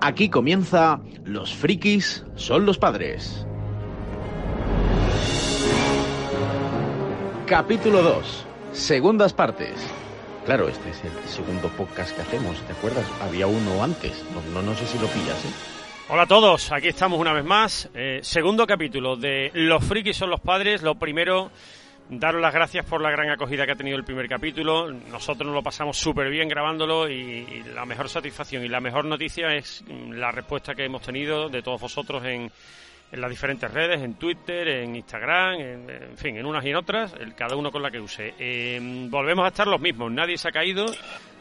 Aquí comienza Los frikis son los padres. Capítulo 2. Segundas partes. Claro, este es el segundo podcast que hacemos, ¿te acuerdas? Había uno antes, no, no, no sé si lo pillas, ¿eh? Hola a todos, aquí estamos una vez más. Eh, segundo capítulo de Los frikis son los padres. Lo primero, daros las gracias por la gran acogida que ha tenido el primer capítulo. Nosotros nos lo pasamos súper bien grabándolo y, la mejor satisfacción y la mejor noticia es mm, la respuesta que hemos tenido de todos vosotros en, en las diferentes redes, en Twitter, en Instagram, en, fin, en unas y en otras, cada uno con la que use. Eh, volvemos a estar los mismos, nadie se ha caído,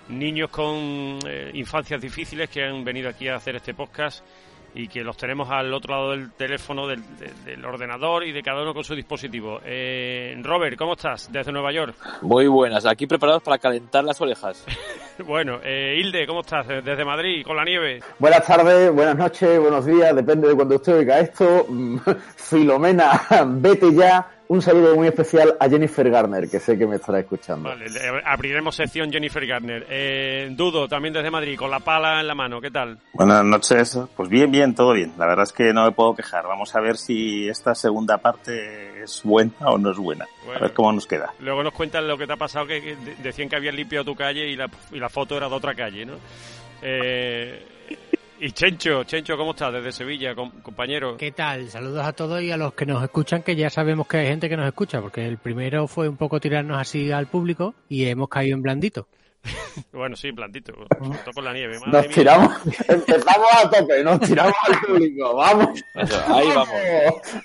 niños con eh, infancias difíciles que han venido aquí a hacer este podcast y que los tenemos al otro lado del teléfono, del, del, del ordenador y de cada uno con su dispositivo. Eh, Robert, ¿cómo estás? Desde Nueva York. Muy buenas, aquí preparados para calentar las orejas. bueno, eh, Hilde, ¿cómo estás? Desde Madrid, con la nieve. Buenas tardes, buenas noches, buenos días, depende de cuando usted oiga esto. Filomena, vete ya. Un saludo muy especial a Jennifer Garner, que sé que me estará escuchando. Vale, abriremos sección Jennifer Garner. Eh, Dudo, también desde Madrid, con la pala en la mano, ¿qué tal? Buenas noches, pues bien, bien, todo bien. La verdad es que no me puedo quejar. Vamos a ver si esta segunda parte es buena o no es buena. Bueno, a ver cómo nos queda. Luego nos cuentan lo que te ha pasado, que, decían que habían limpiado tu calle y la, y la foto era de otra calle, ¿no? Eh, y Chencho, Chencho, ¿cómo estás desde Sevilla, compañero? ¿Qué tal? Saludos a todos y a los que nos escuchan, que ya sabemos que hay gente que nos escucha, porque el primero fue un poco tirarnos así al público y hemos caído en blandito. bueno, sí, blandito, con la nieve. Madre nos mía. tiramos, empezamos a tope, nos tiramos al público, vamos. Ahí vamos.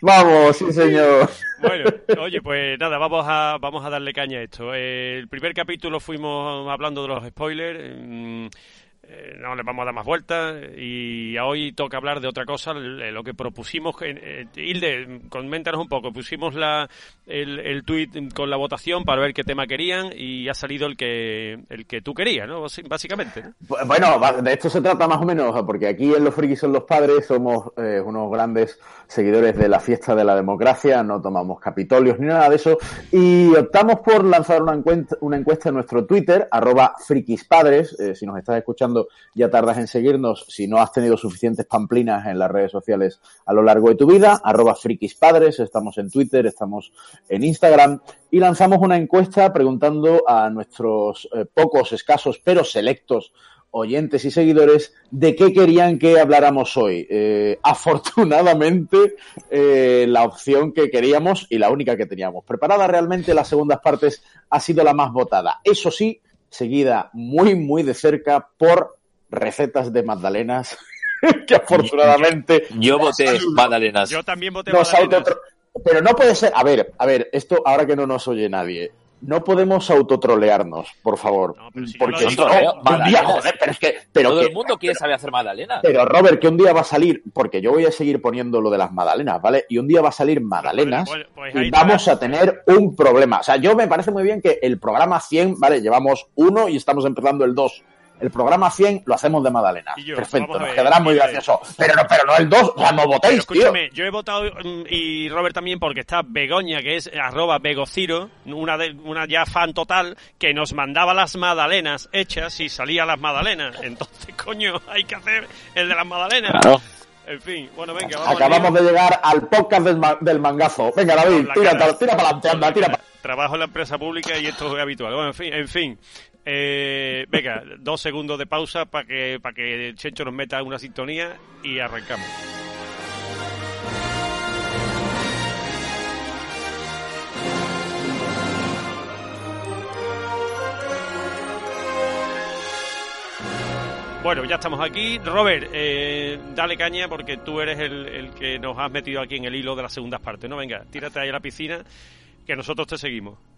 Vamos, sí señor. Bueno, oye, pues nada, vamos a, vamos a darle caña a esto. El primer capítulo fuimos hablando de los spoilers. Eh, no le vamos a dar más vueltas y hoy toca hablar de otra cosa, lo que propusimos. Eh, Hilde, coméntanos un poco. Pusimos la, el, tweet con la votación para ver qué tema querían y ha salido el que el que tú querías, ¿no? Básicamente. ¿no? Bueno, de esto se trata más o menos, porque aquí en Los Frikis son los padres, somos eh, unos grandes seguidores de la fiesta de la democracia, no tomamos capitolios ni nada de eso, y optamos por lanzar una encuesta, una encuesta en nuestro Twitter, arroba frikispadres, eh, si nos estás escuchando ya tardas en seguirnos, si no has tenido suficientes pamplinas en las redes sociales a lo largo de tu vida, arroba frikispadres, estamos en Twitter, estamos en Instagram, y lanzamos una encuesta preguntando a nuestros eh, pocos, escasos, pero selectos oyentes y seguidores de qué querían que habláramos hoy. Eh, afortunadamente, eh, la opción que queríamos y la única que teníamos preparada realmente las segundas partes ha sido la más votada. Eso sí, seguida muy, muy de cerca por recetas de magdalenas que afortunadamente... Yo, voté magdalenas. Yo también voté magdalenas. Pero no puede ser... A ver, a ver, esto ahora que no nos oye nadie no podemos autotrolearnos, por favor. No, si porque si no, un día, joder, pero es que. Pero Todo que, el mundo quiere saber hacer magdalenas. Pero Robert, que un día va a salir, porque yo voy a seguir poniendo lo de las magdalenas, ¿vale? Y un día va a salir magdalenas pues, pues, y vamos a tener un problema. O sea, yo me parece muy bien que el programa 100, ¿vale? Llevamos uno y estamos empezando el 2 el programa 100 lo hacemos de Magdalena. Yo, Perfecto, nos ver, quedará muy gracioso. Pero no, pero no el 2, cuando votéis, escúchame, tío. yo he votado y Robert también porque está Begoña, que es arroba Begociro, una, de, una ya fan total, que nos mandaba las magdalenas hechas y salía las magdalenas. Entonces, coño, hay que hacer el de las magdalenas. Claro. En fin, bueno, venga, vamos Acabamos de llegar al podcast del, ma del mangazo. Venga, David, no, tira, tira para adelante, anda, tira para Trabajo en la empresa pública y esto es habitual. Bueno, en fin, en fin. Eh, venga, dos segundos de pausa para que, para que Chencho nos meta una sintonía y arrancamos. Bueno, ya estamos aquí. Robert, eh, dale caña porque tú eres el, el, que nos has metido aquí en el hilo de las segundas partes, ¿no? Venga, tírate ahí a la piscina que nosotros te seguimos.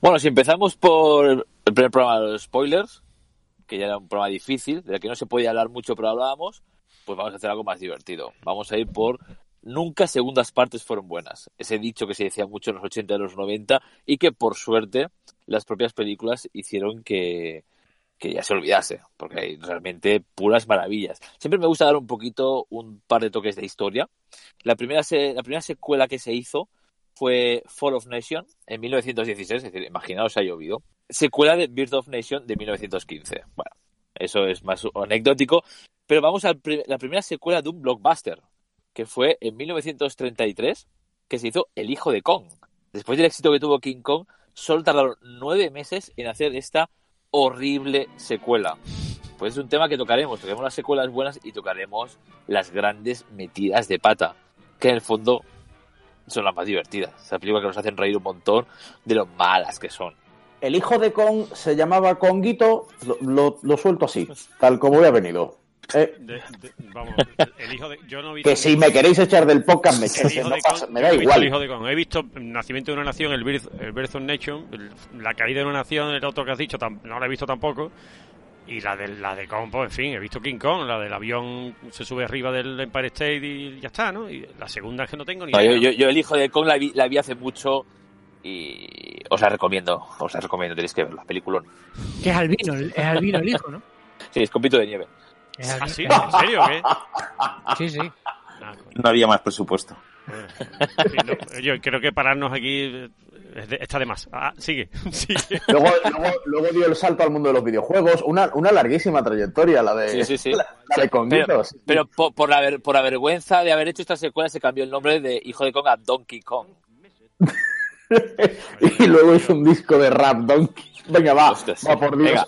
Bueno, si empezamos por el primer programa de los spoilers, que ya era un programa difícil, del que no se podía hablar mucho, pero hablábamos, pues vamos a hacer algo más divertido. Vamos a ir por nunca segundas partes fueron buenas. Ese dicho que se decía mucho en los 80 y los 90 y que por suerte las propias películas hicieron que, que ya se olvidase, porque hay realmente puras maravillas. Siempre me gusta dar un poquito, un par de toques de historia. La primera, se, la primera secuela que se hizo fue Fall of Nation en 1916, es decir, imaginaos ha llovido. Secuela de Birth of Nation de 1915. Bueno, eso es más anecdótico. Pero vamos a la primera secuela de un blockbuster, que fue en 1933, que se hizo El Hijo de Kong. Después del éxito que tuvo King Kong, solo tardaron nueve meses en hacer esta horrible secuela. Pues es un tema que tocaremos. Tocaremos las secuelas buenas y tocaremos las grandes metidas de pata, que en el fondo son las más divertidas. Esa película que nos hacen reír un montón de lo malas que son. El hijo de Kong se llamaba Conguito, lo, lo, suelto así, tal como hubiera venido. Eh, vamos, el hijo de, yo no he visto que si me queréis echar del podcast me echéis, me da igual. hijo de Kong. He visto Nacimiento de una Nación, el Birth, el birth of Nation, La Caída de una Nación, el otro que has dicho, no lo he visto tampoco. Y la de, la de Kong, pues, en fin, he visto King Kong, la del avión se sube arriba del Empire State y ya está, ¿no? Y la segunda es que no tengo ni idea. Yo, yo, el hijo de Kong la vi, la vi hace mucho y os la recomiendo, os la recomiendo, tenéis que verla, película. Que es albino, es albino el hijo, ¿no? Sí, es copito de nieve. ¿Ah, sí? ¿En serio qué? Sí, sí. No había más presupuesto. yo creo que pararnos aquí está de más. Ah, sigue, Luego, luego, dio el salto al mundo de los videojuegos. Una, una larguísima trayectoria, la de, sí, sí, La, de Pero, por, la, por la vergüenza de haber hecho esta secuela se cambió el nombre de Hijo de Kong a Donkey Kong. y luego hizo un disco de rap Donkey. Venga, va, va por Dios.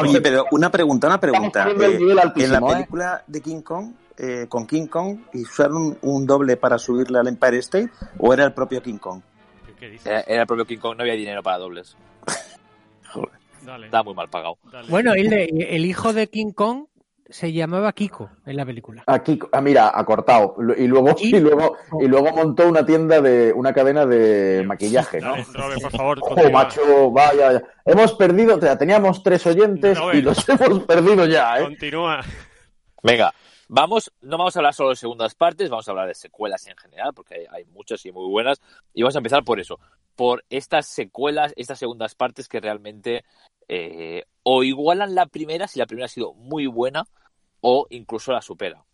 Oye, pero una pregunta, una pregunta. Eh, en la ¿eh? película de King Kong, eh, con King Kong, ¿usaron un doble para subirle al Empire State o era el propio King Kong? Era, el propio King Kong, no había dinero para dobles. Joder. Está muy mal pagado. Bueno, el, el hijo de King Kong se llamaba Kiko en la película. Ah, Kiko. ah mira, acortado. Y luego, y luego, y luego montó una tienda de, una cadena de maquillaje, ¿no? por favor. Oh, macho, vaya. Hemos perdido, teníamos tres oyentes y los hemos perdido ya, ¿eh? Continúa. Venga, vamos, no vamos a hablar solo de segundas partes, vamos a hablar de secuelas en general, porque hay, muchas y muy buenas. Y vamos a empezar por eso, por estas secuelas, estas segundas partes que realmente eh, o igualan la primera, si la primera ha sido muy buena, o incluso la supera.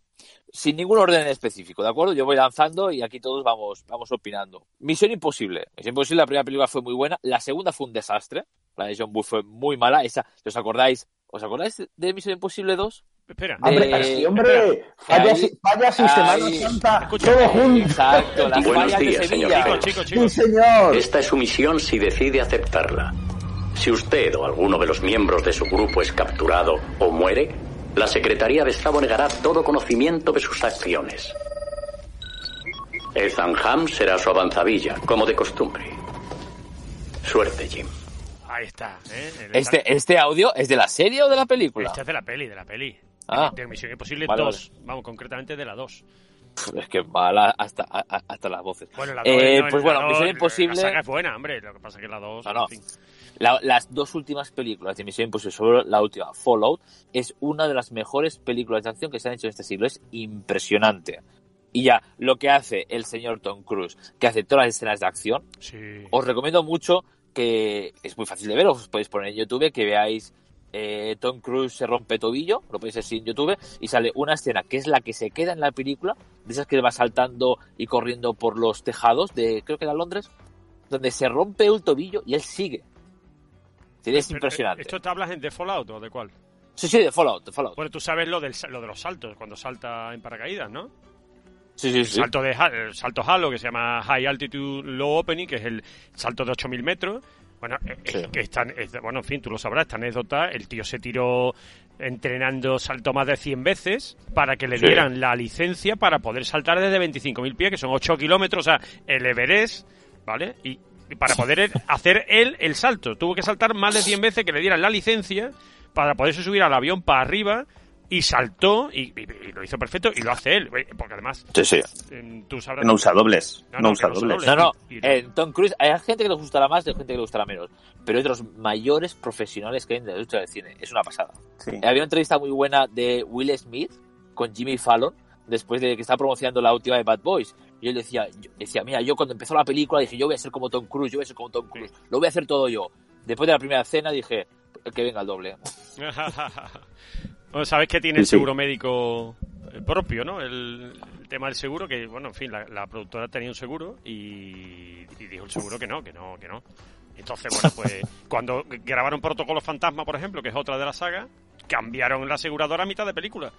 Sin ningún orden específico, ¿de acuerdo? Yo voy lanzando y aquí todos vamos, vamos opinando. Misión Imposible. Misión Imposible, la primera película fue muy buena, la segunda fue un desastre. La de John Bull fue muy mala. Esa, ¿os acordáis? ¿Os acordáis de Misión Imposible 2? Espera. Hombre, hombre, fallas, fallas y Semana Santa, todo junto. Exacto, las Buenos días, de señor. Chicos, chicos, Sí, señor. Esta es su misión si decide aceptarla. Si usted o alguno de los miembros de su grupo es capturado o muere, la Secretaría de Estado negará todo conocimiento de sus acciones. Ethan Ham será su avanzadilla, como de costumbre. Suerte, Jim. Ahí está. ¿eh? El- Este, ¿Este audio es de la serie o de la película? Este es de la peli, de la peli. Ah. De Misión Imposible Vale, 2. Vamos, concretamente de la 2. Es que mala hasta, a- hasta las voces. Bueno, la 2 Eh, no, pues la bueno, Misión Imposible. La saga es buena, hombre. Lo que pasa es que la 2. No, no. en fin. La- las dos últimas películas de Misión Imposible, sobre la última, Fallout, es una de las mejores películas de acción que se han hecho en este siglo. Es impresionante. Y ya, lo que hace el señor Tom Cruise, que hace todas las escenas de acción, Sí. os recomiendo mucho que es muy fácil de ver, os podéis poner en YouTube, que veáis eh, Tom Cruise se rompe tobillo, lo podéis ver en YouTube, y sale una escena que es la que se queda en la película, de esas que va saltando y corriendo por los tejados de, creo que era Londres, donde se rompe el tobillo y él sigue. Sí, es Pero, impresionante. ¿Esto te hablas en de Fallout o de cuál? Sí, sí, de Fallout, de Fallout. Bueno, tú sabes lo, del, lo de los saltos, cuando salta en paracaídas, ¿no? Sí, sí, sí. salto de el salto halo, que se llama High Altitude Low Opening, que es el salto de 8.000 metros. Bueno, eh, Sí. eh, es- bueno, en fin, tú lo sabrás, esta anécdota, el tío se tiró entrenando salto más de 100 veces para que le Sí. dieran la licencia para poder saltar desde 25.000 pies, que son 8 kilómetros, o sea, el Everest, ¿vale? Y, y para poder hacer él el salto, tuvo que saltar más de 100 veces que le dieran la licencia para poderse subir al avión para arriba y saltó y, y- y lo hizo perfecto y lo hace él, eh, porque además Sí, sí. eh, tú sabrás... No usa dobles. No, No, no, usa dobles. dobles. No, no, en Tom Cruise hay gente que le gustará más y hay gente que le gustará menos, pero hay otros mayores profesionales que hay en la industria del cine. Es una pasada. Sí. Había una entrevista muy buena de Will Smith con Jimmy Fallon después de que estaba promocionando la última de Bad Boys. Y él decía, yo- decía, mira, yo cuando empezó la película dije, yo voy a ser como Tom Cruise, yo voy a ser como Tom Cruise, lo voy a hacer todo yo. Después de la primera escena dije, que venga el doble. Bueno, sabes que tiene Sí, seguro médico eh, propio, ¿no? El, el tema del seguro, que, bueno, en fin, la, la productora tenía un seguro y, y dijo el seguro que no, que no, que no. Entonces, bueno, pues cuando grabaron Protocolo Fantasma, por ejemplo, que es otra de la saga, cambiaron la aseguradora a mitad de película.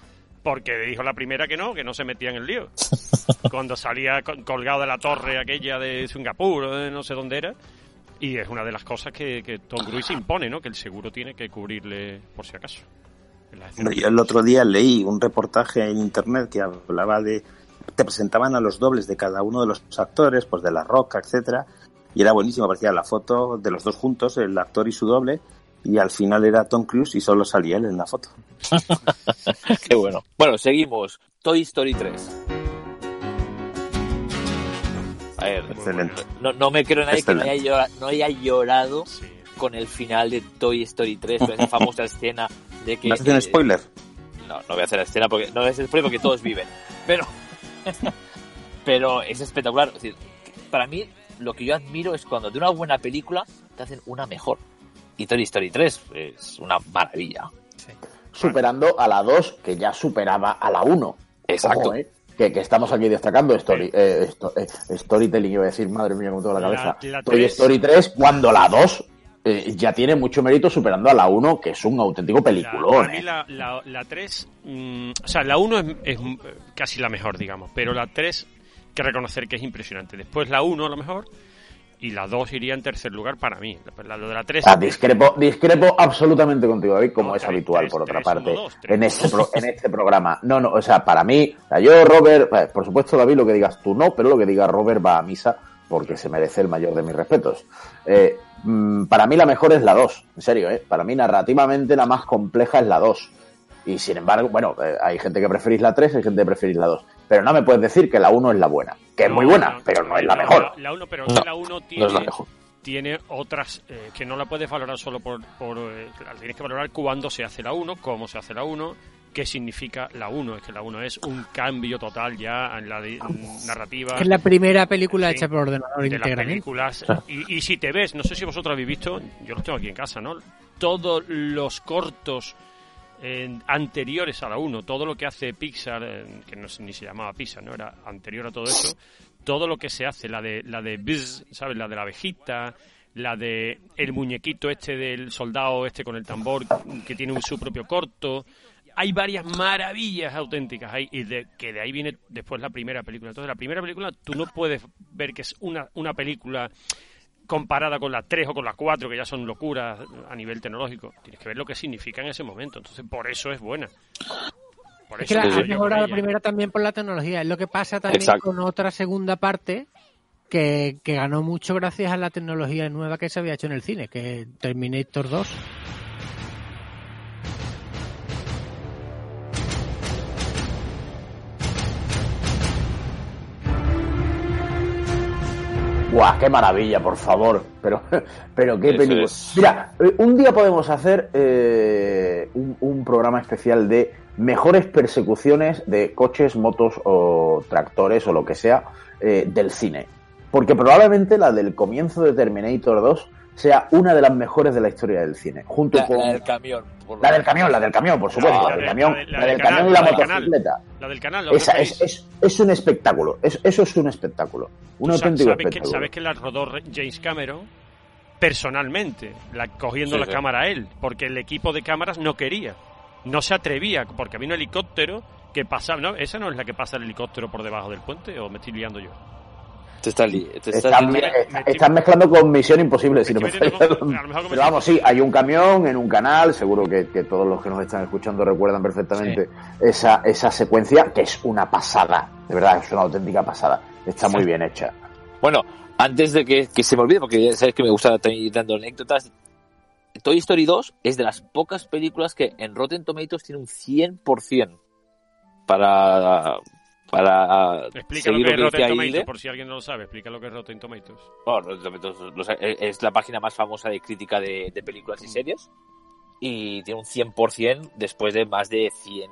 Porque dijo la primera que no, que no se metía en el lío. Cuando salía colgado de la torre aquella de Singapur, de no sé dónde era. Y es una de las cosas que, que Tom Cruise impone, ¿no? Que el seguro tiene que cubrirle por si acaso. Yo el otro día leí un reportaje en internet que hablaba de te presentaban a los dobles de cada uno de los actores, pues de La Roca, etcétera, y era buenísimo, aparecía la foto de los dos juntos, el actor y su doble, y al final era Tom Cruise y solo salía él en la foto. Qué bueno. Bueno, seguimos. Toy Story 3. A ver, Excelente. No, no me creo nadie que no haya llorado, con el final de Toy Story 3, con esa famosa escena de que... ¿Vas a hacer spoiler? No, no voy a hacer la escena porque no es spoiler porque todos viven. Pero pero es espectacular. para mí, lo que yo admiro es cuando de una buena película te hacen una mejor. Y Toy Story 3 es una maravilla. Superando a la 2, que ya superaba a la 1. Exacto. ¿eh? que, estamos aquí destacando story, eh, eh, storytelling, iba a decir, madre mía, con toda la cabeza. Toy Story 3, cuando la 2 ya tiene mucho mérito superando a la 1, que es un auténtico peliculón. La, la, la, 3, mm, o sea, la 1 es, es, casi la mejor, digamos, pero la 3 que reconocer que es impresionante. Después la 1 a lo mejor y la 2 iría en tercer lugar para mí. La, lo de la 3... Ah, discrepo, discrepo absolutamente contigo, David, como es habitual, por otra parte, en, este en este programa. No, no, o sea, para mí, yo, Robert, eh, por supuesto, David, lo que digas tú no, pero lo que diga Robert va a misa porque se merece el mayor de mis respetos. Eh, mm, para mí la mejor es la 2, en serio, ¿eh? Para mí narrativamente la más compleja es la 2. Y sin embargo, bueno, eh, hay gente que preferís la 3, hay gente que preferís la 2. Pero no me puedes decir que la 1 es la buena. Que es muy buena, pero no es la mejor. La 1, pero la 1 tiene, otras eh, que no la puedes valorar solo por... por eh, tienes que valorar cuándo se hace la 1, cómo se hace la 1, qué significa la 1. Es que la 1 es un cambio total ya en la narrativa. Es la primera película hecha por ordenador íntegramente. Y, y si te ves, no sé si vosotros habéis visto, yo los tengo aquí en casa, ¿no? Todos los cortos anteriores a la 1, todo lo que hace Pixar, que no ni se llamaba Pixar, no era anterior a todo eso, todo lo que se hace, la de la de Biz, ¿sabes? La de la abejita, la de el muñequito este del soldado este con el tambor que tiene un, su propio corto. Hay varias maravillas auténticas ahí y de, que de ahí viene después la primera película. Entonces la primera película tú no puedes ver que es una, una película comparada con la 3 o con la 4, que ya son locuras a nivel tecnológico. Tienes que ver lo que significa en ese momento. Entonces, por eso es buena. Por es que la, mejorado la primera también por la tecnología. Es lo que pasa también con otra segunda parte que, que ganó mucho gracias a la tecnología nueva que se había hecho en el cine, que Terminator 2. ¡Guau! ¡Qué maravilla, por favor! Pero, pero qué película. Mira, eh, un día podemos hacer eh, un, programa especial de mejores persecuciones de coches, motos o tractores o lo que sea eh, del cine. Porque probablemente la del comienzo de Terminator 2 sea una de las mejores de la historia del cine. Junto con. La del camión. La del camión, la del camión, por supuesto. La, del camión, la, del camión y la motocicleta. La del canal. Esa, es, es, es, un espectáculo. Es, eso es un espectáculo. Un auténtico sabes espectáculo. Que, sabes que la rodó James Cameron personalmente, la, cogiendo la cámara a él, porque el equipo de cámaras no quería. No se atrevía, porque había un helicóptero que pasaba. ¿no? ¿Esa no es la que pasa el helicóptero por debajo del puente? ¿O me estoy liando yo? Te estás, están, mezclando con Misión Imposible, si no me Pero vamos, sí, hay un camión en un canal, seguro que, todos los que nos están escuchando recuerdan perfectamente esa, esa secuencia, que es una pasada, de verdad, es una auténtica pasada. Está muy bien hecha. Bueno, antes de que, se me olvide, porque ya sabes que me gusta ir dando anécdotas, Toy Story 2 es de las pocas películas que en Rotten Tomatoes tiene un 100% para, para explica lo que es Rotten Tomatoes, por si alguien no lo sabe, explica lo que es Rotten Tomatoes. es la página más famosa de crítica de, películas y mm. series y tiene un 100% después de más de 100,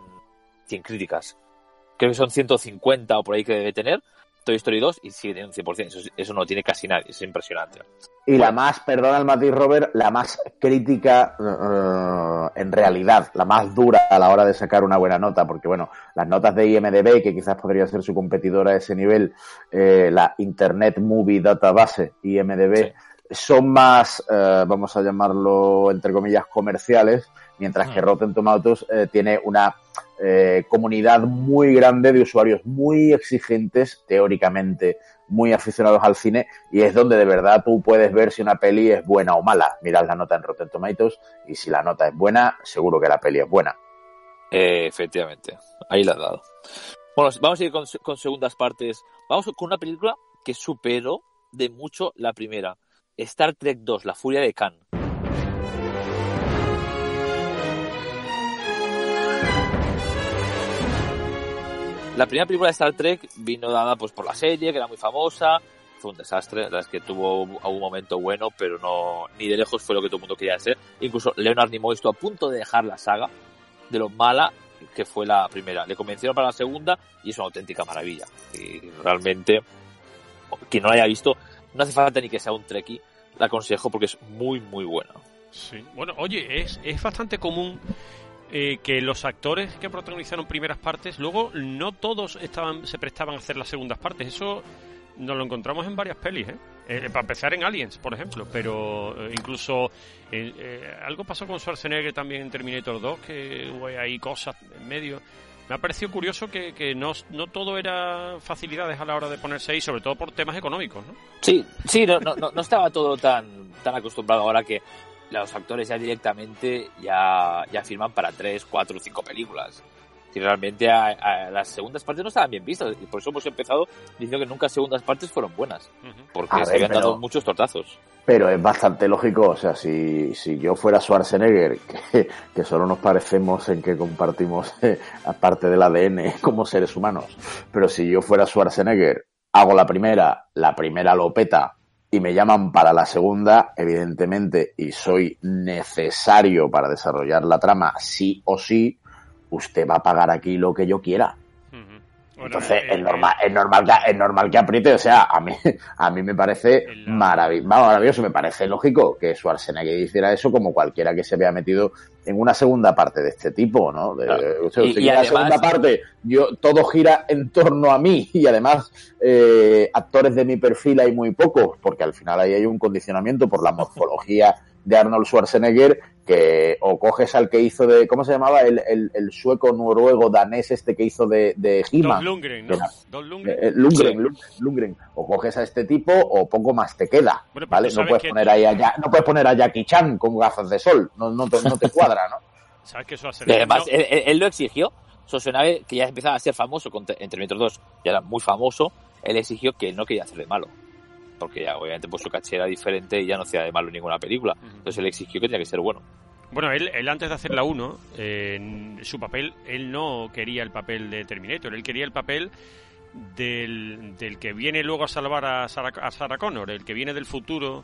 100 críticas. Creo que son 150 o por ahí que debe tener Toy Story 2 y sigue teniendo un 100%. Eso, no tiene casi nadie, es impresionante. Y la más, perdona el matiz Robert, la más crítica eh, en realidad, la más dura a la hora de sacar una buena nota, porque bueno, las notas de IMDB, que quizás podría ser su competidora a ese nivel, eh, la Internet Movie Database, IMDB, son más, eh, vamos a llamarlo entre comillas, comerciales mientras que ah. Rotten Tomatoes eh, tiene una eh, comunidad muy grande de usuarios muy exigentes, teóricamente muy aficionados al cine, y es donde de verdad tú puedes ver si una peli es buena o mala. Mirad la nota en Rotten Tomatoes, y si la nota es buena, seguro que la peli es buena. efectivamente, ahí la has dado. Bueno, vamos a ir con, con segundas partes. Vamos con una película que superó de mucho la primera. Star Trek 2, La Furia de Khan. La primera película de Star Trek vino dada pues por la serie, que era muy famosa. Fue un desastre, la verdad es que tuvo algún momento bueno, pero no ni de lejos fue lo que todo el mundo quería hacer. Incluso Leonard Nimoy estuvo a punto de dejar la saga de lo mala que fue la primera. Le convencieron para la segunda y es una auténtica maravilla. Y realmente, quien no la haya visto, no hace falta ni que sea un Trekkie, la aconsejo porque es muy, muy buena. Sí, bueno, oye, es, es bastante común eh, que los actores que protagonizaron primeras partes, luego no todos estaban se prestaban a hacer las segundas partes. Eso nos lo encontramos en varias pelis, ¿eh? eh para empezar en Aliens, por ejemplo, pero eh, incluso algo pasó con Schwarzenegger también en Terminator 2, que hubo ahí cosas en medio. Me ha parecido curioso que, que no, no, todo era facilidades a la hora de ponerse ahí, sobre todo por temas económicos, ¿no? Sí, sí, no, no, no estaba todo tan, tan acostumbrado ahora que los actores ya directamente ya, ya firman para tres, cuatro o cinco películas. Si realmente a, las segundas partes no estaban bien vistas. Y por eso hemos empezado diciendo que nunca segundas partes fueron buenas. Porque se habían dado muchos tortazos. Pero es bastante lógico, o sea, si, si yo fuera Schwarzenegger, que, que solo nos parecemos en que compartimos, eh, aparte del ADN, como seres humanos, pero si yo fuera Schwarzenegger, hago la primera, la primera lo peta, y me llaman para la segunda, evidentemente, y soy necesario para desarrollar la trama, sí o sí, usted va a pagar aquí lo que yo quiera. Entonces es normal, es normal que es normal que apriete, o sea, a mí a mí me parece maravilloso, maravilloso, me parece lógico que Schwarzenegger hiciera eso como cualquiera que se vea metido en una segunda parte de este tipo, ¿no? De, y, la segunda parte, yo todo gira en torno a mí y además eh, actores de mi perfil hay muy pocos, porque al final ahí hay un condicionamiento por la morfología de Arnold Schwarzenegger que o coges al que hizo de, ¿cómo se llamaba? El, el, sueco noruego danés este que hizo de, de He-Man. Lundgren, ¿no? Lundgren. Eh, Lundgren, Lundgren, O coges a este tipo o poco más te queda, ¿vale? No puedes, poner ahí a, no puedes poner a Jackie Chan con gafas de sol, no, no, te, no te cuadra, ¿no? ¿Sabes que eso Además, él, él, lo exigió, Schwarzenegger, que ya empezaba a ser famoso con, en Terminator 2, ya era muy famoso, él exigió que él no quería hacer de malo porque ya obviamente pues su caché era diferente y ya no hacía de malo ninguna película. Entonces él exigió que tenía que ser bueno. Bueno, él, él antes de hacer la 1, su papel, él no quería el papel de Terminator, él quería el papel del, del que viene luego a salvar a Sarah, a Sarah Connor, el que viene del futuro.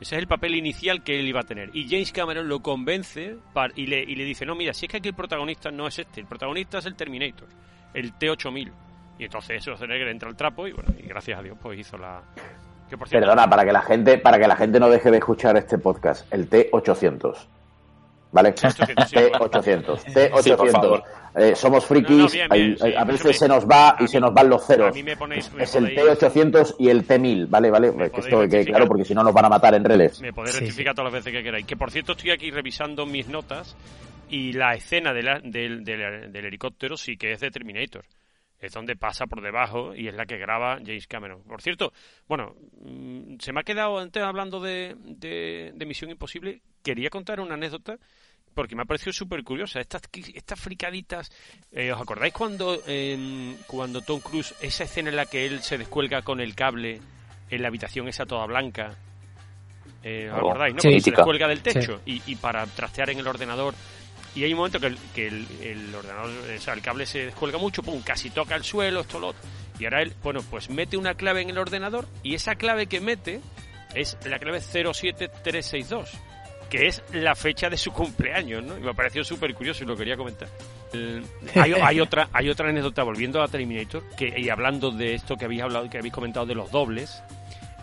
Ese es el papel inicial que él iba a tener. Y James Cameron lo convence y, le, y le dice, no, mira, si es que aquí el protagonista no es este, el protagonista es el Terminator, el T-8000. Y entonces eso Schwarzenegger entra al trapo y bueno, y gracias a Dios pues hizo la, Perdona, para que la gente, para que la gente no deje de escuchar este podcast, el T800. ¿Vale? T800. T800. Eh, somos frikis, a veces se nos va y se nos van los ceros. es el T800 y el T1000, ¿vale? ¿Vale? Que esto que claro, porque si no nos van a matar en reles. Me podéis rectificar todas las veces que queráis. Que por cierto, estoy aquí revisando mis notas y la escena del, del helicóptero sí que es de Terminator es donde pasa por debajo y es la que graba James Cameron. Por cierto, bueno, mm, se me ha quedado antes hablando de, de, Misión Imposible. Quería contar una anécdota porque me ha parecido súper curiosa. Estas, estas fricaditas, eh, ¿os acordáis cuando, cuando Tom Cruise, esa escena en la que él se descuelga con el cable en la habitación esa toda blanca? Eh, ¿Os oh, acordáis, no? se descuelga del techo y, y para trastear en el ordenador y hay un momento que el, ordenador, o sea, el cable se descuelga mucho, pum, casi toca el suelo, esto, lo otro. Y ahora él, bueno, pues mete una clave en el ordenador y esa clave que mete es la clave 07362, que es la fecha de su cumpleaños, ¿no? Y me ha parecido súper curioso y lo quería comentar. hay, otra, hay otra anécdota, volviendo a Terminator, que, y hablando de esto que habéis hablado, que habéis comentado de los dobles,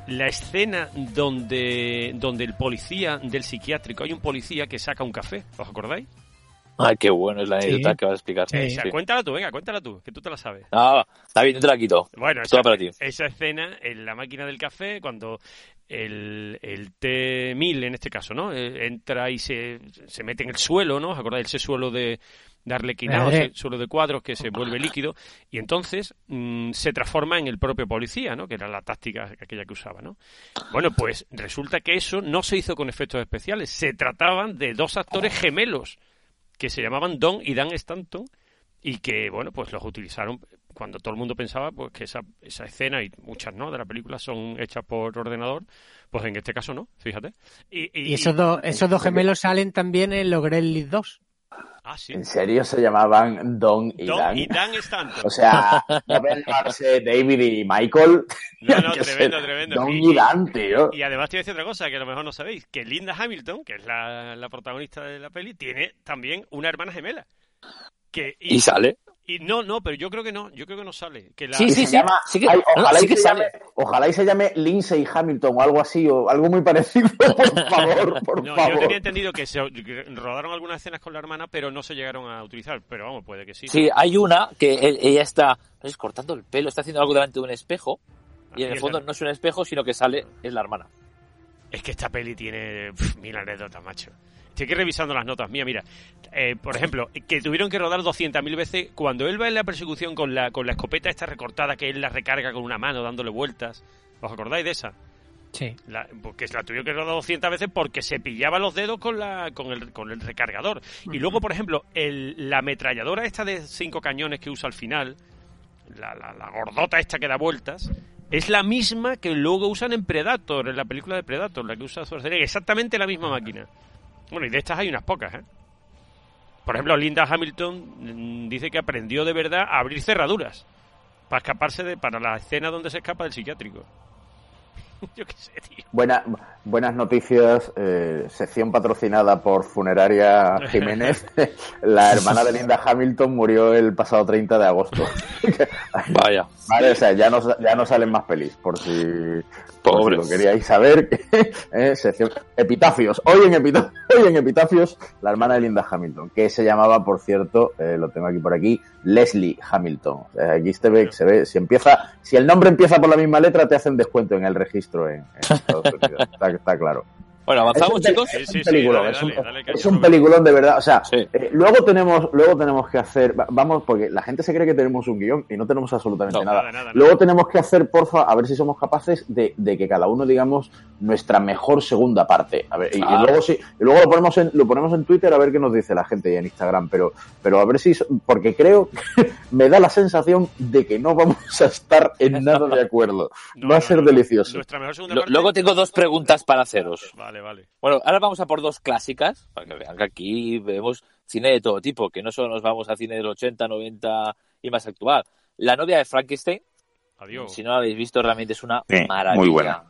la escena donde, donde el policía del psiquiátrico, hay un policía que saca un café, ¿os acordáis? Ay, qué bueno es la anécdota que vas a explicar. Cuéntala tú, venga, cuéntala tú, que tú te la sabes. Ah, está bien, yo te la quito. Bueno, esa, para ti. esa escena en la máquina del café, cuando el, el T-1000 en este caso, ¿no? Eh, entra y se, se mete en el suelo, ¿no? ¿Os acordáis? Ese suelo de, de arlequinado, ese suelo de cuadros que se vuelve líquido y entonces mm, se transforma en el propio policía, ¿no? Que era la táctica aquella que usaba, ¿no? Bueno, pues resulta que eso no se hizo con efectos especiales, se trataban de dos actores gemelos que se llamaban Don y Dan Stanton y que, bueno, pues los utilizaron cuando todo el mundo pensaba pues que esa, esa escena y muchas no de la película son hechas por ordenador, pues en este caso no, fíjate. Y, esos, dos esos dos gemelos salen también en los Gremlins 2. Ah, ¿sí? ¿En serio se llamaban Don y Don Dan? y Dan Stanton. O sea, no llamarse David y Michael. No, no, tremendo, tremendo. Don y, Dan, tío. Y además te voy a decir otra cosa que a lo mejor no sabéis, que Linda Hamilton, que es la, la protagonista de la peli, tiene también una hermana gemela. Que, y, sale? Y no, no, pero yo creo que no, yo creo que no sale. Que Sí, sí, se Llama, sí que, ojalá, y se Llame, ojalá y se llame Lindsay Hamilton o algo así, o algo muy parecido, por favor, por no, favor. Yo tenía entendido que se rodaron algunas escenas con la hermana, pero no se llegaron a utilizar, pero vamos, puede que sí. Sí, hay una que ella está, no sé, cortando el pelo, está haciendo algo delante de un espejo, y en el fondo no es un espejo, sino que sale, es la hermana. Es que esta peli tiene mil anécdotas, macho. Estoy aquí revisando las notas mía, mira. Eh, por ejemplo, que tuvieron que rodar 200.000 veces cuando él va en la persecución con la, con la escopeta esta recortada que él la recarga con una mano dándole vueltas. ¿Os acordáis de esa? Sí. La, porque la tuvieron que rodar 200 veces porque se pillaba los dedos con, la, con, el, con el recargador. Y luego, por ejemplo, el, la ametralladora esta de cinco cañones que usa al final, la, la, la gordota esta que da vueltas, es la misma que luego usan en Predator, en la película de Predator, la que usa Schwarzenegger. Exactamente la misma máquina. Bueno, y de estas hay unas pocas, ¿eh? Por ejemplo, Linda Hamilton mm, dice que aprendió de verdad a abrir cerraduras para escaparse de para la escena donde se escapa del psiquiátrico. Yo qué sé, tío. buenas noticias. Eh, sección patrocinada por Funeraria Jiménez. la hermana de Linda Hamilton murió el pasado 30 de agosto. Vaya. Vale, o sea, ya no, ya no salen más pelis, por si, Pobre. lo queríais saber. eh, sección, epitafios. Hoy en, epitafios. Hoy en Epitafios, la hermana de Linda Hamilton, que se llamaba, por cierto, eh, lo tengo aquí por aquí, Leslie Hamilton. aquí se ve, se ve, si empieza, si el nombre empieza por la misma letra, te hacen descuento en el registro en, Estados Unidos. está, claro. Bueno, avanzamos, chicos. Es un peliculón, es, un, peliculón de verdad. O sea, eh, luego tenemos, luego tenemos que hacer, vamos, porque la gente se cree que tenemos un guion y no tenemos absolutamente nada. luego tenemos que hacer, porfa, a ver si somos capaces de, que cada uno digamos nuestra mejor segunda parte. A ver, y, luego sí, y luego lo ponemos en, lo ponemos en Twitter a ver qué nos dice la gente y en Instagram, pero, pero a ver si, porque creo que me da la sensación de que no vamos a estar en nada de acuerdo. Va a ser delicioso. Luego tengo dos preguntas para haceros. Vale, vale. Bueno, ahora vamos a por dos clásicas, para que vean que aquí vemos cine de todo tipo, que no solo nos vamos a cine del 80, 90 y más actual. La novia de Frankenstein, Adiós. si no la habéis visto, realmente es una maravilla. Muy buena.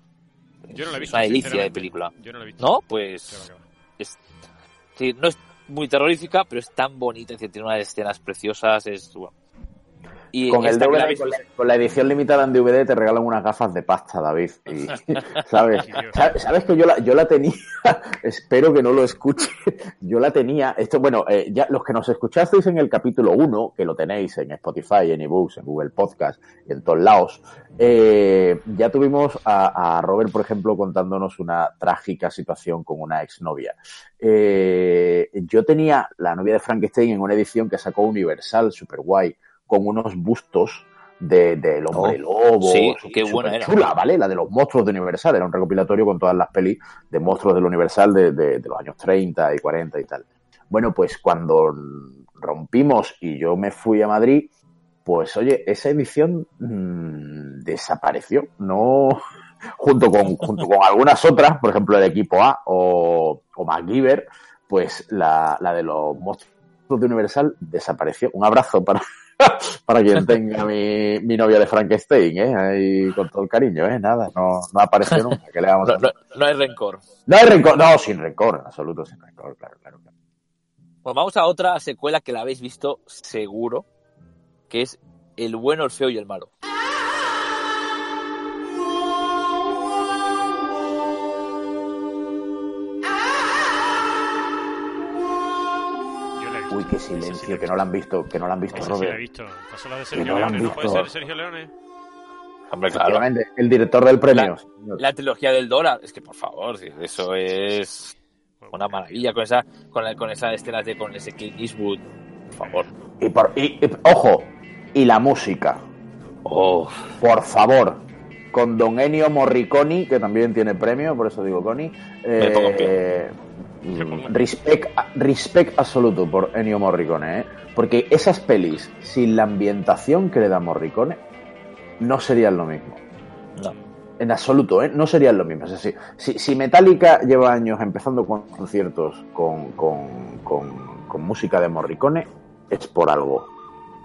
Yo no la he visto. Es una delicia de película. Yo no la he visto. ¿No? Pues... Es, sí, no es muy terrorífica, pero es tan bonita, tiene unas escenas preciosas, es... Bueno, con, el DVD, con, la, edición limitada en DVD te regalan unas gafas de pasta, David. Y, ¿sabes? ¿Sabes que yo la, yo la tenía? Espero que no lo escuche. Yo la tenía. Esto, bueno, eh, ya los que nos escuchasteis en el capítulo 1, que lo tenéis en Spotify, en ebooks, en Google Podcast y en todos lados, eh, ya tuvimos a, a, Robert, por ejemplo, contándonos una trágica situación con una exnovia. Eh, yo tenía la novia de Frankenstein en una edición que sacó Universal, super guay con unos bustos del de, hombre oh, lobo. Sí, qué buena era. Chula, ¿vale? La de los monstruos de Universal. Era un recopilatorio con todas las pelis de monstruos del Universal de, de, los años 30 y 40 y tal. Bueno, pues cuando rompimos y yo me fui a Madrid, pues oye, esa edición mmm, desapareció. No. junto con, junto con algunas otras, por ejemplo, el equipo A o, o MacGyver, pues la, la de los monstruos de Universal desapareció. Un abrazo para, para quien tenga mi, mi novia de Frankenstein, ¿eh? Ahí con todo el cariño, ¿eh? Nada, no, no apareció nunca. ¿Qué le vamos a no, no, hay rencor. No hay rencor, no, sin rencor, en absoluto sin rencor, claro, claro. claro. Pues vamos a otra secuela que la habéis visto seguro, que es El bueno, el feo y el malo. Uy, qué silencio, que no la han visto, que no la han visto, Robert. Sí, la he visto. Pasó la de Sergio Leone, ¿no? ¿Puede ser Sergio Leone? Hombre, claro. El director del premio. La, trilogía del dólar. Es que, por favor, eso es una maravilla con esa con, la, con esas escenas de con ese Clint Eastwood. Por favor. Y, por, y, ojo, y la música. Oh. Por favor. Con Don Ennio Morricone, que también tiene premio, por eso digo Connie. Eh, respect, respect absoluto por Ennio Morricone, ¿eh? porque esas pelis, sin la ambientación que le da Morricone, no serían lo mismo. No. En absoluto, ¿eh? no serían lo mismo. Es si, si, Metallica lleva años empezando con conciertos con, con, con, música de Morricone, es por algo.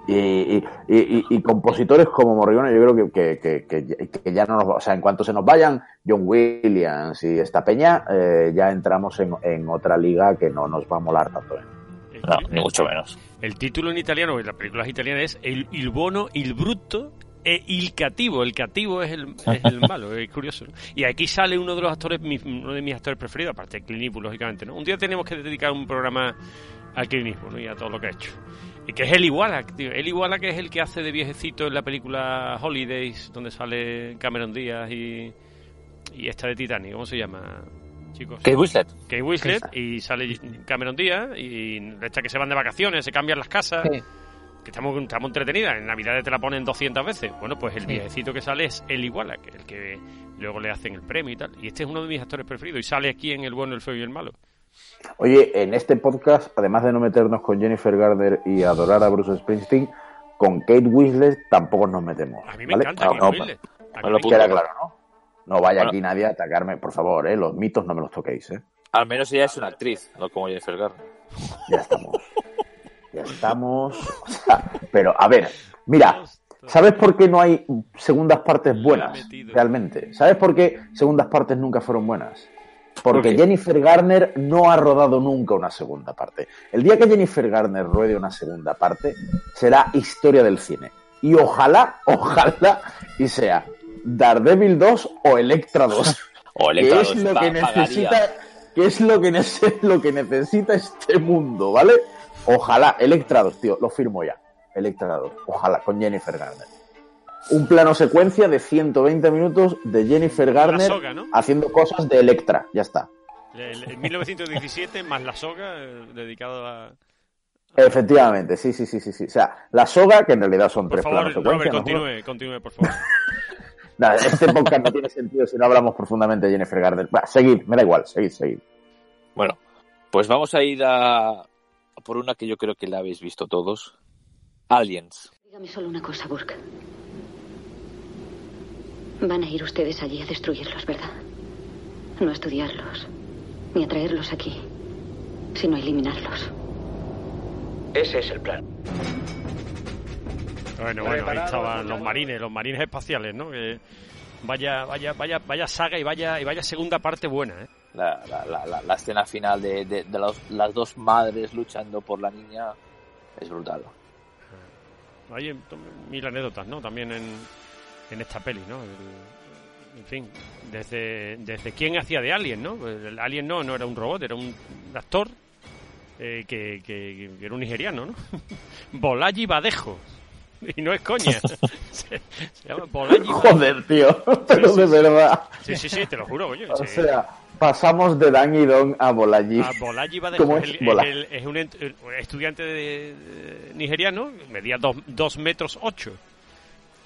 Y, y, compositores como Morricone, yo creo que, que, que, ya no nos. O sea, en cuanto se nos vayan John Williams y esta peña, eh, ya entramos en, en, otra liga que no nos va a molar tanto. ¿eh? No, ni mucho menos. El título en italiano, en las películas italianas, es El, il Bono, il Brutto e il cativo. El cativo es el, es el malo, es curioso. Y aquí sale uno de los actores, uno de mis actores preferidos, aparte de Clint lógicamente. ¿no? Un día tenemos que dedicar un programa a Clint y a todo lo que ha hecho. Y que es el Iguala, tío. El Iguala que es el que hace de viejecito en la película Holidays, donde sale Cameron Díaz y, y esta de Titanic, ¿cómo se llama? Chicos. Kate Winslet. Kate Winslet y sale Cameron Díaz y esta que se van de vacaciones, se cambian las casas. Que estamos, estamos entretenidas. En Navidad te la ponen 200 veces. Bueno, pues el viejecito que sale es el Iguala, que el que luego le hacen el premio y tal. Y este es uno de mis actores preferidos y sale aquí en El bueno, el feo y el malo. Oye, en este podcast, además de no meternos con Jennifer Garner y adorar a Bruce Springsteen, con Kate Winslet tampoco nos metemos. A mí me encanta Kate Winslet. lo queda claro, ¿no? No vaya aquí nadie a atacarme, por favor, ¿eh? Los mitos no me los toquéis, ¿eh? Al menos ella es una actriz, no como Jennifer Garner. Ya estamos. ya estamos. pero, a ver, mira, ¿sabes por qué no hay segundas partes buenas? Realmente. ¿Sabes por qué segundas partes nunca fueron buenas? Porque Jennifer Garner no ha rodado nunca una segunda parte. El día que Jennifer Garner ruede una segunda parte, será historia del cine. Y ojalá, ojalá, y sea Daredevil 2 o Electra 2. o Electra que es lo que necesita, que es lo que, lo que necesita este mundo, ¿vale? Ojalá, Electra 2, tío, lo firmo ya. Electra 2, ojalá, con Jennifer Garner un plano secuencia de 120 minutos de Jennifer Garner haciendo cosas de Electra. Ya está. En 1917 más la soga eh, dedicado a... Efectivamente, sí, sí, sí, sí, sí. O sea, la soga, que en realidad son tres planos secuencia. continúe, continúe, por favor. Nada, este podcast no tiene sentido si no hablamos profundamente de Jennifer Garner. Va, seguid, me da igual, seguid, seguid. Bueno, pues vamos a ir a por una que yo creo que la habéis visto todos. Aliens. Dígame solo una cosa, Burke. Van a ir ustedes allí a destruirlos, ¿verdad? No a estudiarlos, ni a traerlos aquí, sino a eliminarlos. Ese es el plan. Bueno, bueno, ahí estaban los marines, los marines espaciales, ¿no? Que vaya, vaya, vaya, vaya saga y vaya y vaya segunda parte buena, ¿eh? La, la, la, escena final de, de, las dos madres luchando por la niña es brutal. Hay mil anécdotas, ¿no? También en, en esta peli, ¿no? en fin, desde, desde quién hacía de Alien, ¿no? Pues el Alien no, no era un robot, era un actor eh, que, que, era un nigeriano, ¿no? Bolaji Badejo. Y no es coña. se, llama Bolaji Joder, tío. Pero de verdad. Sí, sí, sí, te lo juro, oye. O sea, pasamos de Dan y Don a Bolaji. A Bolaji Badejo. Es, un estudiante de, nigeriano, medía dos metros ocho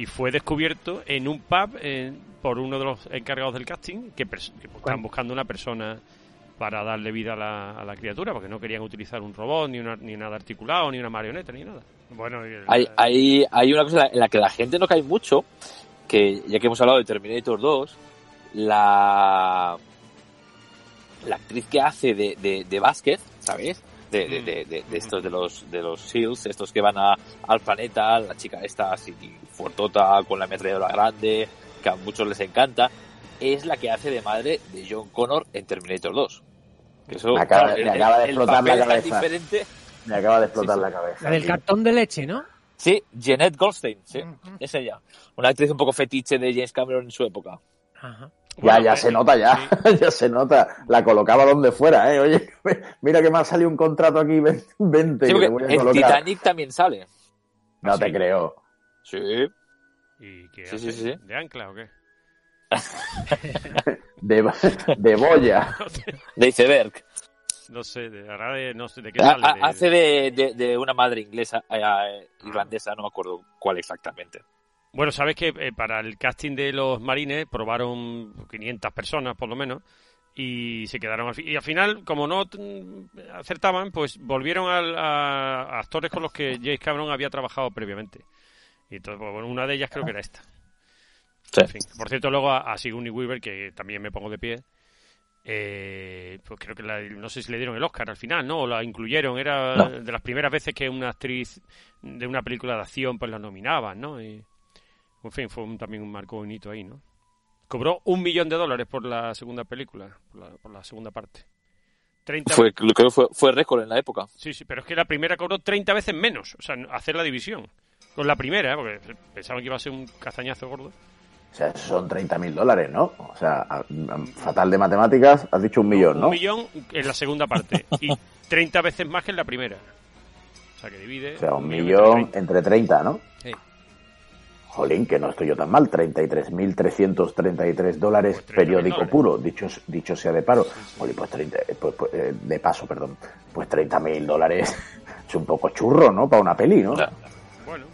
y fue descubierto en un pub eh, por uno de los encargados del casting que, estaban buscando una persona para darle vida a la, criatura porque no querían utilizar un robot ni, ni nada articulado ni una marioneta ni nada bueno hay, hay, hay una cosa en la que la gente no cae mucho que ya que hemos hablado de Terminator 2 la la actriz que hace de, de, de Vázquez, ¿sabes? De, de, de, de, estos de los de los SEALs, estos que van a, al planeta, la chica esta así fuertota con la ametralladora grande, que a muchos les encanta, es la que hace de madre de John Connor en Terminator 2. Eso, me acaba, de explotar la cabeza. Me acaba de explotar la cabeza. La del cartón de leche, ¿no? Sí, Jeanette Goldstein, sí, es ella. Una actriz un poco fetiche de James Cameron en su época. Ajá. Ya, ya se nota, ya. ya se nota. La colocaba donde fuera, ¿eh? Oye, mira que me ha salido un contrato aquí 20. Sí, en Titanic también sale. No te creo. Sí. ¿Y qué sí, sí, sí, ¿De ancla o qué? de, de boya. de iceberg. No sé, de, de, no sé de qué sale. Hace de, de, una madre inglesa, eh, eh, irlandesa, no me acuerdo cuál exactamente. Bueno, sabes que eh, para el casting de los marines probaron 500 personas, por lo menos, y se quedaron al Y al final, como no acertaban, pues volvieron a, actores con los que James Cameron había trabajado previamente. Y entonces, pues, bueno, una de ellas creo que era esta. por cierto, luego a, Sigourney Weaver, que también me pongo de pie, eh, pues creo que no sé si le dieron el Oscar al final, ¿no? O la incluyeron. Era de las primeras veces que una actriz de una película de acción pues la nominaban, ¿no? Y, en fin, fue también un marco bonito ahí, ¿no? Cobró un millón de dólares por la segunda película, por la, segunda parte. 30... Fue, creo que fue, fue récord en la época. Sí, sí, pero es que la primera cobró 30 veces menos, o sea, hacer la división. Con la primera, ¿eh? porque pensaban que iba a ser un castañazo gordo. O sea, son 30 mil dólares, ¿no? O sea, fatal de matemáticas, has dicho un millón, ¿no? Un millón en la segunda parte y 30 veces más que en la primera. O sea, que divide. O sea, un, millón, entre 30, ¿no? Sí. Jolín, que no estoy yo tan mal, 33.333 dólares pues periódico puro, dicho, dicho sea de paro. Jolín, pues, 30, eh, pues, pues eh, de paso, perdón. Pues 30.000 dólares es un poco churro, ¿no? Para una peli, ¿no?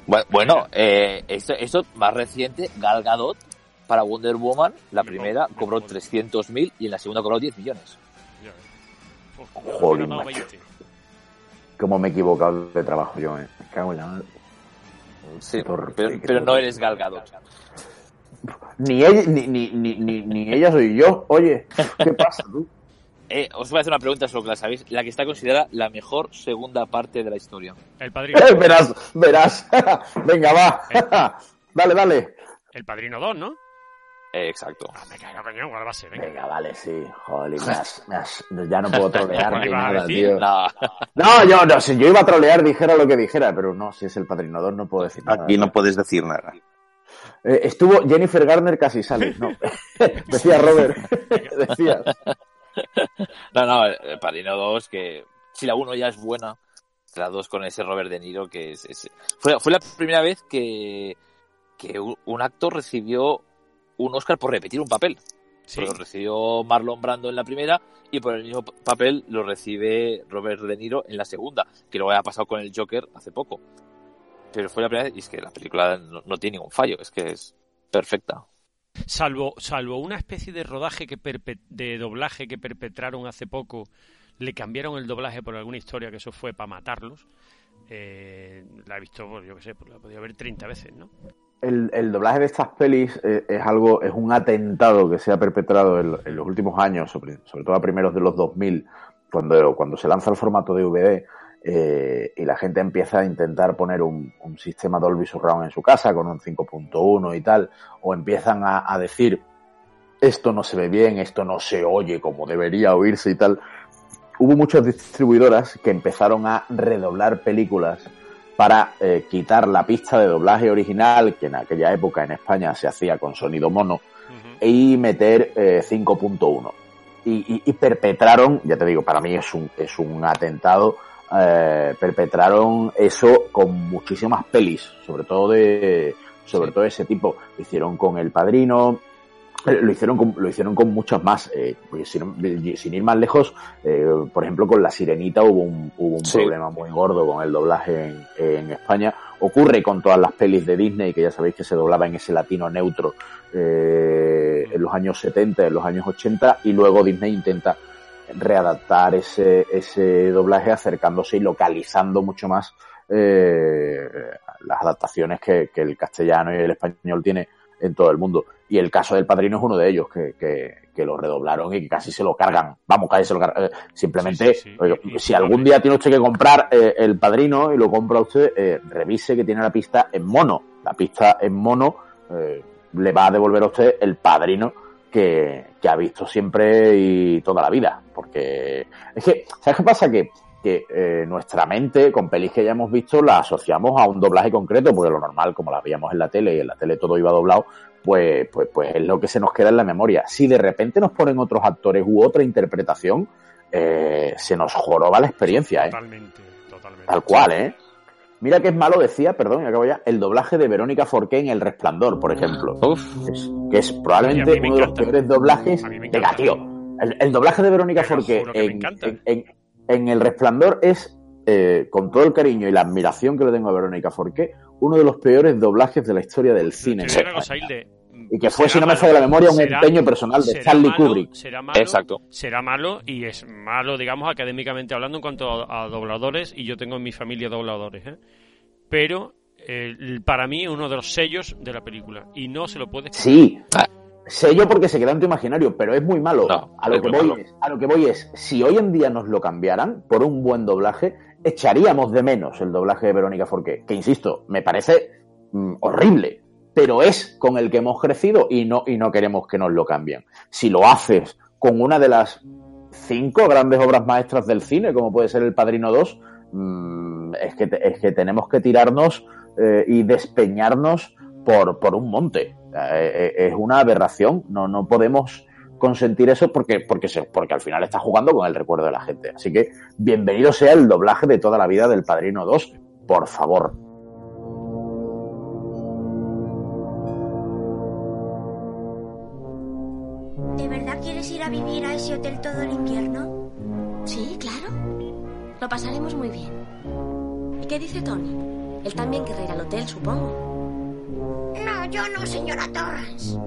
Bueno, bueno eh, esto, esto, más reciente, Gal Gadot para Wonder Woman, la primera cobró 300.000 y en la segunda cobró 10 millones. Jolín, Cómo me he equivocado de trabajo yo, eh. Me cago en la Sí, pero, no eres galgado. Ni ella, ni, ni, ni, ni, ella soy yo. Oye, ¿qué pasa tú? Eh, os voy a hacer una pregunta solo que la sabéis. La que está considerada la mejor segunda parte de la historia. El padrino. Eh, verás, verás. Venga, va. dale, dale. El padrino 2, ¿no? Eh, exacto. Ah, me cago, coño, ¿cuál va a ser? Venga, vale, sí. Joder, ya no puedo trolear ni nada, tío. No. no, yo, no, si yo iba a trolear, dijera lo que dijera, pero no, si es el padrinador no puedo decir nada. Aquí no puedes decir nada. Eh, estuvo Jennifer Garner casi sale, no. Decía Robert. Decía. No, no, el Padrino 2, que si la 1 ya es buena, la 2 con ese Robert De Niro, que es, fue, fue la primera vez que, que un actor recibió un Oscar por repetir un papel. Lo recibió Marlon Brando en la primera y por el mismo papel lo recibe Robert De Niro en la segunda, que luego ha pasado con el Joker hace poco. Pero fue la primera vez y es que la película no, tiene ningún fallo, es que es perfecta. Salvo, salvo una especie de rodaje que de doblaje que perpetraron hace poco, le cambiaron el doblaje por alguna historia que eso fue para matarlos. Eh, la he visto, pues, yo qué sé, pues la he podido ver 30 veces, ¿no? El, doblaje de estas pelis eh, es algo, es un atentado que se ha perpetrado en, los últimos años, sobre, todo a primeros de los 2000, cuando, cuando se lanza el formato DVD eh, y la gente empieza a intentar poner un, sistema Dolby Surround en su casa con un 5.1 y tal, o empiezan a, decir esto no se ve bien, esto no se oye como debería oírse y tal. Hubo muchas distribuidoras que empezaron a redoblar películas para eh, quitar la pista de doblaje original, que en aquella época en España se hacía con sonido mono, y meter 5.1. Eh, y, perpetraron, ya te digo, para mí es un, es un atentado, eh, perpetraron eso con muchísimas pelis, sobre todo de, sobre todo ese tipo. Lo hicieron con El Padrino, lo hicieron con, lo hicieron con muchos más. Eh, pues sin, ir más lejos, eh, por ejemplo, con La Sirenita hubo un, hubo un problema muy gordo con el doblaje en, España. Ocurre con todas las pelis de Disney, que ya sabéis que se doblaba en ese latino neutro eh, en los años 70, en los años 80, y luego Disney intenta readaptar ese, ese doblaje acercándose y localizando mucho más las adaptaciones que, que el castellano y el español tiene en todo el mundo. Y el caso del padrino es uno de ellos, que, que, lo redoblaron y que casi se lo cargan. Vamos, casi se lo cargan. Eh, simplemente, si algún día tiene usted que comprar eh, el padrino y lo compra usted, eh, revise que tiene la pista en mono. La pista en mono le va a devolver a usted el padrino que, que, ha visto siempre y toda la vida. Porque es que, ¿sabes qué pasa? Que que nuestra mente, con pelis que ya hemos visto, la asociamos a un doblaje concreto, porque lo normal, como la veíamos en la tele y en la tele todo iba doblado, pues, pues, pues es lo que se nos queda en la memoria. Si de repente nos ponen otros actores u otra interpretación, eh, se nos joroba la experiencia, ¿eh? Totalmente, totalmente. Tal cual, ¿eh? Mira que es malo, decía, perdón, y acabo ya, el doblaje de Verónica Forqué en El Resplandor, por ejemplo. que es probablemente uno de los peores doblajes. Venga, tío. El, doblaje de Verónica Forqué en, El Resplandor es, eh, con todo el cariño y la admiración que le tengo a Verónica Forqué, uno de los peores doblajes de la historia del cine. Y que fue, si no me falla la memoria, un empeño personal de Charlie Kubrick. Será malo, Exacto. Será malo y es malo, digamos, académicamente hablando en cuanto a, dobladores, y yo tengo en mi familia dobladores, ¿eh? Pero para mí es uno de los sellos de la película y no se lo puede. Sí, sello porque se queda en tu imaginario, pero es muy malo. a, lo que voy Es, a lo que voy es, si hoy en día nos lo cambiaran por un buen doblaje, echaríamos de menos el doblaje de Verónica Forqué, que insisto, me parece mm, horrible, pero es con el que hemos crecido y no, y no queremos que nos lo cambien. Si lo haces con una de las cinco grandes obras maestras del cine, como puede ser El Padrino 2, mm, es, que, es que tenemos que tirarnos eh, y despeñarnos por, por un monte. Eh, eh, es una aberración, no, no podemos consentir eso porque, porque, se, porque al final está jugando con el recuerdo de la gente. Así que bienvenido sea el doblaje de toda la vida del Padrino 2, por favor. Hotel todo el invierno? Sí, claro. Lo pasaremos muy bien. ¿Y qué dice Tony? Él también querrá ir al hotel, supongo. No, yo no, señora Torrance.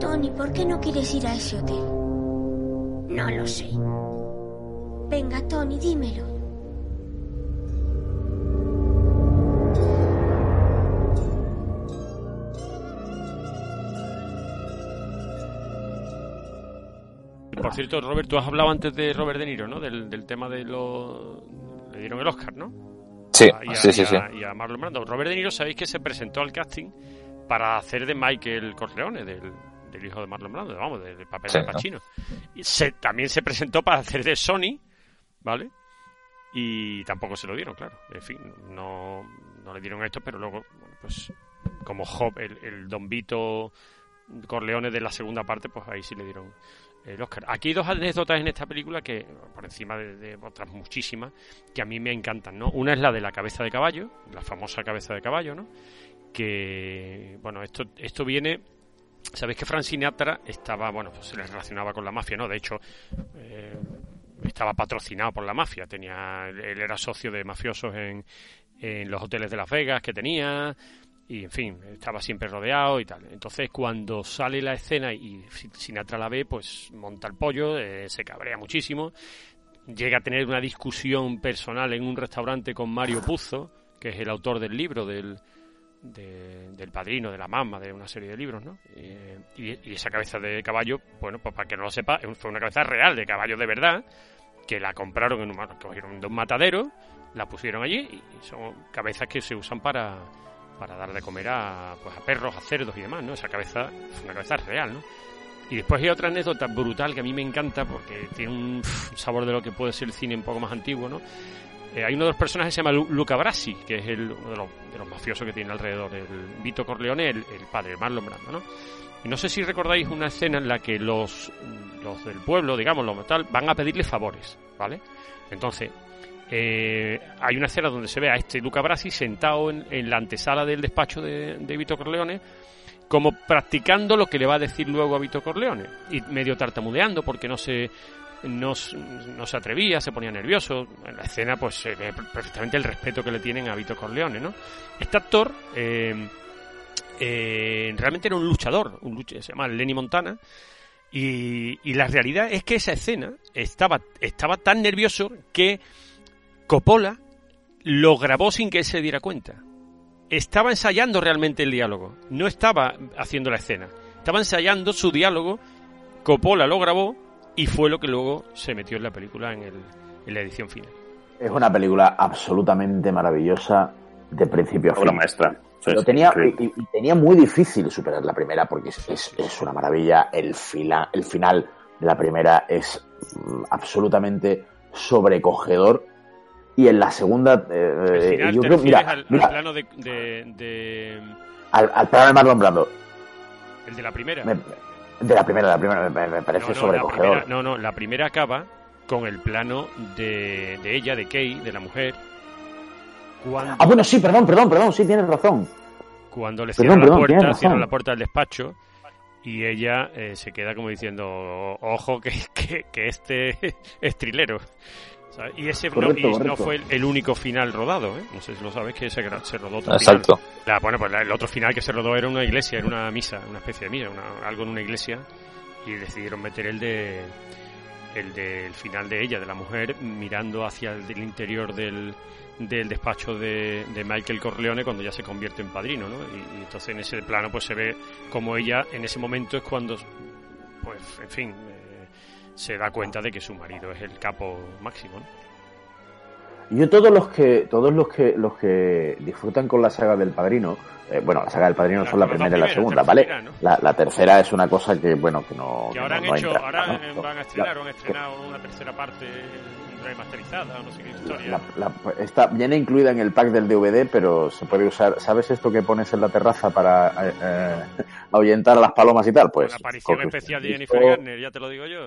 Tony, ¿por qué no quieres ir a ese hotel? No lo sé. Venga, Tony, dímelo. Cierto, Robert, tú has hablado antes de Robert De Niro, ¿no? Del, tema de lo... Le dieron el Oscar, ¿no? Sí, sí, sí, sí. Y a Marlon Brando. Robert De Niro, sabéis que se presentó al casting para hacer de Michael Corleone, del, del hijo de Marlon Brando, vamos, del papel de Pacino. Y se, también se presentó para hacer de Sony, ¿vale? Y tampoco se lo dieron, claro. En fin, no, no le dieron esto, pero luego, pues como Job, el, el Don Vito Corleone de la segunda parte, pues ahí sí le dieron Oscar. Aquí hay dos anécdotas en esta película que, por encima de, de, otras muchísimas, que a mí me encantan, ¿no? Una es la de la cabeza de caballo, la famosa cabeza de caballo, ¿no? Que, bueno, esto, esto viene Sabéis que Frank Sinatra estaba, bueno, pues se le relacionaba con la mafia, ¿no? De hecho, eh, estaba patrocinado por la mafia. Tenía, él era socio de mafiosos en, en los hoteles de Las Vegas que tenía y en fin, estaba siempre rodeado y tal. Entonces, cuando sale la escena y Sinatra la ve, pues monta el pollo, eh, se cabrea muchísimo, llega a tener una discusión personal en un restaurante con Mario Puzo, que es el autor del libro del, del padrino, de la mamá, de una serie de libros, ¿no? Y, esa cabeza de caballo, bueno, pues para que no lo sepa, fue una cabeza real de caballo de verdad, que la compraron en un, de un matadero, la pusieron allí y son cabezas que se usan para, para dar de comer a, pues a perros, a cerdos y demás, ¿no? Esa cabeza fue una cabeza real, ¿no? Y después hay otra anécdota brutal que a mí me encanta porque tiene un sabor de lo que puede ser el cine un poco más antiguo, ¿no? Eh, hay uno de los personajes que se llama Luca Brasi, que es el, uno de los, mafiosos que tiene alrededor, el Vito Corleone, el, padre, el Marlon Brando, ¿no? Y no sé si recordáis una escena en la que los, los del pueblo, digamos, los tal, van a pedirle favores, ¿vale? Entonces, eh, hay una escena donde se ve a este Luca Brasi sentado en, la antesala del despacho de, Vito Corleone, como practicando lo que le va a decir luego a Vito Corleone, y medio tartamudeando porque no se no, no, se atrevía, se ponía nervioso. En la escena, pues se ve perfectamente el respeto que le tienen a Vito Corleone, ¿no? Este actor eh, eh, realmente era un luchador, un se llama Lenny Montana. Y, y, la realidad es que esa escena estaba, estaba tan nervioso que Coppola lo grabó sin que él se diera cuenta. Estaba ensayando realmente el diálogo, no estaba haciendo la escena. Estaba ensayando su diálogo, Coppola lo grabó y fue lo que luego se metió en la película en, el, en la edición final. Es una película absolutamente maravillosa de principio a fin. Obra maestra. Lo tenía, y, tenía muy difícil superar la primera porque es, es, una maravilla. El, fila, el final de la primera es mm, absolutamente sobrecogedor. Y en la segunda. Eh, yo creo, mira, al, plano de. de, Al, plano de Marlon Brando. El de la primera. de la primera, la primera, me, parece sobrecogedor. no, no, la primera acaba con el plano de, de ella, de Kay, de la mujer. Ah, bueno, sí, perdón, perdón, perdón, sí, tienes razón. Cuando le cierran la puerta, cierran la puerta del despacho y ella eh, se queda como diciendo, ojo que, que, este es trilero. Y ese no, fue el, único final rodado, ¿eh? No sé si lo sabes que se, se rodó otro Exacto. bueno, pues el otro final que se rodó era una iglesia, era una misa, una especie de misa, algo en una iglesia y decidieron meter el de el del final de ella, de la mujer, mirando hacia el interior del, del despacho de, Michael Corleone cuando ya se convierte en padrino, ¿no? Y, entonces en ese plano pues se ve como ella en ese momento es cuando, pues, en fin, eh, se da cuenta de que su marido es el capo máximo, Yo todos los que todos los que los que disfrutan con la saga del Padrino, eh, bueno, la saga del Padrino son la primera y la segunda, ¿vale? La, tercera es una cosa que bueno que no. Que ahora han hecho, ahora van a estrenar, o han estrenado una tercera parte remasterizada, no sé qué historia. está, viene incluida en el pack del DVD, pero se puede usar. ¿Sabes esto que pones en la terraza para eh, eh ahuyentar a las palomas y tal? Pues. La aparición especial de Jennifer Garner, ya te lo digo yo.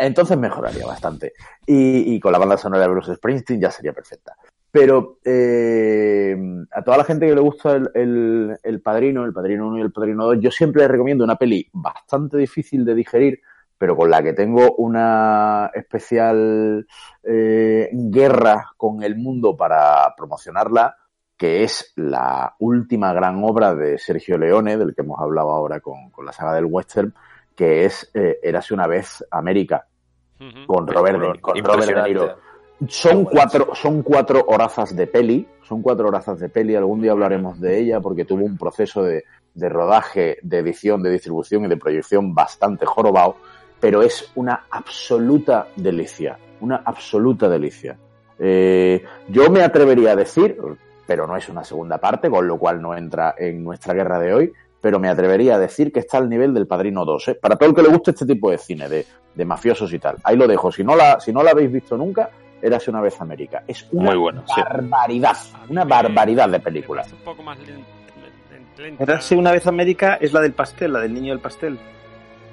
Entonces mejoraría bastante. Y, con la banda sonora de Bruce Springsteen ya sería perfecta. Pero eh, a toda la gente que le gusta el, el, Padrino, el Padrino 1 y el Padrino 2, yo siempre les recomiendo una peli bastante difícil de digerir, pero con la que tengo una especial eh, guerra con el mundo para promocionarla, que es la última gran obra de Sergio Leone, del que hemos hablado ahora con, la saga del western, que es eh, Érase una vez América, con Robert, con Robert De Niro. Son cuatro, son cuatro horazas de peli, son cuatro horazas de peli, algún día hablaremos de ella porque tuvo un proceso de, de rodaje, de edición, de distribución y de proyección bastante jorobado, pero es una absoluta delicia, una absoluta delicia. Eh, yo me atrevería a decir, pero no es una segunda parte, con lo cual no entra en nuestra guerra de hoy, pero me atrevería a decir que está al nivel del Padrino 2, ¿eh? para todo el que le guste este tipo de cine, de, de, mafiosos y tal. Ahí lo dejo, si no la, si no la habéis visto nunca, Érase una vez América. Es una barbaridad, una barbaridad de película. Un poco más Érase una vez América es la del pastel, la del niño del pastel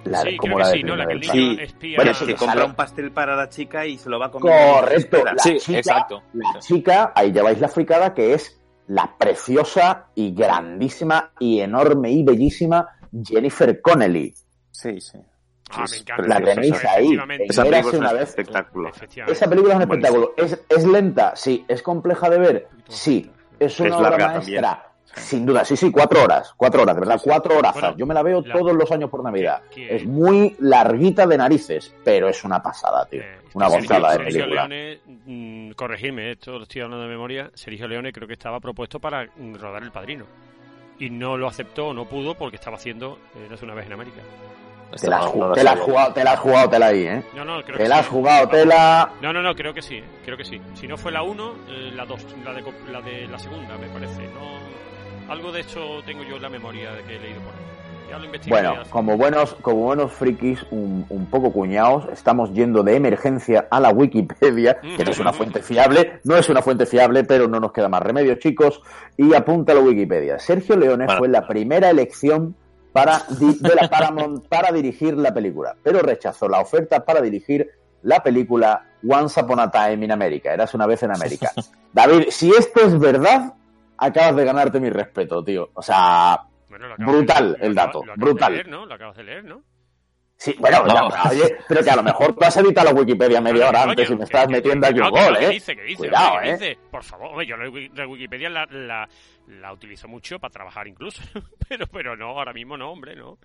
sí, creo que sí, ¿no? La que el niño espía... Bueno, se compra un pastel para la chica y se lo va a comer. Correcto. La sí, chica, exacto. La chica, ahí lleváis la fricada, que es la preciosa y grandísima y enorme y bellísima Jennifer Connelly. Sí, sí. Ah, me encanta. La tenéis ahí. Esa película es un espectáculo. Esa película es un espectáculo. ¿Es, ¿Es, lenta? Sí. ¿Es compleja de ver? Sí. Es una es obra maestra. Sin duda, sí, sí, cuatro horas, cuatro horas, de verdad, cuatro horas. Yo me la veo todos los años por Navidad. Es muy larguita de narices, pero es una pasada, tío. Eh, una gozada de película. Leone, mm, corregirme, esto lo estoy hablando de memoria, Sergio Leone creo que estaba propuesto para rodar El Padrino. Y no lo aceptó, no pudo, porque estaba haciendo eh, No una vez en América. Te la, has jugado, te la has jugado tela ahí, ¿eh? No, no, creo te la has jugado tela. No, no, no, creo que sí, creo que sí. Si no fue la 1, eh, la 2, la de, la de la segunda, me parece. No, algo de hecho tengo yo en la memoria de que he leído por ahí. Ya lo bueno, como buenos, como buenos frikis, un, un, poco cuñados, estamos yendo de emergencia a la Wikipedia, que no es una fuente fiable, no es una fuente fiable, pero no nos queda más remedio, chicos, y apunta a la Wikipedia. Sergio Leone fue la primera elección para, de la Paramount para dirigir la película, pero rechazó la oferta para dirigir la película Once Upon a Time in America, eras una vez en América. David, si esto es verdad, acabas de ganarte mi respeto, tío. O sea, brutal el dato, brutal. De leer, ¿no? Lo acabas de leer, ¿no? Sí, bueno, oye, pero que a lo mejor tú has editado la Wikipedia media hora antes y me estás metiendo aquí un gol, ¿eh? Dice, que dice, Cuidado, ¿eh? Dice. Por favor, yo la Wikipedia la, la, la utilizo mucho para trabajar incluso, pero, pero no, ahora mismo no, hombre, no.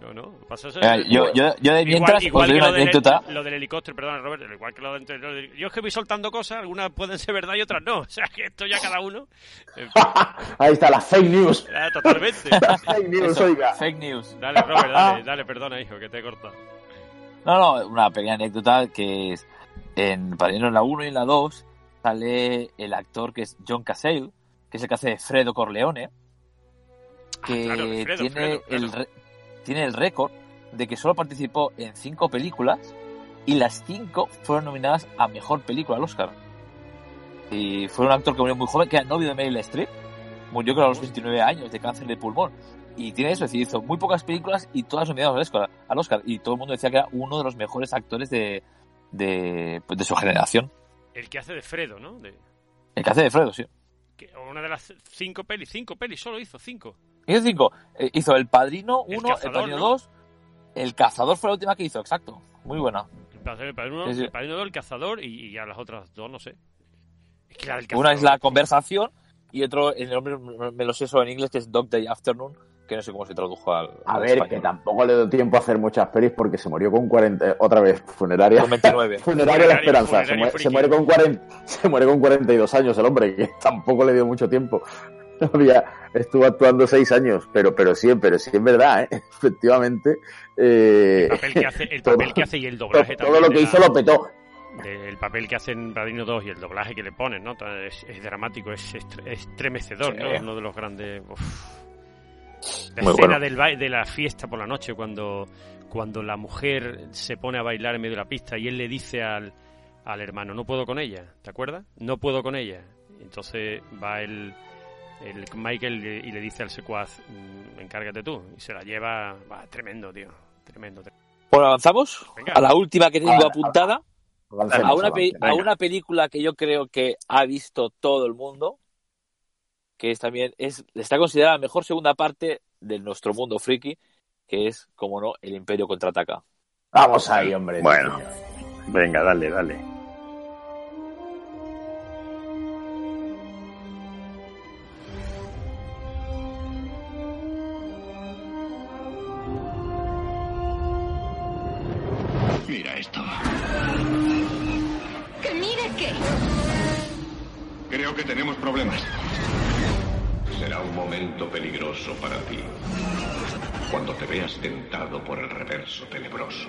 No, no, pasa eso. Eh, yo, yo, yo de mientras, igual, igual que lo, del, lo del helicóptero, perdón, Robert, igual que lo, de, Yo es que voy soltando cosas, algunas pueden ser verdad y otras no. O sea, que esto ya cada uno. Ahí está, la fake news. totalmente. fake news, oiga. Fake news. Dale, Robert, dale, dale, perdona, hijo, que te he cortado. No, no, una pequeña anécdota que es en Padrino en la 1 y en la 2 sale el actor que es John Cassell, que es el que hace Fredo Corleone, ah, que tiene el tiene el récord de que solo participó en cinco películas y las cinco fueron nominadas a mejor película al Oscar. Y fue un actor que murió muy joven, que era novio de Meryl Streep. murió creo a los 29 años de cáncer de pulmón. Y tiene eso, es decir, hizo muy pocas películas y todas nominadas al Oscar, al Oscar. Y todo el mundo decía que era uno de los mejores actores de, de, pues, de su generación. El que hace de Fredo, ¿no? El que hace de Fredo, sí. una de las cinco pelis, cinco pelis, solo hizo cinco. Hizo cinco. Eh, hizo El Padrino 1, El, Padrino 2. El Cazador fue la última que hizo, exacto. Muy buena. El Padrino, el, padrino 2, El Cazador y, y, a las otras dos, no sé. Es que la del Una es La Conversación y otro, el nombre me lo sé solo en inglés, que es Dog Day Afternoon que no sé cómo se tradujo al. A ver, que tampoco le dio tiempo a hacer muchas pelis porque se murió con 40. Otra vez, funeraria. Con 29. funeraria La Esperanza. Se muere, se muere, con 40, se muere con 42 años el hombre, que tampoco le dio mucho tiempo. Había, estuvo actuando seis años, pero, pero sí, pero sí es verdad, ¿eh? efectivamente. Eh, el papel que hace, el papel que hace y el doblaje todo, Todo lo que hizo lo petó. El papel que hace en Padrino 2 y el doblaje que le ponen, ¿no? Es, dramático, es, estremecedor, ¿no? Uno de los grandes. La escena del de la fiesta por la noche, cuando, cuando la mujer se pone a bailar en medio de la pista y él le dice al, al hermano, no puedo con ella, ¿te acuerdas? No puedo con ella. Entonces va el, el Michael y le dice al secuaz, mm, encárgate tú. Y se la lleva, va, tremendo, tío, tremendo. Bueno, avanzamos a la última que tengo apuntada. a, una a una película que yo creo que ha visto todo el mundo, que es también es está considerada la mejor segunda parte de nuestro mundo friki, que es, como no, el Imperio contraataca. Vamos ahí, hombre. Bueno, venga, dale, dale. Tenebroso.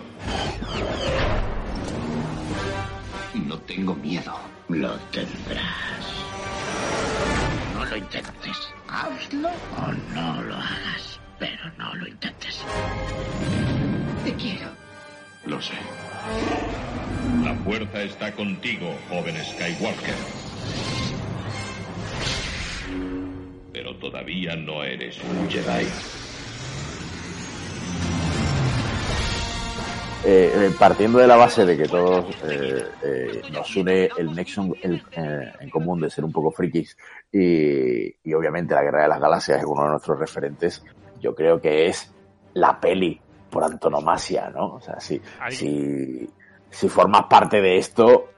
No tengo miedo. Lo tendrás. No lo intentes. Hazlo o no lo hagas. Pero no lo intentes. Te quiero. Lo sé. La fuerza está contigo, joven Skywalker. pero todavía no eres un Jedi. Eh, eh, partiendo de la base de que todos eh, nos une el Nexon en común de ser un poco frikis y, y, obviamente la Guerra de las Galaxias es uno de nuestros referentes, yo creo que es la peli por antonomasia, ¿no? O sea, si, si, si formas parte de esto,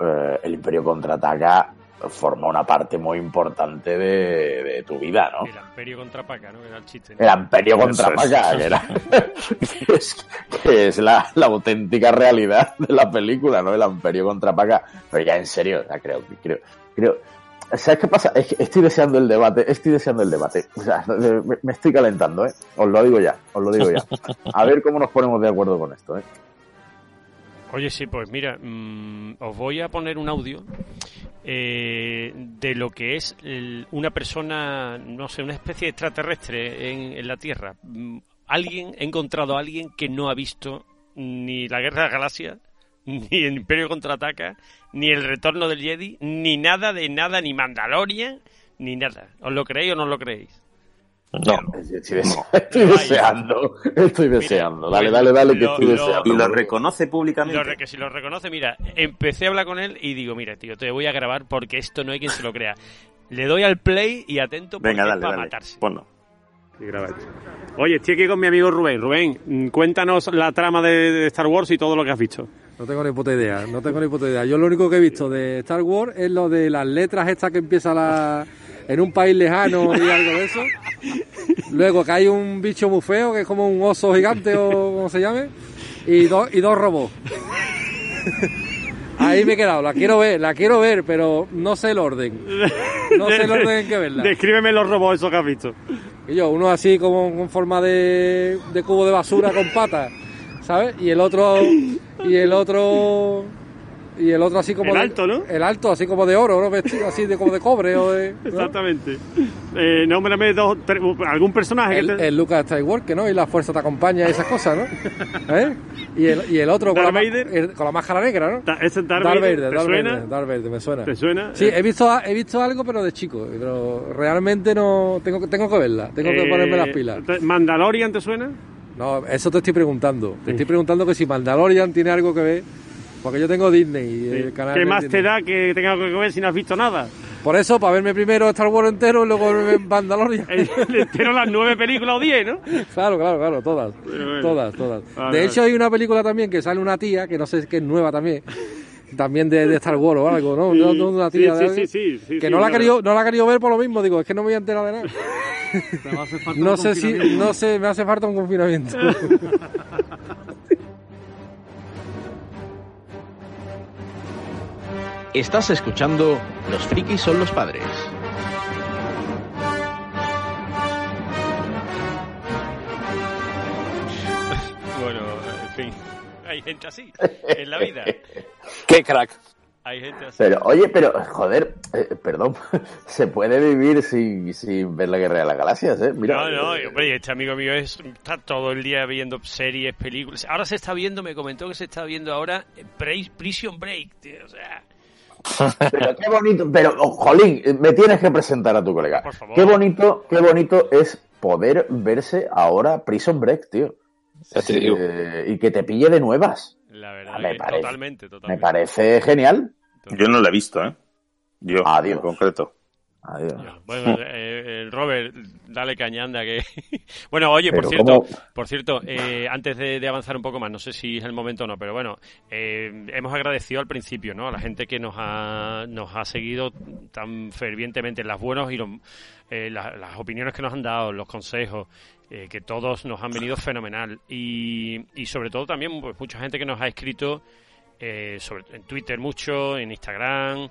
el Imperio contraataca forma una parte muy importante de, tu vida, ¿no? El Amperio contra Paca, ¿no? Era el chiste. El Amperio contra Paca, que, era, que es, la, auténtica realidad de la película, ¿no? El Amperio contra Paca. Pero ya en serio, creo, creo, creo. ¿Sabes qué pasa? Es que estoy deseando el debate, estoy deseando el debate. O sea, me estoy calentando, ¿eh? Os lo digo ya, os lo digo ya. A ver cómo nos ponemos de acuerdo con esto, ¿eh? Oye, sí, pues mira, mm, os voy a poner un audio eh, de lo que es una persona, no sé, una especie de extraterrestre en, la Tierra. Mm, alguien, he encontrado a alguien que no ha visto ni la Guerra de la Galaxia, ni el Imperio contraataca, ni el Retorno del Jedi, ni nada de nada, ni Mandalorian, ni nada. ¿Os lo creéis o no lo creéis? No, estoy, deseando, estoy deseando. Dale, dale, dale, que estoy deseando. Y lo reconoce públicamente. Lo, que si lo reconoce, mira, empecé a hablar con él y digo, mira, tío, te voy a grabar porque esto no hay quien se lo crea. Le doy al play y atento porque Venga, dale, para dale. matarse. Ponlo. Oye, estoy aquí con mi amigo Rubén. Rubén, cuéntanos la trama de, Star Wars y todo lo que has visto. No tengo ni puta idea, no tengo ni puta idea. Yo lo único que he visto de Star Wars es lo de las letras estas que empieza la en un país lejano y algo de eso. Luego que hay un bicho muy feo, que es como un oso gigante o como se llame, y, dos y dos robots. Ahí me he quedado, la quiero ver, la quiero ver, pero no sé el orden. No sé el orden en que verla. Descríbeme los robots esos que has visto. Y yo, uno así como con forma de, de cubo de basura con patas, ¿sabes? Y el otro, y el otro y el otro así como el alto, ¿no? El alto, así como de oro, ¿no? Vestido así de como de cobre o de... Exactamente. Eh, nómbrame dos, algún personaje el, que te... el Lucas Skywalker, ¿no? Y la fuerza te acompaña y esas cosas, ¿no? ¿Eh? Y, el, y el otro con la, el, con la, máscara negra, ¿no? Ese Darth, Darth Vader, Vader, ¿te Darth suena? Vader, Darth Vader, me suena. ¿Te suena? Sí, he visto, he visto algo, pero de chico. Pero realmente no... Tengo, tengo que verla, tengo que Eh, ponerme las pilas. ¿Mandalorian te suena? No, eso te estoy preguntando. Te estoy preguntando que si Mandalorian tiene algo que ver. Porque yo tengo Disney. y El canal ¿Qué más Disney. te da que tenga algo que ver si no has visto nada? Por eso, para verme primero Star Wars entero y luego Mandalorian. entero las nueve películas o diez, ¿no? Claro, claro, claro, todas. bueno. Todas, todas. Vale, de hecho, hay una película también que sale una tía, que no sé que es nueva también. También de, de Star Wars o algo, ¿no? Sí, No, no, una tía sí, sí, sí, sí, sí, que sí, no, la ha querido, no la ha querido ver por lo mismo, digo, es que no me voy a enterar de nada. no sé si, no sé, me hace falta un confinamiento. Estás escuchando Los frikis son los padres. Bueno, en fin. Hay gente así en la vida. ¡Qué crack! Hay gente así. Pero, oye, pero, joder, eh, perdón, se puede vivir sin, sin ver la Guerra de las Galaxias, ¿eh? Mira, no, no, hombre, este amigo mío es, está todo el día viendo series, películas. Ahora se está viendo, me comentó que se está viendo ahora eh, Pri- Prison Break, tío, o sea... Pero qué bonito, pero, oh, jolín, me tienes que presentar a tu colega. Por favor. Qué bonito, qué bonito es poder verse ahora Prison Break, tío. Eh, y que te pille de nuevas. La verdad Me que parece- totalmente, Me totalmente. parece genial. Yo no la he visto, ¿eh? Yo, Adiós. en concreto. Adiós. Bueno, eh, Robert, dale cañanda que... bueno, oye, por cierto, ¿cómo? por cierto, eh, antes de, de avanzar un poco más, no sé si es el momento o no, pero bueno, eh, hemos agradecido al principio, ¿no? A la gente que nos ha, nos ha seguido tan fervientemente, las buenas y los, eh, la- las opiniones que nos han dado, los consejos, eh, que todos nos han venido fenomenal. Y, y sobre todo también, pues mucha gente que nos ha escrito eh, sobre, en Twitter mucho, en Instagram.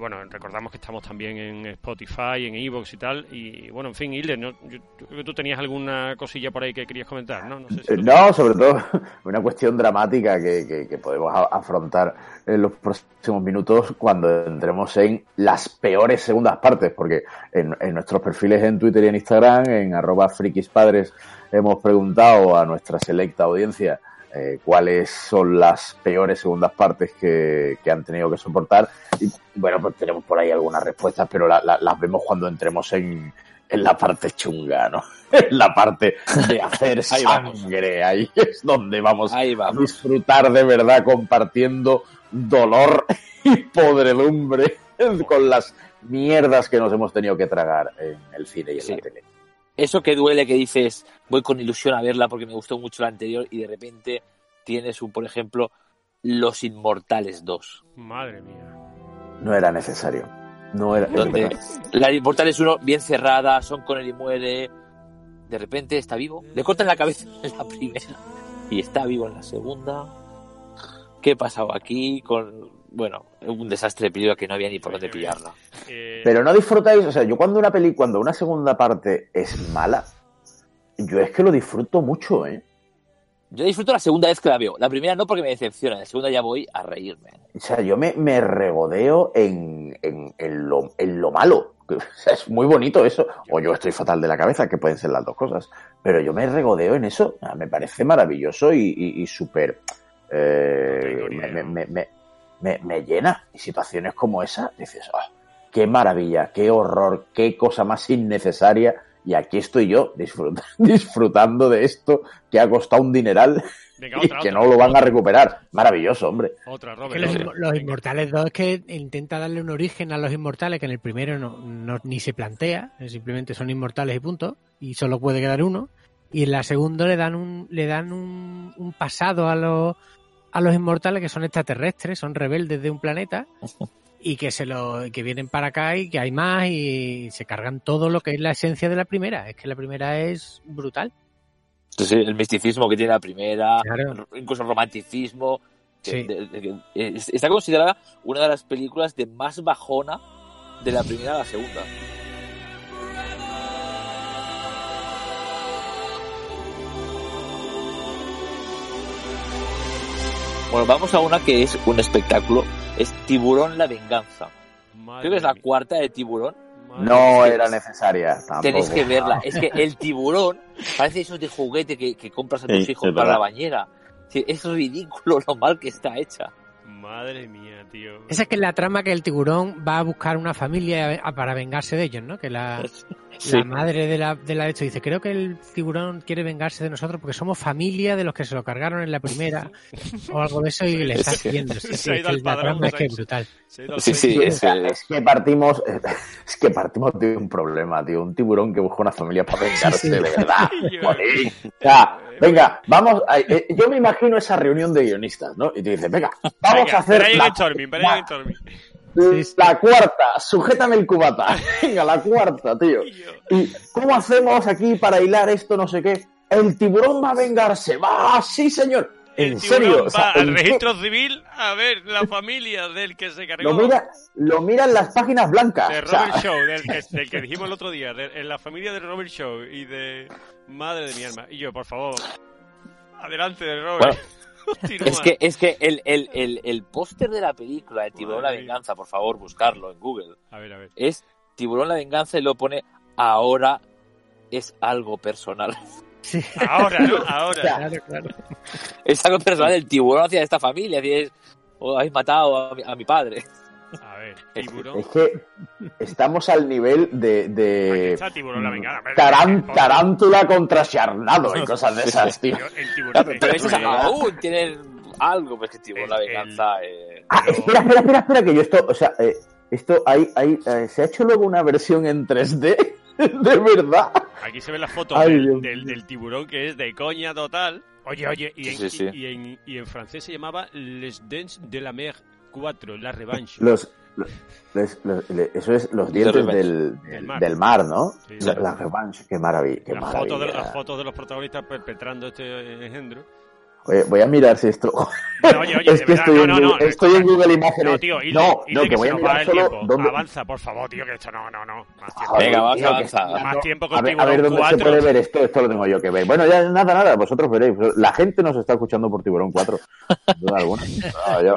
Bueno, recordamos que estamos también en Spotify, en Evox y tal. Y bueno, en fin, Hilde, ¿no? yo, yo creo que tú tenías alguna cosilla por ahí que querías comentar, ¿no? No sé si Eh, tú- No, sobre todo una cuestión dramática que, que- que podemos afrontar en los próximos minutos cuando entremos en las peores segundas partes, porque en, en nuestros perfiles en Twitter y en Instagram, en arroba frikispadres, hemos preguntado a nuestra selecta audiencia eh, cuáles son las peores segundas partes que, que han tenido que soportar. Y bueno, pues tenemos por ahí algunas respuestas, pero la- la- las vemos cuando entremos en, en la parte chunga, ¿no? En la parte de hacer Ahí sangre. Ahí es donde vamos Ahí a vamos. disfrutar de verdad compartiendo dolor y podredumbre con las mierdas que nos hemos tenido que tragar en el cine y en Sí. la tele. Eso que duele que dices, voy con ilusión a verla porque me gustó mucho la anterior y de repente tienes un, por ejemplo, Los Inmortales 2. Madre mía. No era necesario. No era. Donde la Inmortales 1 bien cerrada, Son con él y muere, de repente está vivo, le cortan la cabeza en la primera y está vivo en la segunda. ¿Qué ha pasado aquí? Con, bueno, un desastre de película que no había ni por dónde pillarla. Eh, Pero no disfrutáis, o sea, yo cuando una peli, cuando una segunda parte es mala, yo es que lo disfruto mucho, ¿eh? Yo disfruto la segunda vez que la veo. La primera no porque me decepciona, la segunda ya voy a reírme. O sea, yo me, me regodeo en, en, en lo, en lo malo. O sea, es muy bonito eso. O yo estoy fatal de la cabeza, que pueden ser las dos cosas. Pero yo me regodeo en eso. Me parece maravilloso y, y, y súper... eh, me, me, me, me, me- llena. Y situaciones como esa, dices, "Ah, qué maravilla, qué horror, qué cosa más innecesaria. Y aquí estoy yo disfrut- disfrutando de esto que ha costado un dineral Venga, y otra, que otra. no lo van a recuperar. Maravilloso, hombre. Otra, Robert. los, los Inmortales 2 es que intenta darle un origen a los Inmortales que en el primero no, no- ni se plantea, simplemente son inmortales y punto, y solo puede quedar uno. Y en la segunda le dan un, le dan un, un pasado a los, a los Inmortales que son extraterrestres, son rebeldes de un planeta y que se lo, que vienen para acá y que hay más y se cargan todo lo que es la esencia de la primera. Es que la primera es brutal. Entonces, el misticismo que tiene la primera, Claro. incluso el romanticismo. Sí. de- de- que- está considerada una de las películas de más bajona de la primera a la segunda. Bueno, vamos a una que es un espectáculo. Es Tiburón la Venganza. Creo que es la cuarta de Tiburón. no era necesaria. Tampoco. Tenéis que verla. Es que el tiburón parece esos de juguete que, que compras a tus hijos para la bañera. Es ridículo lo mal que está hecha. Madre mía, tío. Esa es que es la trama que el tiburón va a buscar una familia para vengarse de ellos, ¿no? Que la, la madre de la, de la hecho dice, creo que el tiburón quiere vengarse de nosotros porque somos familia de los que se lo cargaron en la primera o algo de eso y le está haciendo. Se, es que es brutal. Sí, sí, es, que partimos, es que partimos de un problema, tío. Un tiburón que busca una familia para vengarse, de verdad. venga, vamos. Eh, yo me imagino esa reunión de guionistas, ¿no? Y te dice, venga, vamos a hacer. La, la cuarta, sujétame el cubata. Venga, la cuarta, tío. ¿Y cómo hacemos aquí para hilar esto, no sé qué? El tiburón va a vengarse. Va, sí, señor. ¿En serio? Va al registro civil a ver la familia del que se cargó. Lo mira, lo miran las páginas blancas. De Robert Show, del que, dijimos el otro día. en la familia de Robert Show y de Madre de mi alma. Y yo, por favor, adelante de Robert. Es que, es que el, el, el, el póster de la película de Tiburón la Venganza, por favor, buscarlo en Google. A ver, a ver. Es Tiburón la Venganza y lo pone ahora es algo personal. Sí. Ahora, ¿no? Ahora. Claro, claro. Es algo personal del tiburón hacia esta familia. Es, oh, habéis matado a mi, padre. A ver, tiburón. Es que estamos al nivel de. de está, tiburón la venganza. tarántula contra Charnado y cosas de esas, tío. El tiburón. pero eso aún tienen algo, pues que tiburón la venganza. Eh... Ah, espera, espera, espera, espera, que yo esto. O sea, eh, esto hay, hay, eh, se ha hecho luego una versión en 3D. de verdad. Aquí se ve la foto del, del, tiburón que es de coña total. Oye, oye, y en, Y, en, y en, francés se llamaba Les Dents de la Mer 4, la revanche. Los, eso es los dientes del, del, mar. ¿no? la, revanche, qué maravilla. Qué las, Fotos de, las fotos de los protagonistas perpetrando este engendro voy a mirar si esto. oye, oye, es que estoy, no, en, no, no, estoy en Google Imágenes. No, tío, no, no, que voy a mirar solo. ¿dónde... Avanza, por favor, tío, que esto no, no, no. Más tiempo. Venga, avanza, avanza. Más tiempo con a ver, a ver dónde 4. se puede ver esto. Esto lo tengo yo que ver. Bueno, ya nada, nada, vosotros veréis. La gente nos está escuchando por Tiburón 4. Duda alguna. Ah, yo,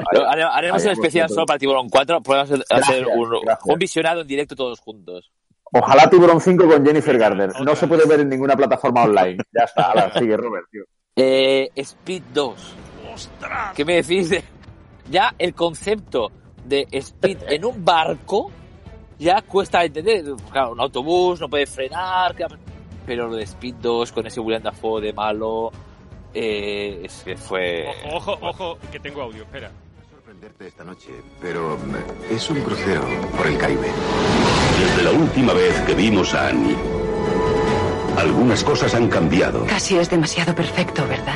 Haremos un especial solo para Tiburón 4. Podemos hacer un, un visionado en directo todos juntos. Ojalá Tiburón 5 con Jennifer Garner. No se puede ver en ninguna plataforma online. Ya está, ahora sigue Robert, tío. Eh, Speed 2. ¿Qué me decís? Ya el concepto de Speed en un barco ya cuesta entender. Claro, un autobús no puede frenar, pero lo de Speed 2 con ese William Dafoe de malo eh, es que fue. Ojo, ojo, ojo, que tengo audio, espera. sorprenderte esta noche, pero es un crucero por el Caribe. Desde la última vez que vimos a Annie, algunas cosas han cambiado. Casi es demasiado perfecto, ¿verdad?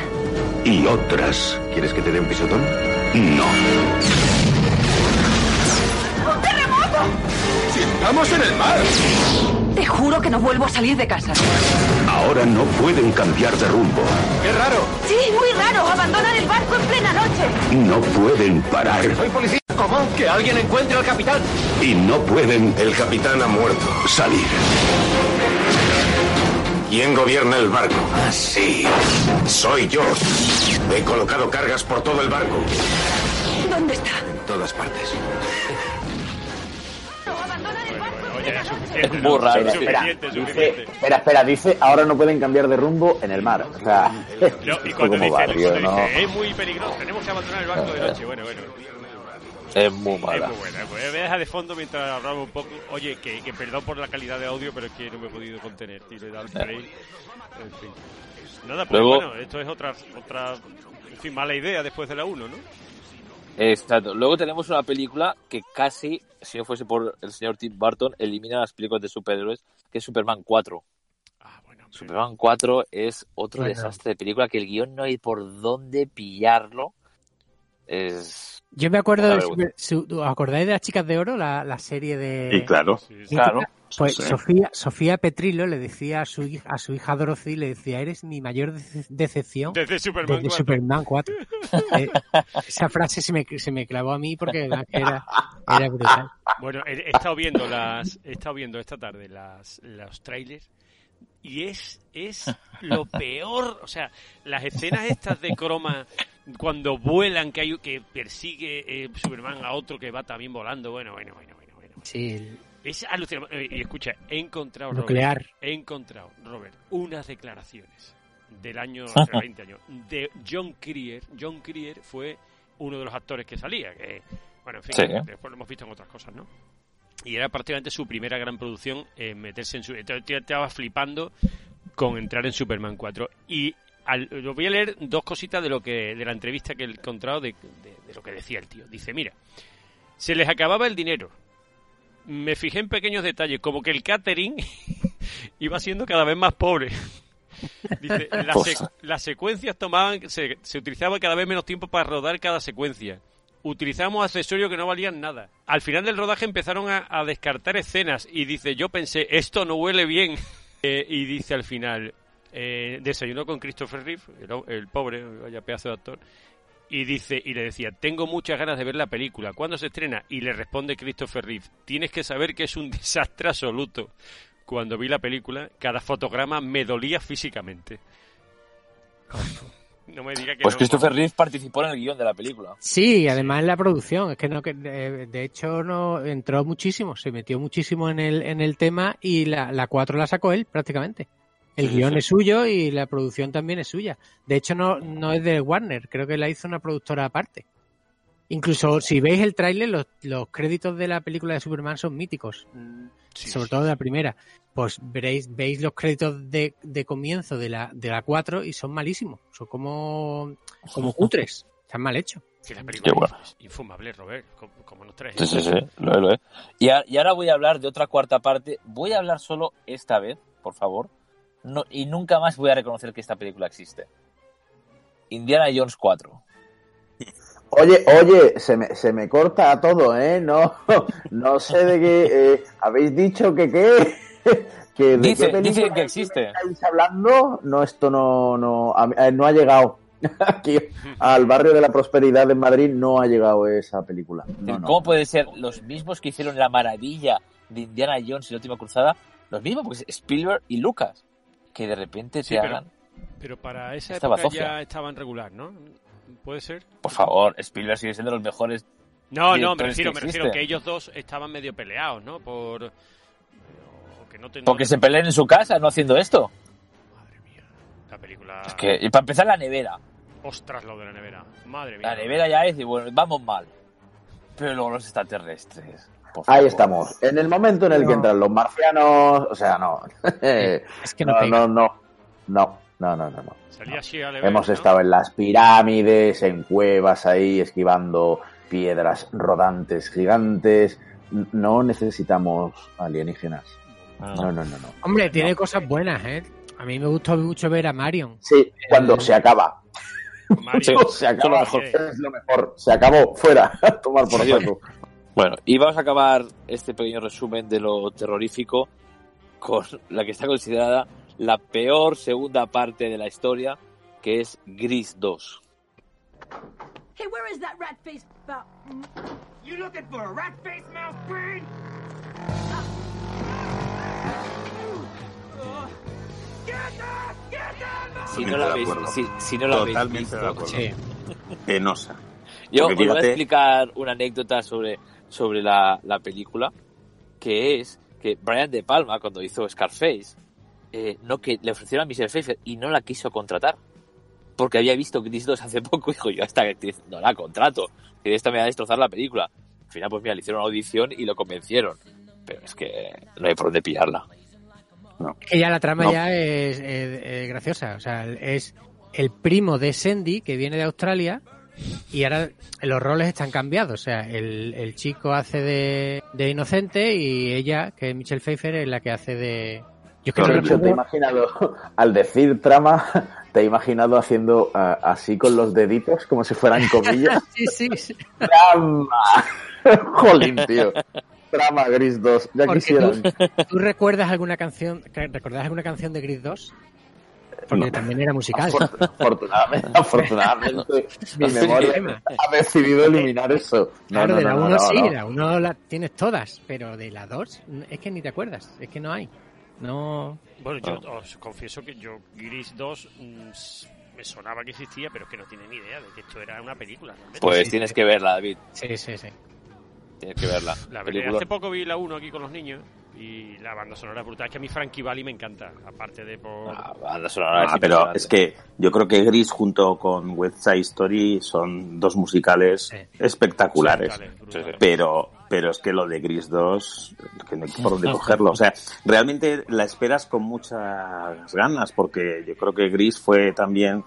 y otras. ¿Quieres que te dé un pisotón? No. ¡Un terremoto! ¡Si estamos en el mar! Te juro que no vuelvo a salir de casa. Ahora no pueden cambiar de rumbo. ¡Qué raro! Sí, muy raro. Abandonan el barco en plena noche. No pueden parar. Soy policía. ¿Cómo? Que alguien encuentre al capitán. Y no pueden. El capitán ha muerto. Salir. ¿Quién gobierna el barco? Ah, sí. Soy yo. He colocado cargas por todo el barco. ¿Dónde está? En todas partes. es raro. Espera, espera, espera, dice, ahora no pueden cambiar de rumbo en el mar. O sea, y cuando dice, barrio, ¿no? es muy peligroso, tenemos que abandonar el barco de noche. Bueno, bueno. Es muy mala. Es muy buena. Pues voy a dejar de fondo mientras hablamos un poco. Oye, que, que, perdón por la calidad de audio, pero es que no me he podido contener, tío. He dado el play. En fin. Nada, pues Luego, bueno, esto es otra, otra, en fin, mala idea después de la 1, ¿no? Exacto. Luego tenemos una película que casi, si no fuese por el señor Tim Burton, elimina las películas de superhéroes, que es Superman 4. Ah, bueno, pero... Superman 4 es otro bueno. desastre de película que el guion no hay por dónde pillarlo. Es yo me acuerdo, de, ¿os acordáis de las chicas de oro? La, la serie de... Sí, claro. claro. Pues Sofía, Sofía Petrillo le decía a su, hija, a su hija Dorothy, le decía, eres mi mayor decepción desde Superman, desde 4. Superman 4. eh, esa frase se me, se me clavó a mí porque era, era brutal. Bueno, he, he, estado viendo las, he estado viendo esta tarde las, los trailers y es, es lo peor, o sea, las escenas estas de croma cuando vuelan, que hay que persigue eh, Superman a otro que va también volando. Bueno, bueno, bueno, bueno. bueno. Sí. Es alucinante. Eh, y escucha, he encontrado, Nuclear. Robert, he encontrado, Robert, unas declaraciones del año 20 años de John Creer. John Creer fue uno de los actores que salía. Que, bueno, en fin, después lo hemos visto en otras cosas, ¿no? Y era prácticamente su primera gran producción en meterse en su... Estaba flipando con entrar en Superman 4. Y al, voy a leer dos cositas de lo que de la entrevista que he encontrado de, de, lo que decía el tío. Dice, mira, se les acababa el dinero. Me fijé en pequeños detalles, como que el catering iba siendo cada vez más pobre. Dice, las secuencias tomaban, se, se utilizaba cada vez menos tiempo para rodar cada secuencia. Utilizamos accesorios que no valían nada. Al final del rodaje empezaron a, a descartar escenas y dice, yo pensé, esto no huele bien. Eh, y dice al final, eh, desayunó con Christopher Reeve, el, pobre, vaya pedazo de actor, y dice y le decía, tengo muchas ganas de ver la película. ¿Cuándo se estrena? Y le responde Christopher Reeve, tienes que saber que es un desastre absoluto. Cuando vi la película, cada fotograma me dolía físicamente. No me diga que pues Christopher Reeve participó en el guion de la película. Sí, además en la producción. Es que no, que de, hecho no entró muchísimo, se metió muchísimo en el, en el tema y la, la 4 la sacó él prácticamente. El guion es suyo y la producción también es suya. De hecho, no, no es de Warner, creo que la hizo una productora aparte. Incluso si veis el tráiler, los, los, créditos de la película de Superman son míticos, sobre todo de la primera. Pues veréis, veis los créditos de, de, comienzo de la, de la 4 y son malísimos, son como, como cutres, están mal hechos. Sí, la película es infumable, Robert, como, nos traes. Sí, sí, sí, lo lo es. Y, y ahora voy a hablar de otra cuarta parte, voy a hablar solo esta vez, por favor, no, y nunca más voy a reconocer que esta película existe. Indiana Jones 4. Oye, oye, se me, se me corta todo, ¿eh? No, no sé de qué. Eh, ¿Habéis dicho que qué? que dice, dice que existe. ¿Estáis hablando? No, esto no, no, eh, no ha llegado. Aquí al barrio de la prosperidad en Madrid no ha llegado esa película. ¿Cómo puede ser los mismos que hicieron la maravilla de Indiana Jones y la última cruzada? Los mismos, porque Spielberg y Lucas que de repente se hagan. Pero para esa época ya estaban regular, ¿no? ¿Puede ser? Por favor, Spielberg sigue siendo los mejores. No, no, me refiero, me refiero que ellos dos estaban medio peleados, ¿no? Por. Que no Porque se peleen en su casa, no haciendo esto. Madre mía. La película. Es que, y para empezar, la nevera. Ostras, lo de la nevera. Madre mía. La nevera ya es, y bueno, vamos mal. Pero luego los extraterrestres. Ahí estamos. En el momento en el que entran los marcianos, o sea, no. es que no, no, no, no, no, no, no, Hemos estado en las pirámides, en cuevas ahí, esquivando piedras rodantes gigantes. No necesitamos alienígenas. Ah. No, no, no, no. Hombre, tiene cosas buenas, ¿eh? A mí me gustó mucho ver a Marion. Sí, cuando se acaba. Marion. se acaba, es lo mejor. Se acabó, fuera. Tomar por saco. Bueno, y vamos a acabar este pequeño resumen de lo terrorífico con la que está considerada la peor segunda parte de la historia, que es Gris 2. Hey, where is that rat face You looking for a rat face mouse brain? Si no la habéis, si, si no la habéis visto, sí. penosa. Yo os voy a explicar una anécdota sobre sobre la, la película, que es que Brian De Palma, cuando hizo Scarface, eh, no que le ofrecieron a Michelle Pfeiffer y no la quiso contratar. Porque había visto Chris 2 hace poco y dijo, yo a esta actriz no la contrato, que esta me va a destrozar la película. Al final, pues mira, le hicieron una audición y lo convencieron. Pero es que no hay por dónde pillarla. No. Ella la trama ya es, graciosa. O sea, es el primo de Sandy, que viene de Australia, y ahora los roles están cambiados. O sea, el, el chico hace de, de, inocente y ella, que es Michelle Pfeiffer, es la que hace de. Yo creo que te he imaginado, al decir trama, te he imaginado haciendo uh, así con los deditos, como si fueran comillas. sí, sí, sí. ¡Trama! Jolín, tío. Trama Gris 2, ya quisieran. ¿tú, ¿tú, recuerdas alguna canción, ¿recuerdas alguna canción de Gris 2? Porque también era musical. Afortunadamente, afortunadamente mi memoria ha decidido eliminar eso. claro, de la 1 sí, de la 1 la tienes todas, pero de la 2 es que ni te acuerdas, es que no hay. No. Bueno, yo os confieso que yo Gris 2 mm, me sonaba que existía, pero es que no tiene ni idea de que esto era una película. Pues tienes que verla, David. Sí, sí, sí. Tienes que verla. La película... Hace poco vi la 1 aquí con los niños y la banda sonora es brutal. Es que a mí Frankie Valli me encanta, aparte de por... La banda sonora ah, pero es que yo creo que Gris junto con West Side Story son dos musicales espectaculares. pero pero es que lo de Gris 2, que no hay por dónde cogerlo. O sea, realmente la esperas con muchas ganas, porque yo creo que Gris fue también,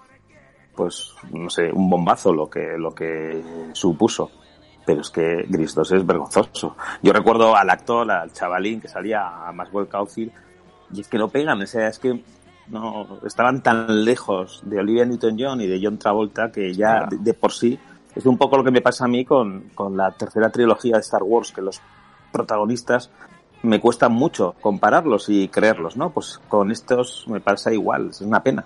pues, no sé, un bombazo lo que, lo que supuso pero es que Gris 2 es vergonzoso. Yo recuerdo al actor, al chavalín que salía a Maxwell Caulfield, y es que lo pegan, o sea, es que no estaban tan lejos de Olivia Newton-John y de John Travolta que ya de, por sí es un poco lo que me pasa a mí con, con la tercera trilogía de Star Wars, que los protagonistas me cuesta mucho compararlos y creerlos, ¿no? Pues con estos me pasa igual, es una pena.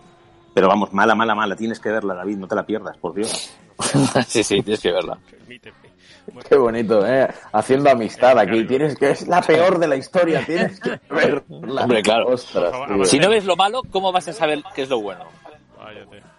Pero vamos, mala, mala, mala, tienes que verla, David, no te la pierdas, por Dios. sí, sí, tienes que verla. Qué bonito, ¿eh? Haciendo amistad aquí. Tienes que es la peor de la historia. Tienes que verla. Hombre, claro. si no ves lo malo, ¿cómo vas a saber qué es lo bueno? Váyate.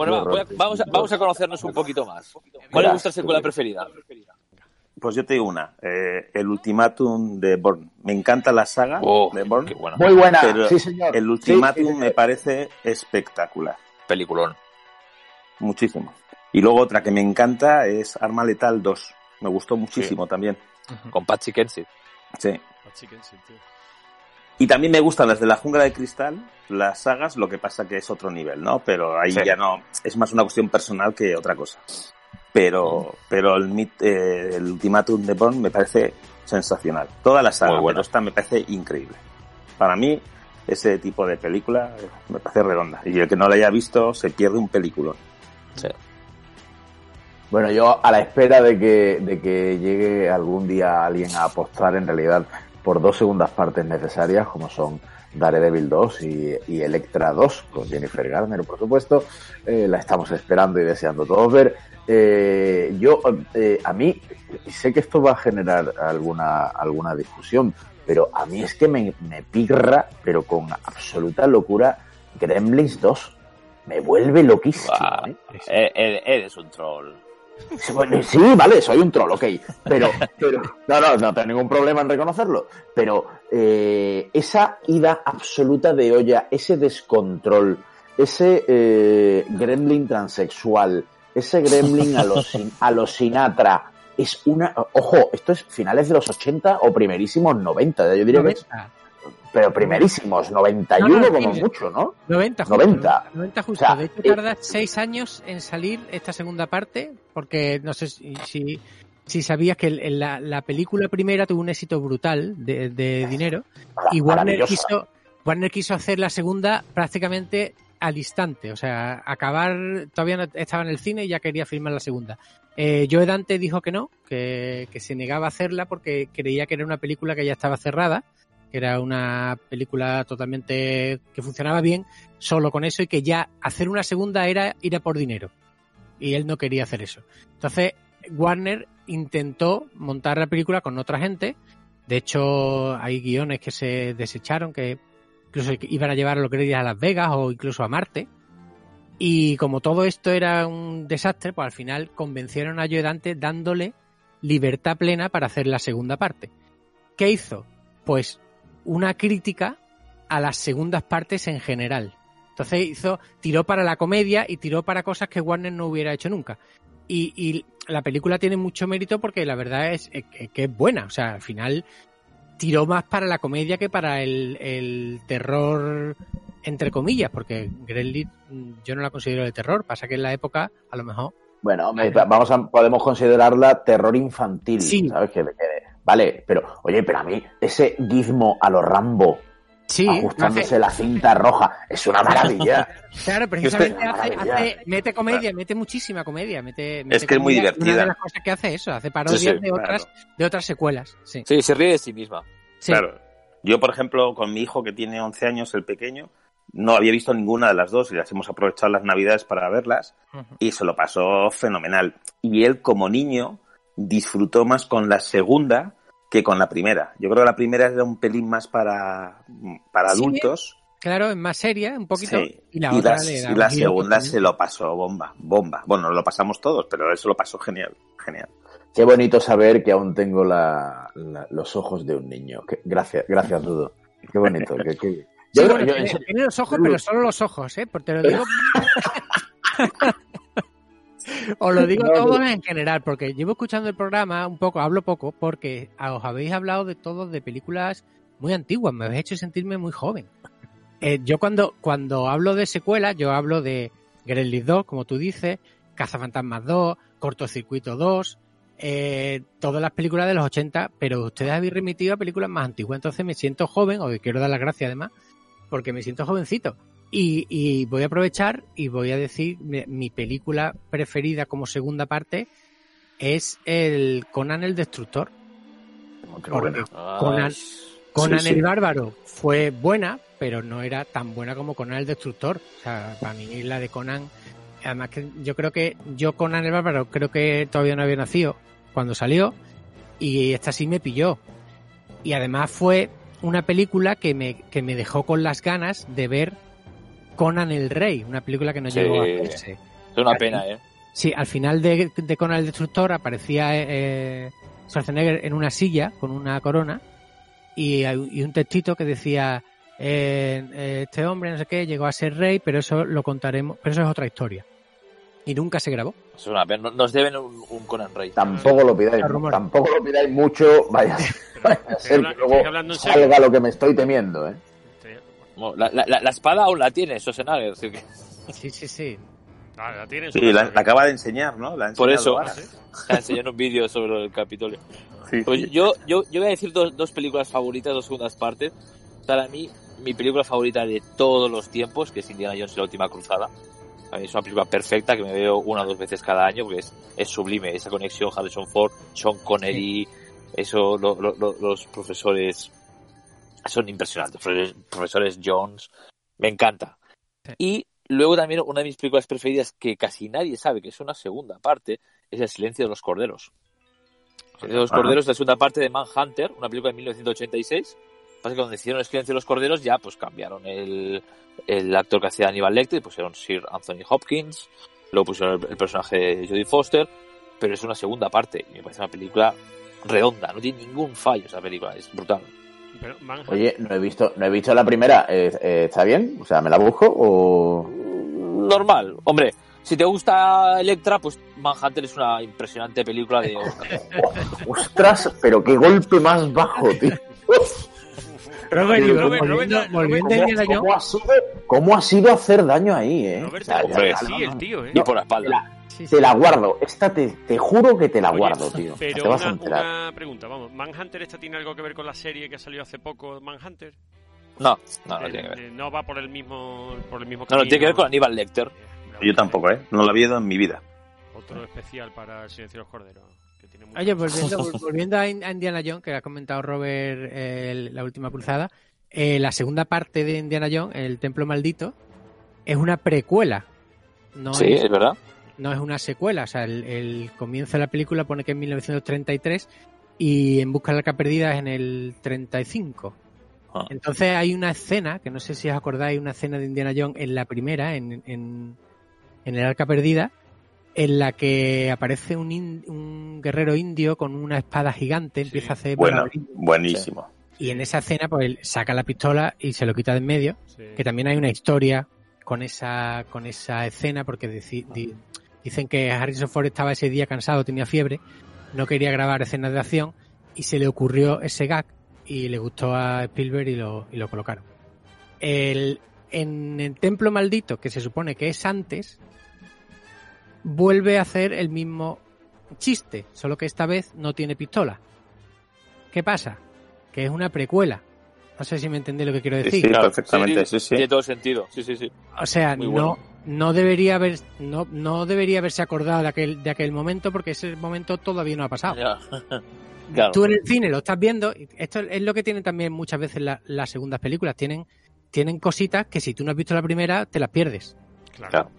Bueno, vamos, a, vamos a conocernos un poquito más. ¿Cuál es vuestra secuela preferida? Pues yo te digo una, eh, el Ultimátum de Bourne. Me encanta la saga oh, de Bourne. Muy buena, sí señor. El Ultimátum me parece espectacular. Peliculón. Muchísimo. Y luego otra que me encanta es Arma Letal 2. Me gustó muchísimo también. Con Patsy Kensit. Sí. Patsy Kensit, tío. Y también me gustan las de la jungla de cristal, las sagas, lo que pasa que es otro nivel, ¿no? Pero ahí ya no, es más una cuestión personal que otra cosa. Pero, pero el, eh, el Ultimatum de Bond me parece sensacional. Toda la saga, bueno. esta me parece increíble. Para mí, ese tipo de película me parece redonda. Y el que no la haya visto se pierde un película. Sí. Bueno, yo a la espera de que, de que llegue algún día alguien a apostar en realidad por dos segundas partes necesarias, como son Daredevil 2 y, y Electra 2, con Jennifer Garner, por supuesto. Eh, la estamos esperando y deseando todos ver. Eh, yo, eh, a mí, sé que esto va a generar alguna, alguna discusión, pero a mí es que me, me pirra, pero con absoluta locura, Gremlins 2. Me vuelve loquísimo. Eres un troll. Sí, vale, soy un troll, ok. Pero, pero no, no, no tengo ningún problema en reconocerlo. Pero eh, esa ida absoluta de olla, ese descontrol, ese eh, gremlin transexual, ese gremlin a los, a los Sinatra, es una. Ojo, esto es finales de los 80 o primerísimos 90. Yo diría que pero primerísimos, 91 como mucho, ¿no? 90 justo. 90, 90 justo. de hecho, tarda 6 años en salir esta segunda parte, porque no sé si, si, sabías que la, la, película primera tuvo un éxito brutal de, de dinero y Warner quiso, Warner quiso hacer la segunda prácticamente al instante, o sea, acabar, todavía no estaba en el cine y ya quería filmar la segunda. Eh, Joe Dante dijo que no, que, que se negaba a hacerla porque creía que era una película que ya estaba cerrada que era una película totalmente que funcionaba bien solo con eso y que ya hacer una segunda era ir a por dinero. Y él no quería hacer eso. Entonces, Warner intentó montar la película con otra gente. De hecho, hay guiones que se desecharon, que incluso iban a llevar a los créditos a Las Vegas o incluso a Marte. Y como todo esto era un desastre, pues al final convencieron a Joe Dante dándole libertad plena para hacer la segunda parte. ¿Qué hizo? Pues una crítica a las segundas partes en general. Entonces hizo, tiró para la comedia y tiró para cosas que Warner no hubiera hecho nunca. Y, la película tiene mucho mérito porque la verdad es que es buena. O sea, al final tiró más para la comedia que para el, terror, entre comillas, porque Gremlin yo no la considero de terror. Pasa que en la época, a lo mejor. Bueno, vamos a, podemos considerarla terror infantil. Sí. ¿Sabes? Que, Vale, pero, oye, pero a mí ese gizmo a los Rambo sí, ajustándose la cinta roja. Es una maravilla. Claro, precisamente hace, mete comedia, mete muchísima comedia. Mete, es que es muy divertida. Una de las cosas que hace eso, hace parodias de, otras, de otras secuelas. Sí. sí, se ríe de sí misma. Claro. Yo, por ejemplo, con mi hijo que tiene 11 años, el pequeño, no había visto ninguna de las dos y las hemos aprovechado las navidades para verlas y se lo pasó fenomenal. Y él como niño disfrutó más con la segunda que con la primera. Yo creo que la primera era un pelín más para, para adultos. Claro, es más seria, un poquito. Y la, y la segunda se lo pasó bomba, bomba. Bueno, lo pasamos todos, pero eso lo pasó genial, genial. Qué bonito saber que aún tengo la, los ojos de un niño. gracias, gracias, Dudo. Qué bonito. que, Yo, tiene, los ojos, pero solo los ojos, ¿eh? Porque te lo digo. os lo digo todo en general, porque llevo escuchando el programa un poco, hablo poco, porque os habéis hablado de todos de películas muy antiguas, me habéis hecho sentirme muy joven. Eh, yo cuando, cuando hablo de secuelas, yo hablo de Gremlins 2, como tú dices, Cazafantasmas 2, Cortocircuito 2, eh, todas las películas de los 80, pero ustedes habéis remitido a películas más antiguas, entonces me siento joven, o quiero dar las gracias además, porque me siento jovencito. Y, voy a aprovechar y voy a decir mi, película preferida como segunda parte es el Conan el Destructor. Conan, Conan el Bárbaro fue buena, pero no era tan buena como Conan el Destructor. O sea, para mí la de Conan, además que yo creo que yo Conan el Bárbaro creo que todavía no había nacido cuando salió y esta sí me pilló. Y además fue una película que me, que me dejó con las ganas de ver Conan el Rey, una película que no llegó a verse. Es una pena, ¿eh? Sí, al final de, Conan el Destructor aparecía eh, Schwarzenegger en una silla con una corona y, y un textito que decía eh, este hombre no sé qué llegó a ser rey, pero eso lo contaremos, pero eso es otra historia. Y nunca se grabó. Es una pena. Nos deben un, Conan Rey. Tampoco lo pidáis, tampoco lo pidáis mucho, vaya, a ser que luego salga lo que me estoy temiendo, ¿eh? La, la, la, espada aún la tiene Schwarzenegger. Sí, sí, sí. Ah, la tiene. Sí, la, acaba de enseñar, ¿no? Por eso. La enseñó en un vídeo sobre el Capitolio. Pues yo, yo, yo voy a decir dos, dos películas favoritas, dos segundas partes. Para mí, mi película favorita de todos los tiempos, que es Indiana Jones y la última cruzada. A mí es una película perfecta que me veo una o dos veces cada año porque es, es sublime. Esa conexión Harrison Ford, Sean Connery, eso, los profesores son impresionantes. Profesores, profesores Jones, me encanta. Y luego también una de mis películas preferidas que casi nadie sabe que es una segunda parte es El silencio de los corderos. El silencio de los corderos es la segunda parte de Manhunter, una película de 1986. Pasa que cuando hicieron El silencio de los corderos ya pues cambiaron el, el actor que hacía Aníbal Lecter, pusieron Sir Anthony Hopkins, luego pusieron el, personaje de Jodie Foster, pero es una segunda parte y me parece una película redonda, no tiene ningún fallo esa película, es brutal. Oye, no he visto, no he visto la primera. Eh, eh, ¿Está bien? O sea, ¿me la busco o...? Normal. Hombre, si te gusta Electra, pues Manhattan es una impresionante película de Ostras, pero qué golpe más bajo, tío. Robert, ¿cómo, ha sido, ¿cómo, ha sido, hacer daño ahí, eh? sí, el tío, eh. Y por la espalda te la guardo. Esta te, te, juro que te la guardo, tío. Pero te vas una, a enterar. una pregunta, vamos. ¿Manhunter esta tiene algo que ver con la serie que ha salido hace poco, Manhunter? No, no, no tiene que ver. No va por el mismo, por el mismo camino. No, no, tiene que ver con Aníbal Lecter. Yo tampoco, ¿eh? No la había en mi vida. Otro especial para el Silencio de los Corderos. Oye, volviendo, volviendo a Indiana Jones, que ha comentado Robert la última cruzada, eh, la segunda parte de Indiana Jones, El Templo Maldito, es una precuela. No sí, es verdad no es una secuela. O sea, el, comienzo de la película pone que es en 1933 y En Busca de la Arca Perdida es en el 35. Ah. Entonces hay una escena, que no sé si os acordáis, una escena de Indiana Jones en la primera, en, en, el Arca Perdida, en la que aparece un, un guerrero indio con una espada gigante, empieza a hacer... Bueno, buenísimo. Y en esa escena, pues él saca la pistola y se lo quita de en medio, que también hay una historia con esa, con esa escena, porque Dicen que Harrison Ford estaba ese día cansado, tenía fiebre, no quería grabar escenas de acción y se le ocurrió ese gag y le gustó a Spielberg y lo, y lo colocaron. El, en el Templo Maldito, que se supone que es antes, vuelve a hacer el mismo chiste, solo que esta vez no tiene pistola. ¿Qué pasa? Que es una precuela. No sé si me entendéis lo que quiero decir. Sí, perfectamente, sí, sí. Tiene todo sentido, sí, sí, sí. O sea, no, no debería haber no, no debería haberse acordado de aquel de aquel momento porque ese momento todavía no ha pasado. Tú en el cine lo estás viendo, esto es lo que tienen también muchas veces las segundas películas, tienen tienen cositas que si tú no has visto la primera, te las pierdes. Claro.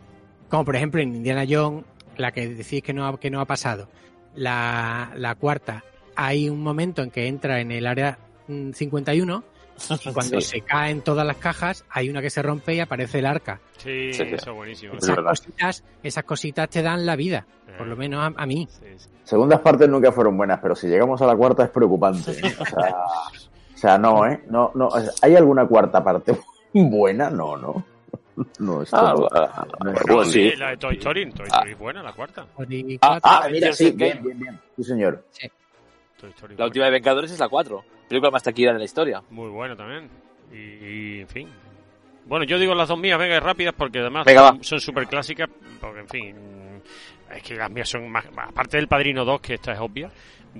Como por ejemplo en Indiana Jones, la que decís que no ha, que no ha pasado. La, la cuarta, hay un momento en que entra en el área mm, 51 y cuando Sí. se caen todas las cajas, hay una que se rompe y aparece el arca. Sí, Sí, eso es buenísimo. Esas cositas, esas cositas te dan la vida, por lo menos a, a mí. Segundas partes nunca fueron buenas, pero si llegamos a la cuarta es preocupante. ¿eh? O sea, o sea, no, ¿eh? No, no. ¿Hay alguna cuarta parte buena? No, no. No, esto Ah, no. ah, No, pues no. sí. La de Toy Story, Toy Story es buena, la cuarta. Ah, ah, mira, Avengers sí, Endgame. bien, bien, bien. Sí, señor. Toy Story La última de Vengadores es la 4. Película más taquillera de la historia. Muy buena también. Y, y, en fin. Bueno, yo digo las dos mías, venga, rápidas, porque además Venga, son- súper clásicas. Porque, en fin, es que las mías son más. Aparte del Padrino 2, que esta es obvia,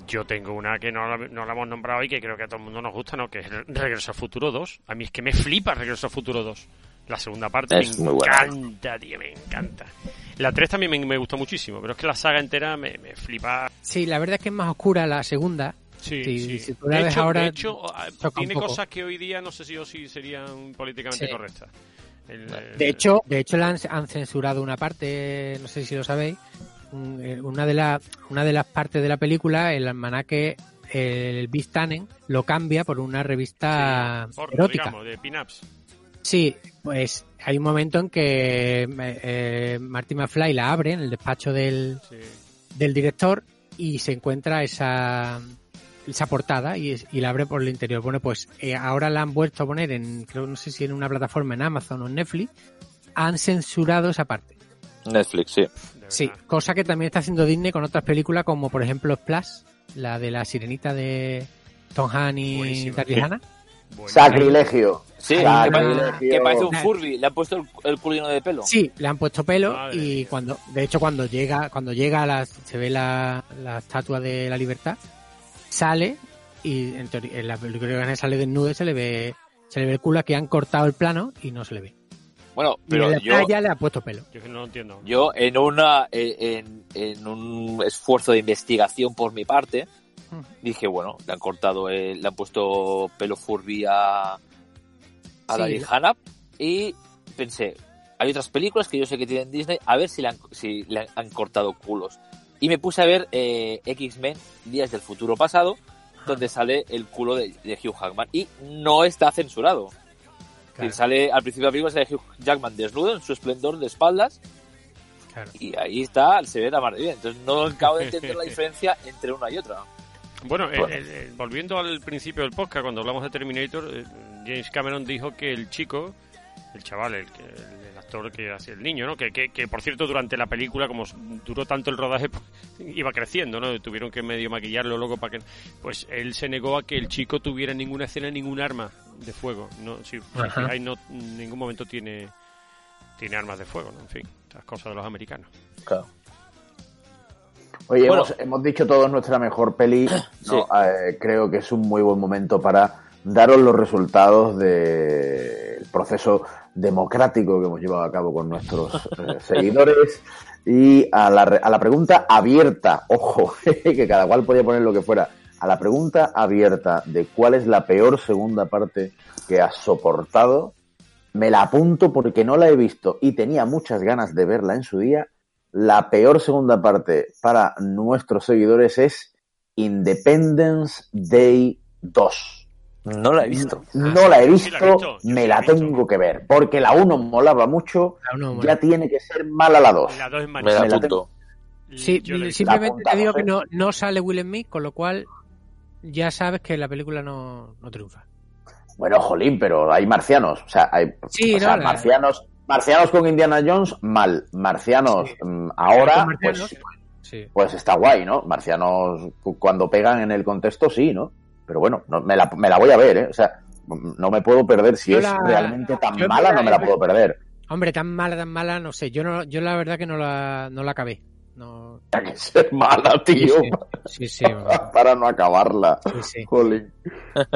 yo tengo una que no la, no la hemos nombrado y que creo que a todo el mundo nos gusta, ¿no? Que es Regreso al Futuro 2. A mí es que me flipa Regreso al Futuro 2. La segunda parte Es me muy buena. encanta, tío, me encanta. La 3 también me, me gustó muchísimo, pero es que la saga entera me, me flipa. Sí, la verdad es que es más oscura la segunda. Sí, sí. si tú la de, ves hecho, ahora, de hecho, ah, tiene cosas que hoy día no sé si o si serían políticamente Sí. correctas. El- De hecho, de hecho han, han censurado una parte, no sé si lo sabéis, eh, una de, la- una de las partes de la película, el almanaque, el Beast Tannen, lo cambia por una revista porno, erótica. digamos, de pin-ups. Sí, pues hay un momento en que eh, eh, Marty McFly la abre en el despacho del, del director y se encuentra esa esa portada y, es- y la abre por el interior. Bueno, pues eh, ahora la han vuelto a poner en, creo, no sé si en una plataforma en Amazon o en Netflix, han censurado esa parte. Netflix, sí. Sí, cosa que también está haciendo Disney con otras películas como por ejemplo Splash, la de la sirenita de Tom Hanks y Hannah. Sacrilegio. Sí, que, parece- un Furby. Le han puesto el, el culo lleno de pelo. Sí, le han puesto pelo y cuando, de hecho, cuando llega, cuando llega a la, se ve la, la estatua de la libertad, sale y en, teoría, en la película que sale desnudo y se le ve, se le ve el culo que han cortado el plano y no se le ve. Bueno, y pero en la yo, le ha puesto pelo. Yo que no lo entiendo. yo en una eh, en, en un esfuerzo de investigación por mi parte dije bueno le han cortado el- le han puesto pelo Furby a a Sí. Hannah y pensé hay otras películas que yo sé que tienen Disney a ver si le han, si le han cortado culos y me puse a ver eh, X-Men Días del Futuro Pasado donde sale el culo de, de Hugh Jackman. Y no está censurado. Decir, sale al principio de la película sale Hugh Jackman desnudo en su esplendor de espaldas. Y ahí está se ve la mar de bien entonces no acabo de entender la diferencia entre una y otra. Bueno, eh, Bueno. eh, eh, volviendo al principio del podcast, cuando hablamos de Terminator, eh, James Cameron dijo que el chico, el chaval, el, que- el actor que hacía el niño, ¿no? Que, que, que, por cierto durante la película, como duró tanto el rodaje, pues, iba creciendo, ¿no? Tuvieron que medio maquillarlo luego para que... Pues él se negó a que el chico tuviera en ninguna escena ningún arma de fuego. No, si, fijáis, no, en ningún momento tiene, tiene armas de fuego, ¿no? En fin, las cosas de los americanos. Claro. Oye, Bueno. hemos, hemos dicho todos nuestra mejor peli. ¿no? Eh, creo que es un muy buen momento para daros los resultados del proceso democrático que hemos llevado a cabo con nuestros eh, seguidores. Y a la, a la pregunta abierta, ojo, que cada cual podía poner lo que fuera, a la pregunta abierta de cuál es la peor segunda parte que has soportado, me la apunto porque no la he visto y tenía muchas ganas de verla en su día. La peor segunda parte para nuestros seguidores es Independence Day 2. No la he visto. No la he sí visto, la he visto, yo me sí la la he visto. tengo que ver, porque la 1 molaba mucho, La uno mola. ya tiene que ser mala la 2. La dos es me la Sí, visto. simplemente La te digo que no, no sale Will Smith, con lo cual ya sabes que la película no, no triunfa. Bueno, jolín, pero hay marcianos, o sea, hay Sí, o no, marcianos, marcianos con Indiana Jones, mal, marcianos mm, ahora, marcianos, pues, sí. pues está guay, ¿no? Marcianos cu- cuando pegan en el contexto, sí, ¿no? Pero bueno, no, me, la, me la voy a ver, ¿eh? O sea, no me puedo perder. Si Yo es la- realmente tan yo mala, la- no me la puedo perder. Hombre, tan mala, tan mala, no sé. Yo no, yo la verdad que no la, no la acabé. No, Tiene que ser mala, tío, sí, sí, bueno, para no acabarla. sí, sí. Jolín.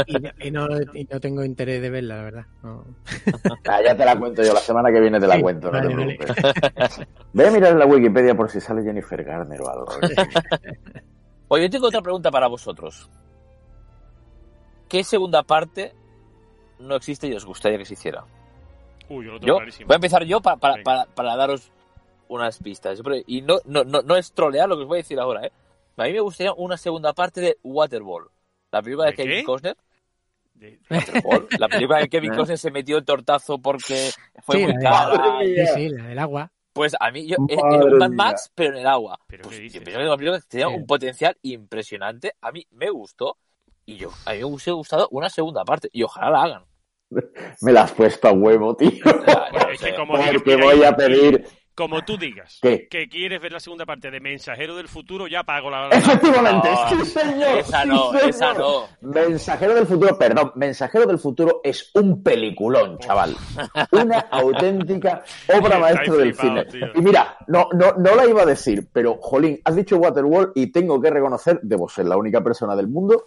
Y, y no, y no tengo interés de verla, la verdad. No. Ah, ya te la cuento yo, la semana que viene te la Sí, cuento, no vale, te vale. preocupes. Ve a mirar en la Wikipedia por si sale Jennifer Garner o algo. Oye, yo tengo otra pregunta para vosotros. ¿Qué segunda parte no existe y os gustaría que se hiciera. Uy, yo lo tengo Yo, clarísimo. voy a empezar yo pa- para, para, para daros unas pistas. Y no, no, no, no es trolear lo que os voy a decir ahora, ¿eh? A mí me gustaría una segunda parte de Waterball. La película de, ¿De Kevin qué? Costner. De- Waterball. La película de Kevin Costner se metió el tortazo porque fue Sí, muy cara. Sí, sí, la del agua. Pues a mí, yo, es, es un Mad. Max, pero en el agua. ¿Pero Pues, qué dices? yo película que tenía Sí. un potencial impresionante. A mí me gustó. Y yo, a mí me hubiese gustado una segunda parte. Y ojalá la hagan. Me la has puesto a huevo, tío. Ya, ya es que como digas, mira, voy a pedir. Como tú digas ¿Qué? que quieres ver la segunda parte de Mensajero del Futuro, ya pago la... Efectivamente, No, sí, señor. Esa sí, no, señor. esa no. Mensajero del futuro, perdón, Mensajero del futuro es un peliculón, chaval. Una auténtica obra maestra del cine. tío. Y mira, no, no, no la iba a decir, pero Jolín, has dicho Waterworld y tengo que reconocer, debo ser la única persona del mundo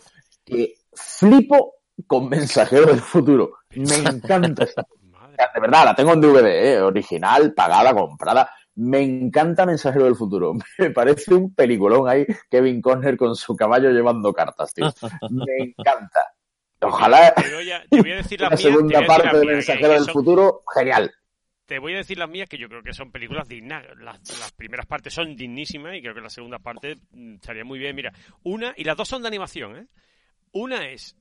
que flipo con Mensajero del futuro. Me encanta de verdad, la tengo en DVD, ¿eh? original, pagada, comprada. Me encanta Mensajero del Futuro. Me parece un peliculón ahí, Kevin Conner con su caballo llevando cartas, tío. Me encanta. Ojalá Te voy a, te voy a decir la segunda parte de Mensajero del son- Futuro, genial. Te voy a decir las mías que yo creo que son películas dignas. Las, las primeras partes son dignísimas y creo que la segunda parte mm, estaría muy bien. Mira, una, y las dos son de animación, ¿eh? Una es.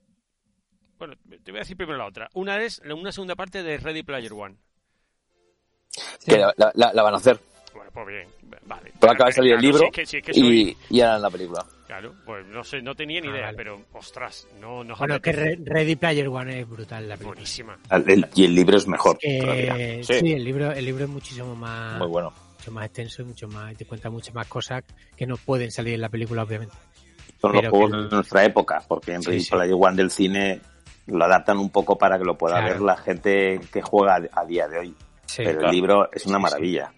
Bueno, te voy a decir primero la otra. Una es la- una segunda parte de Ready Player One. Que la, la- la- la van a hacer. Bueno, pues bien, vale. Pero acaba de salir el libro si es que- si es que soy- y, y harán la película. Claro, pues no sé, no tenía ni Ah, idea, vale. pero ostras, no nos Bueno, que. Re- Ready Player One es brutal la película. Buenísima. El- y el libro es mejor Que- sí. Sí. el libro, el libro es muchísimo más, Muy bueno. mucho más extenso y mucho más, y te cuenta muchas más cosas que no pueden salir en la película, obviamente. Son los juegos que- de nuestra época, porque en Sí, Ready sí. Player One del cine lo adaptan un poco para que lo pueda Claro. ver la gente que juega a, día de hoy. Sí, Pero claro. el libro es una Sí, sí. maravilla,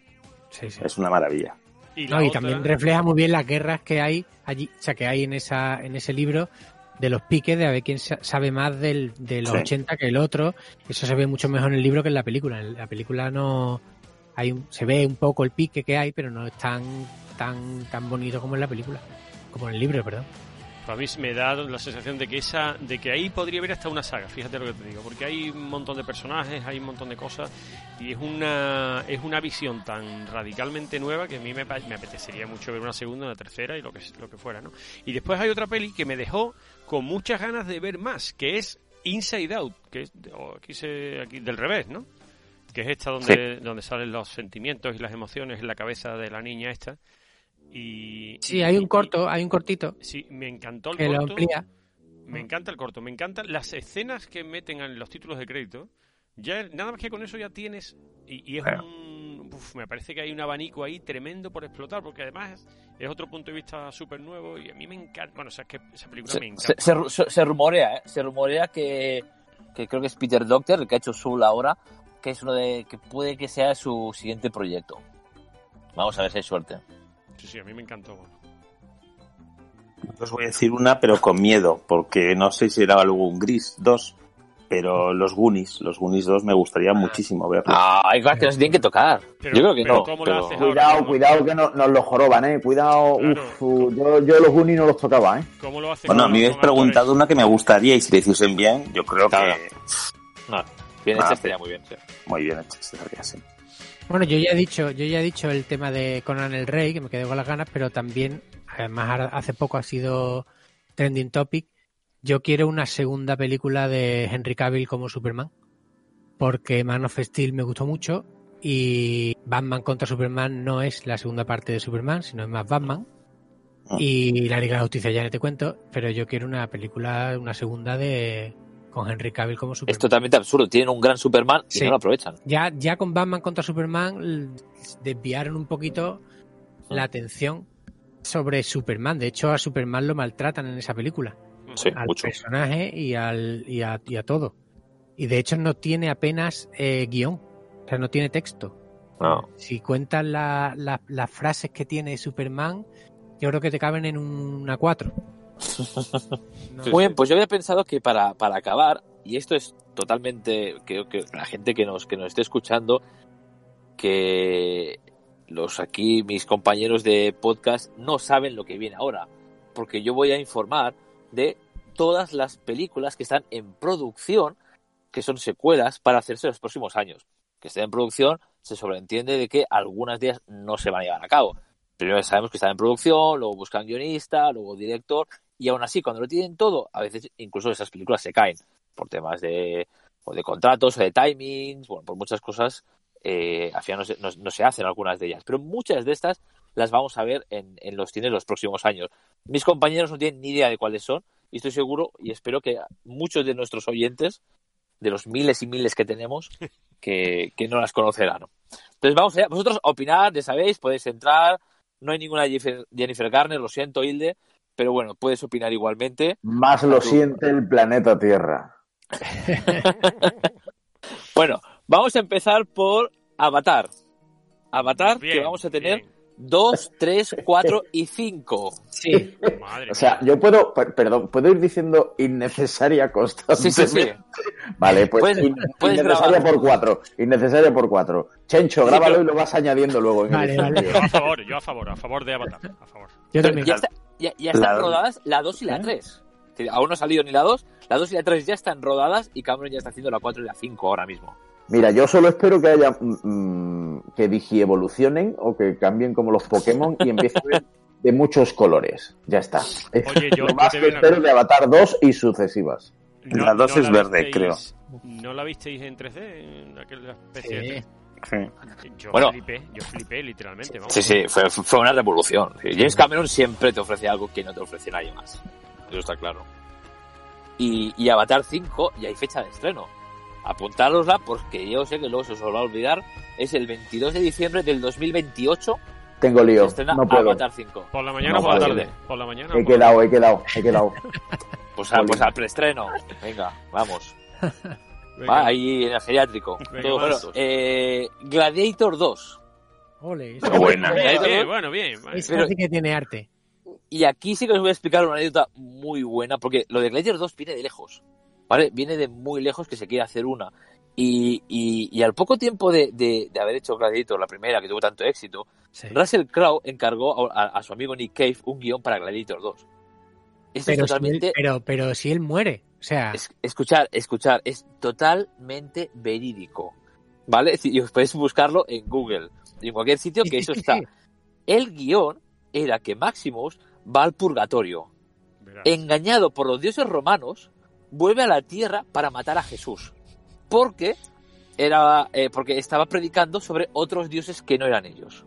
sí, sí. es una maravilla. Y, la No, y otra- también refleja muy bien las guerras que hay allí, o sea, que hay en esa, en ese libro de los piques de a ver quién sa- sabe más del, de los Sí. 80 que el otro. Eso se ve mucho mejor en el libro que en la película. En la película no hay un- se ve un poco el pique que hay, pero no es tan tan tan bonito como en la película, como en el libro, perdón. A mí me da la sensación de que esa, de que ahí podría haber hasta una saga, fíjate lo que te digo, porque hay un montón de personajes, hay un montón de cosas y es una es una visión tan radicalmente nueva que a mí me, pa- me apetecería mucho ver una segunda, una tercera y lo que lo que fuera, ¿no? Y después hay otra peli que me dejó con muchas ganas de ver más, que es Inside Out, que es o aquí se aquí del revés, ¿no? Que es esta donde donde salen los sentimientos y las emociones en la cabeza de la niña esta. Y Sí, hay un corto, hay un cortito Sí, me encantó el que lo corto. amplía. Me encanta el corto, me encantan las escenas que meten en los títulos de crédito. Ya nada más que con eso ya tienes y, y es un uf, me parece que hay un abanico ahí tremendo por explotar porque además es otro punto de vista súper nuevo y a mí me encanta, bueno, o sea, es que esa película Se, me encanta. se ru- se- se rumorea, ¿eh? Se rumorea que, que creo que es Peter Doctor, el que ha hecho Soul ahora, que es uno de que puede que sea su siguiente proyecto. Vamos a ver si hay suerte. Sí, sí, a mí me encantó. Os voy a decir una, pero con miedo, porque no sé si era algo un gris 2, pero los Goonies, los Goonies 2 me gustaría muchísimo verlo. Ah, hay cosas que nos tienen que tocar. Pero- Yo creo que pero no. ¿cómo lo pero- ahora? Cuidado, ¿Cómo- cuidado que no- nos lo joroban, eh. Cuidado, Claro. uf, yo, yo los Goonies no los tocaba, eh. ¿Cómo lo haces? Bueno, a mí me habéis preguntado actores? una que me gustaría y si decisen bien, yo creo Claro. que No, bien Ah, hecha estaría muy bien. sí. muy bien hecho estaría así. Bueno, yo ya he dicho, yo ya he dicho el tema de Conan el Rey, que me quedé con las ganas, pero también, además hace poco ha sido trending topic. Yo quiero una segunda película de Henry Cavill como Superman, porque Man of Steel me gustó mucho y Batman contra Superman no es la segunda parte de Superman, sino es más Batman. Ah. Y la Liga de la Justicia ya no te cuento, pero yo quiero una película, una segunda de con Henry Cavill como Superman. Es totalmente absurdo. Tienen un gran Superman y Sí. no lo aprovechan. Ya, ya con Batman contra Superman desviaron un poquito la atención sobre Superman. De hecho, a Superman lo maltratan en esa película. Sí, al mucho. personaje y, al, y, a, y a todo. Y de hecho no tiene apenas eh, guion. O sea, no tiene texto. No. Si cuentas la- la- las frases que tiene Superman, yo creo que te caben en un A4. No Muy bien, pues yo había pensado que para, para acabar, y esto es totalmente, creo que la gente que nos, que nos esté escuchando, que los aquí, mis compañeros de podcast, no saben lo que viene ahora, porque yo voy a informar de todas las películas que están en producción que son secuelas para hacerse los próximos años. Que estén en producción, se sobreentiende de que algunas de ellas no se van a llevar a cabo. Primero sabemos que están en producción, luego buscan guionista, luego director, y aún así, cuando lo tienen todo, a veces incluso esas películas se caen por temas de, o de contratos o de timings, bueno, por muchas cosas, eh, al final no se, hacen algunas de ellas. Pero muchas de estas las vamos a ver en, en los cines los próximos años. Mis compañeros no tienen ni idea de cuáles son, y estoy seguro y espero que muchos de nuestros oyentes, de los miles y miles que tenemos, que, no las conocerán. Entonces vamos allá, vosotros opinad, ya sabéis, podéis entrar, no hay ninguna Jennifer Garner, lo siento Hilde, pero bueno, puedes opinar igualmente. Más lo siente el planeta Tierra. bueno, vamos a empezar por Avatar. Avatar, que vamos a tener 2, 3, 4 y 5. Sí. o sea, yo puedo, perdón, puedo ir diciendo innecesaria constantemente. Sí, sí, sí. Vale, pues innecesaria por 4. Innecesaria por 4. Chencho, grábalo y lo vas añadiendo luego. En vale, vale. Yo a favor, yo a favor, a favor de Avatar. A favor. Yo también. Ya, está, ya, ya están la... rodadas la 2 y la 3. ¿Eh? Aún no ha salido ni la 2. La 2 y la 3 ya están rodadas y Cameron ya está haciendo la 4 y la 5 ahora mismo. Mira, yo solo espero que haya mm, mm, que digi evolucionen o que cambien como los Pokémon y empiecen de muchos colores. Ya está. Oye, yo, Lo más que espero de Avatar 2 y sucesivas. la 2 es verde, creo. ¿No la visteis en 3D? En aquella especie sí. Yo, bueno, flipé, yo flipé literalmente. Sí, sí, fue, fue una revolución. James Cameron siempre te ofrece algo que no te ofrece nadie más. Eso está claro. Y, y Avatar 5 ya hay fecha de estreno apuntárosla porque yo sé que luego se os va a olvidar. Es el 22 de diciembre del 2028. Tengo lío. no puedo. 5. Por la mañana o por la tarde. Por la mañana. He quedado, he quedado, he quedado. pues, pues al preestreno. Venga, vamos. Va ahí en el geriátrico. eh, Gladiator 2. Ole, eso buena. Bien, bien, bueno, bien. Eso sí que tiene arte. Y aquí sí que os voy a explicar una anécdota muy buena, porque lo de Gladiator 2 viene de lejos. ¿vale? Viene de muy lejos que se quiere hacer una. Y, y, al poco tiempo de, de, haber hecho Gladiator, la primera que tuvo tanto éxito, Russell Crowe encargó a, su amigo Nick Cave un guion para Gladiator 2. pero, totalmente... si pero, pero si él muere, o sea... escuchar, escuchar, es totalmente verídico, ¿vale? Y os podéis buscarlo en Google, en cualquier sitio que eso está. El guion era que Maximus va al purgatorio, engañado por los dioses romanos vuelve a la tierra para matar a Jesús. Porque era eh, porque estaba predicando sobre otros dioses que no eran ellos.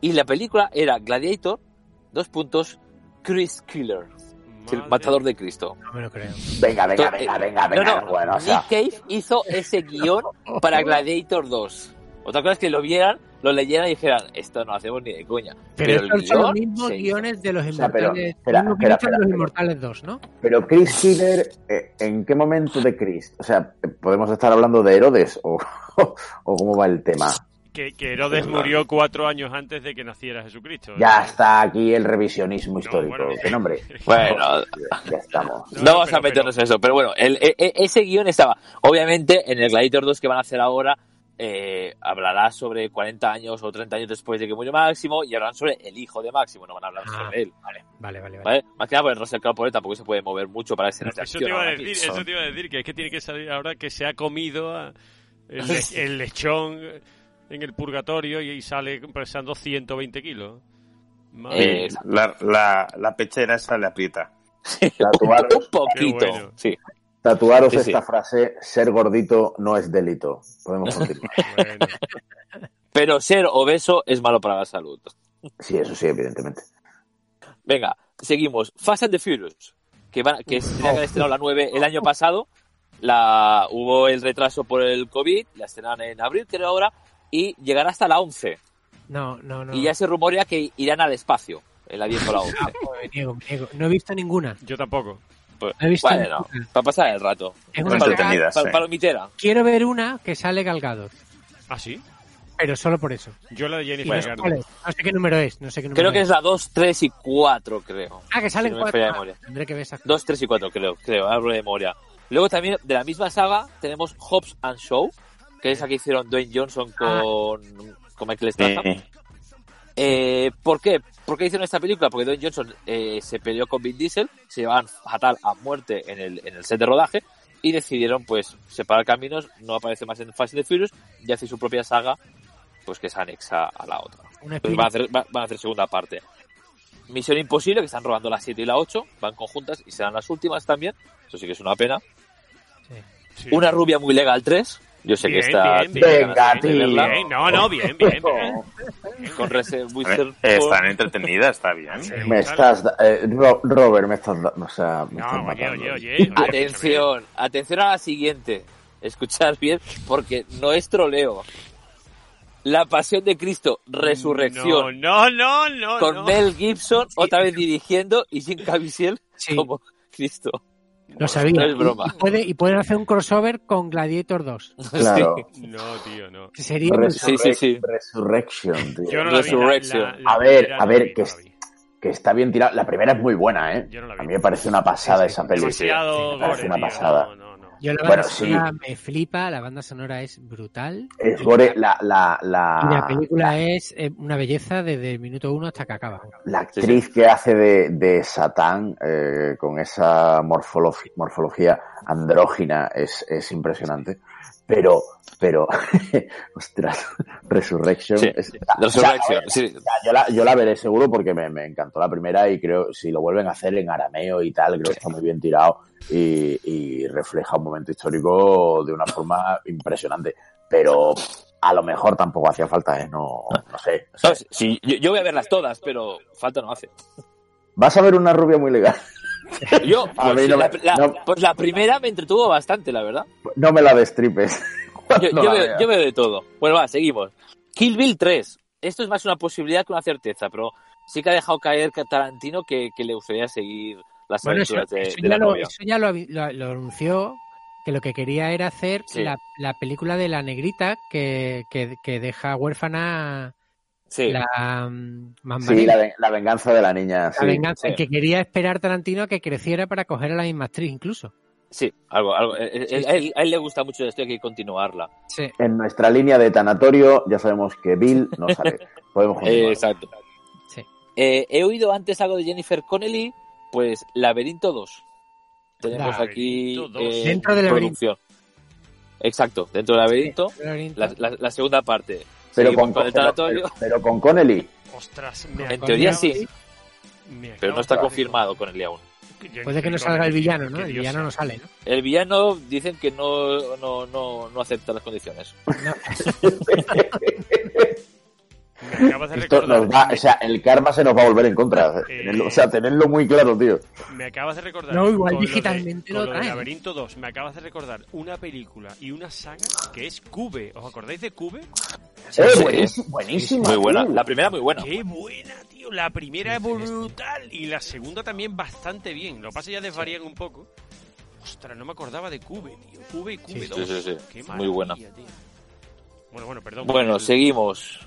Y la película era Gladiator, dos puntos, Chris Killer, el matador de Cristo. No me lo creo. Venga, venga, venga, venga, venga. bueno, Nick Cave hizo ese guion para Gladiator 2. Otra cosa es que lo vieran, lo leyeran y dijeran, esto no hacemos ni de coña. Pero, pero son los mismos guiones de los Inmortales. los Inmortales 2, ¿no? Pero Chris Killer, eh, ¿en qué momento de Chris? O sea, ¿podemos estar hablando de Herodes o, o cómo va el tema? Que, Herodes murió cuatro años antes de que naciera Jesucristo. Ya está aquí el revisionismo histórico. ¿Qué nombre? Bueno, ya estamos. No, vas a meternos en eso, pero bueno, el, e, e, ese guion estaba. Obviamente, en el Gladiator 2 que van a hacer ahora, eh, hablará sobre 40 años o 30 años después de que murió Máximo y hablarán sobre el hijo de Máximo, no van a hablar ah, sobre él. Vale, vale, vale. ¿Vale? Más que nada, pues Russell Crowe tampoco se puede mover mucho para ese eso te, iba a decir, eso te iba a decir, que es que tiene que salir ahora que se ha comido el, lechón en el purgatorio y sale pesando 120 kilos. Eh, la, la, la, pechera esa le aprieta. un poquito, sí. Tatuaros esta frase, ser gordito no es delito. Podemos continuar. Pero ser obeso es malo para la salud. Sí, eso sí, evidentemente. Venga, seguimos. Fast and the Furious, que, van, que se tenía que estrenado la 9 el año pasado. La, hubo el retraso por el COVID, la estrenan en abril, creo ahora, y llegará hasta la 11. No, no, no. Y ya se rumorea que irán al espacio, en la 10 o la 11. Ah, no he visto ninguna. Yo tampoco. Pues, bueno, para pasar el rato. Es una para, para, palomitera. Quiero ver una que sale Galgados. ¿Ah, sí? Pero solo por eso. Yo la de Jennifer no, no sé qué número es. No sé qué número creo que es la 2, 3 y 4, creo. Ah, que sale si 4. Ah, tendré que ver esa 2, 3 y 4, creo. Creo, hablo de memoria. Luego también, de la misma saga, tenemos Hobbs and Show, que es la que hicieron Dwayne Johnson ah. con, con Michael Stratham. Eh. Eh, ¿Por qué? ¿Por qué hicieron esta película? Porque Dwayne Johnson eh, se peleó con Vin Diesel, se llevaban fatal a muerte en el, en el set de rodaje y decidieron pues separar caminos, no aparece más en Fast and the Furious y hace su propia saga pues que se anexa a la otra. Entonces van a, hacer, van a hacer segunda parte. Misión Imposible, que están robando la 7 y la 8, van conjuntas y serán las últimas también. Eso sí que es una pena. Sí. Una rubia muy legal 3. Yo sé Bien, que está. bien, Venga, bien. No, no, bien, bien, bien. Con Eh, Están entretenidas, está bien. Me estás, eh, Ro- Robert, me estás, o sea, me estás No, oye, matando. oye, oye. Atención, atención a la siguiente. Escuchad bien, porque no es troleo. La Pasión de Cristo, Resurrección. No, no, no, con no. Mel Gibson otra vez dirigiendo y Jim Caviezel como Cristo. Lo sabía. No es broma. Y, puede, y pueden hacer un crossover con Gladiator 2. Claro. No, tío, no. Que sería Sí, sí, sí. Resurrection, tío. Yo no la vi, la- Resurrection. la- la A ver, a ver, que, que está bien tirado. La primera es muy buena, ¿eh? Yo no la vi. A mí me parece una pasada esa peli. Demasiado Me parece gore, una tío, pasada. Yo la Bueno, banda sí. sonora me flipa, la banda sonora es brutal. Es gore, la, la, la, Y la película es eh, una belleza desde el minuto uno hasta que acaba. la actriz que hace de, de Satán eh, con esa morfolo- morfología andrógina es, es impresionante. Pero, pero, ostras, Resurrection. Sí, es- Resurrection, ver, sí. o sea, yo, la, yo la veré seguro porque me, me encantó la primera y creo si lo vuelven a hacer en arameo y tal, creo que está muy bien tirado y, y refleja un momento histórico de una forma impresionante. Pero a lo mejor tampoco hacía falta, ¿eh? No, no sé. no sé. No, sí, yo, yo voy a verlas todas, pero falta no hace. Vas a ver una rubia muy legal. Yo, A pues, no la, me- la- no. pues la primera me entretuvo bastante, la verdad. No me la destripes. Yo, No yo la veo, veas. yo veo de todo. Bueno, va, seguimos. Kill Bill 3. Esto es más una posibilidad que una certeza, pero sí que ha dejado caer que Tarantino que, que le gustaría seguir las Bueno, eso, aventuras de, eso de la lo, novia. eso ya lo, avi- lo- lo anunció, que lo que quería era hacer Sí. la, la película de la negrita que, que, que deja huérfana Sí. la Sí, Negra. la, ve- la venganza de la niña. La sí. venganza, sí. que quería esperar Tarantino a que creciera para coger a la misma actriz incluso. Sí, algo, algo. eh, eh, Sí, a, sí. él, a él le gusta mucho esto, hay que continuarla. Sí. En nuestra línea de tanatorio ya sabemos que Bill no sale. Podemos Eh, continuar. exacto. Sí. Eh, he oído antes algo de Jennifer Connelly, pues Laberinto 2. Tenemos aquí Laberinto 2. eh, Dentro del producción. Exacto, dentro del laberinto, Laberinto. la, la- la segunda parte. Pero, Seguimos con, con el pero- pero- con Connelly. Ostras, me En teoría Connelly- sí, me pero no está confirmado con el aún. Puede que no salga el villano, ¿no? El villano no sale, ¿no? El villano dicen que no, no, no, no acepta las condiciones. Me acabas de Esto recordar. nos va, o sea, el karma se nos va a volver en contra. Eh, Tenerlo- o sea, tenerlo muy claro, tío. Me acabas de recordar. No, igual lo de- digitalmente con lo lo de traen. Laberinto 2, me acabas de recordar una película y una saga que es Cube. ¿Os acordáis de Cube? eh, sí. buenísima, buenísima, Muy buena. La primera muy buena. Qué buena, tío. La primera es brutal y la segunda también bastante bien. Lo que pasa es que ya desvarían un poco. Ostras, no me acordaba de Cube, tío. Cube y Cube Sí, 2. sí, sí. Qué Muy buena. tío. Bueno, bueno, perdón. Bueno, El- seguimos.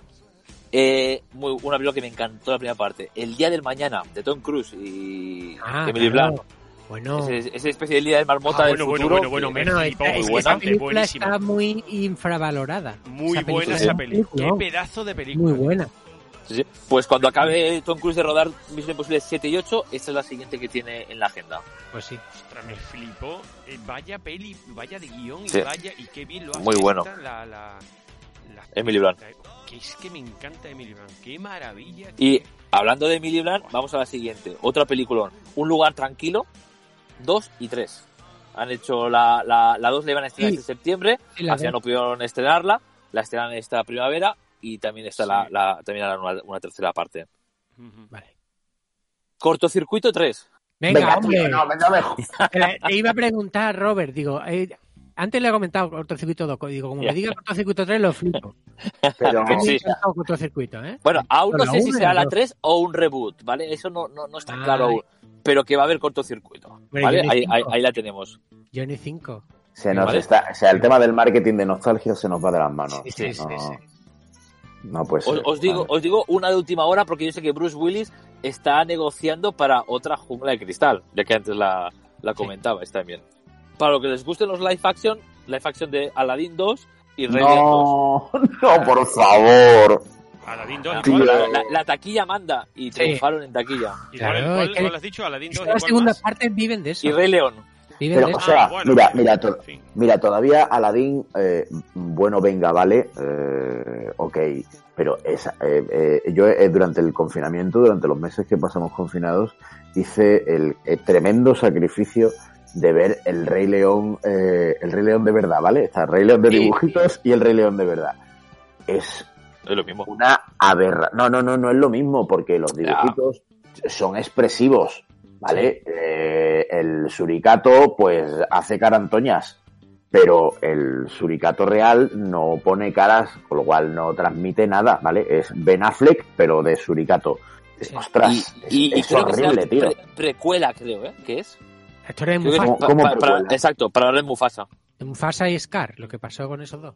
Eh, muy, una película que me encantó la primera parte. El Día del Mañana, de Tom Cruise y Ah, Emily claro. Blunt. Bueno, esa especie de Día del Marmota Ah, del bueno, bueno, futuro. bueno, bueno, me bueno, flipó, esta, muy es que buena, esa película está muy infravalorada. Muy Esa buena película esa es un peli. Qué pedazo de película. Muy buena. Pues cuando acabe Tom Cruise de rodar Misión Imposible 7 y 8, esta es la siguiente que tiene en la agenda. Pues sí. Ostras, me flipó. Eh, vaya peli, vaya de guion y Sí. vaya. Y qué bien lo hace Muy bueno. La, la, la- Emily Blunt. Que es que me encanta Emily Blunt. Qué maravilla. Y hablando de Emily Blunt, vamos a la siguiente. Otra película. Un lugar tranquilo. 2 y 3. Han hecho la, la, la 2 la iban a estrenar Sí. este septiembre. Sí, la al final dos. no pudieron estrenarla. La estrenan esta primavera. Y también está Sí. la, la, también harán una, una tercera parte. Vale. Cortocircuito 3. Venga, Venga, hombre. tío, no, no me jodas. Te, te iba a preguntar, Robert, digo, eh, antes le he comentado cortocircuito 2, digo, como me diga cortocircuito 3 lo flipo. Pero, sí. Cortocircuito, ¿eh? Bueno, aún no sé si será la dos. 3 o un reboot, ¿vale? Eso no, no, no está Ay. claro aún. Pero que va a haber cortocircuito, Hombre, ¿vale? yo Ahí, necesito. ahí, ahí la tenemos. Johnny 5. se nos Vale. está, o sea, el tema del marketing de nostalgia se nos va de las manos. Sí, sí, sí, no, sí. no puede ser. Os, os digo, Vale. os digo una de última hora porque yo sé que Bruce Willis está negociando para otra jungla de cristal, ya que antes la, la comentabais también. Para lo que les gusten los live action, live action de Aladdin 2 y Rey León 2. No, no, por favor. Aladdin 2. Tío. ¿y cuál? La, la- la taquilla manda y Sí. triunfaron en taquilla. ¿Y Claro, cuál, cuál- es que- cuál has dicho? Aladdin 2. ¿y Las segundas más? partes viven de eso. Y Rey León. Pero, o sea, mira, mira, mira, todavía Aladdin, eh, bueno, venga, vale, eh, ok, pero esa, eh, yo durante el confinamiento, durante los meses que pasamos confinados, hice el, tremendo sacrificio de ver el Rey León, el Rey León de verdad, ¿vale? Está el Rey León de dibujitos y el Rey León de verdad. Es, lo mismo. Una aberra. No, no, no, no es lo mismo porque los dibujitos son expresivos, ¿vale? Eh, el suricato, pues, hace carantoñas, pero el suricato real no pone caras, con lo cual no transmite nada, ¿vale? Es Ben Affleck, pero de suricato. Ostras, y, es, horrible, tío. precuela, creo, ¿eh? ¿Qué es? La historia de Mufasa. exacto, para hablar de Mufasa. Mufasa y Scar, lo que pasó con esos dos.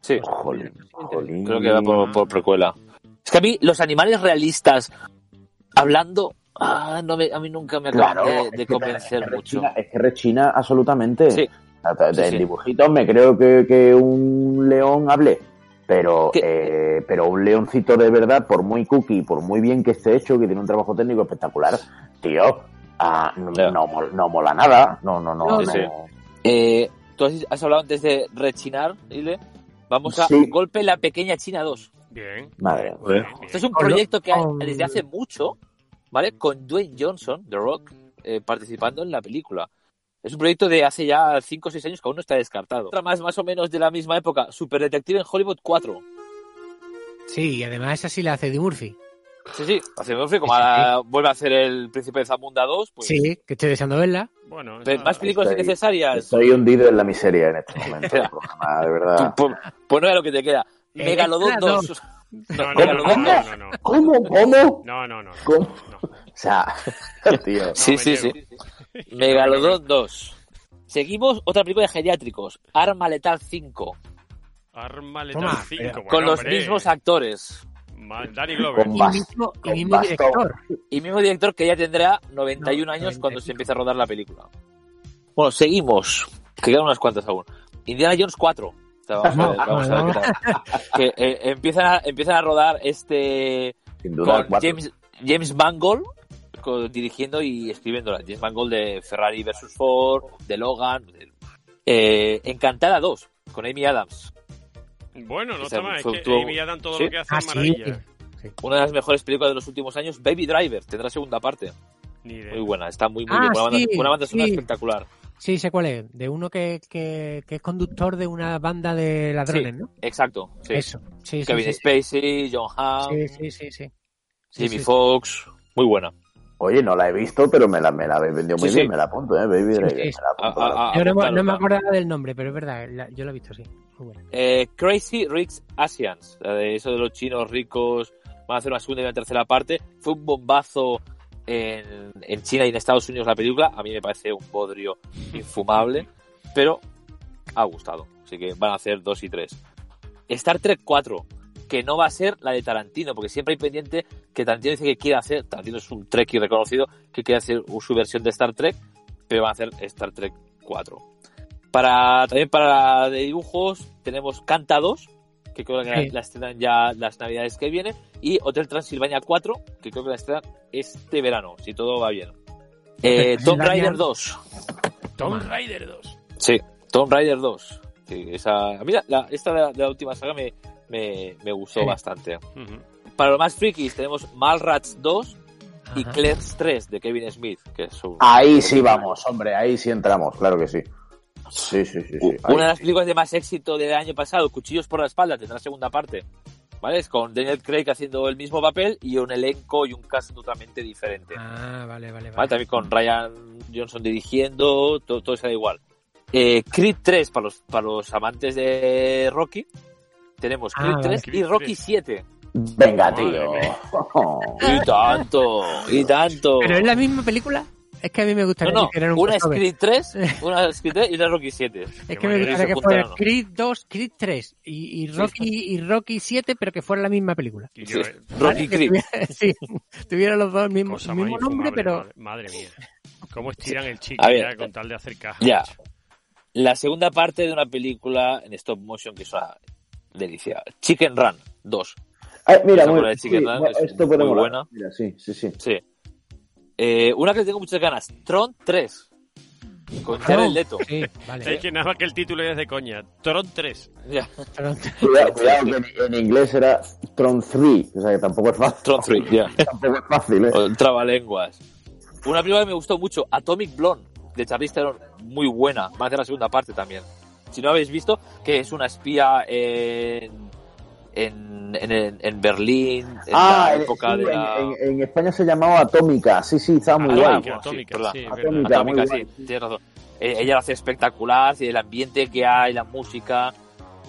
Sí. Creo que va por, precuela. Es que a mí los animales realistas hablando Ah, no a mí nunca me acaba de, convencer mucho. es que rechina absolutamente. Sí. En dibujitos me creo que, un león hable, pero eh, pero un leoncito de verdad, por muy cookie, por muy bien que esté hecho, que tiene un trabajo técnico espectacular, tío, ah, no, mola nada. No, no, no. Eh, tú has, hablado antes de rechinar, Ile. Vamos a golpe la pequeña China 2. Bien. Madre. Esto es un proyecto que hay desde hace mucho ¿vale? Con Dwayne Johnson, The Rock, eh, participando en la película. Es un proyecto de hace ya 5 o 6 años que aún no está descartado. Otra más, más o menos de la misma época, Super Detective en Hollywood 4. Sí, y además esa sí la hace Eddie Murphy. Sí, sí, hace Murphy, como vuelve a hacer el Príncipe de Zamunda 2. Pues... Sí, que estoy deseando verla. Bueno, ¿Más películas innecesarias? Estoy hundido en la miseria en este momento, de verdad. Pues, pues, no es lo que te queda. Eh, Megalodon 2. No, no, no, no, no, ¿Cómo? ¿Cómo? No, no, no. ¿Cómo? O sea, tío. Sí, sí, sí. Megalodon 2. Seguimos otra película de geriátricos, Arma Letal 5. Arma Letal 5. Con los mismos actores. Danny Glover. y, mismo, y mismo director. Y mismo director que ya tendrá 91 años cuando se empiece a rodar la película. Bueno, seguimos. Que quedan unas cuantas aún. Indiana Jones 4 vamos a ver, que eh, empiezan, a, empiezan a rodar este con James, James Mangold dirigiendo y escribiéndola. James Mangold de Ferrari vs Ford, de Logan. Eh, Encantada 2, con Amy Adams. Bueno, no está mal, es que Amy Adams todo lo que hace es ah, maravilla. Una de las mejores películas de los últimos años, Baby Driver, tendrá segunda parte. Muy buena, está muy, muy bien. Una, banda, una banda sonora espectacular. Sí, sé cuál es. De uno que, que, que es conductor de una banda de ladrones, ¿no? Exacto. Sí. Eso. Sí, Kevin Spacey, John Hamm. Sí, sí, sí. sí. Jimmy Fox. Muy buena. Oye, no la he visto, pero me la, me la vendido muy bien. Me la apunto, ¿eh? Baby Driver. yo no, me acordaba del nombre, pero es verdad. yo la he visto, sí. Eh, Crazy Rich Asians. De eso de los chinos ricos. Van a hacer una segunda y una tercera parte. Fue un bombazo en, China y en Estados Unidos la película. A mí me parece un podrio infumable, pero ha gustado. Así que van a hacer dos y tres. Star Trek 4, que no va a ser la de Tarantino, porque siempre hay pendiente que Tarantino dice que quiere hacer, Tarantino es un Trekkie reconocido, que quiere hacer su versión de Star Trek, pero va a hacer Star Trek 4. Para, también para de dibujos tenemos Canta 2, que creo que la estrenan ya las navidades que vienen, y Hotel Transilvania 4, que creo que la estrenan este verano, si todo va bien. Eh, Tomb Raider 2. Tomb Raider 2. Sí, Tomb Raider 2. esa, a mí la, esta de la, última saga me, me, me gustó bastante. Para los más frikis tenemos Malrats 2 y Clerks 3 de Kevin Smith. Que es Ahí sí vamos, hombre, ahí sí entramos, claro que sí. Sí, sí, sí. Una de las películas de más éxito del año pasado, Cuchillos por la espalda, tendrá segunda parte. ¿Vale? Es con Daniel Craig haciendo el mismo papel y un elenco y un cast totalmente diferente. Ah, vale, vale, vale. También con Ryan Johnson dirigiendo, todo, todo será igual. Eh, Creed 3 para los, para los amantes de Rocky. Tenemos Creed 3 ah, y Rocky 7. Venga, tío. y tanto, y tanto. ¿Pero es la misma película? Es que a mí me gustaría no, no, que un una es Creed 3, una es Creed 3 y una Rocky 7. Es que me gustaría que fuera Creed 2, Creed 3 y, y Rocky y Rocky 7, pero que fuera la misma película. Sí. Rocky Creed. Tuviera, sí, tuviera los dos el mismo, mismo nombre, pero... Madre, mía. ¿Cómo estiran el chico ya con tal de hacer caja? Ya. La segunda parte de una película en stop motion que es una delicia. Chicken Run 2. Ay, mira, muy, sí, esto muy buena. Mira, sí, sí, sí. Sí. Eh, una que tengo muchas ganas, Tron 3. Con Jared Leto. Sí, vale. Nada más que el título ya es de coña. Tron 3. Ya. Cuidado, cuidado, que en, en inglés era Tron 3, o sea que tampoco es fácil. Tron 3, ya. Tampoco es fácil, ¿eh? O Trabalenguas. Una película que me gustó mucho, Atomic Blonde, de Charlize Theron, muy buena. Va a hacer la segunda parte también. Si no habéis visto, que es una espía en, en, en, en Berlín, en Ah, la en- época sí, de la... en, en- España se llamaba Atómica, sí, sí, estaba muy guay. Atómica, sí, sí, Atómica, Atómica, muy sí, guay. tienes razón. Eh, ella lo hace espectacular, y el ambiente que hay, la música,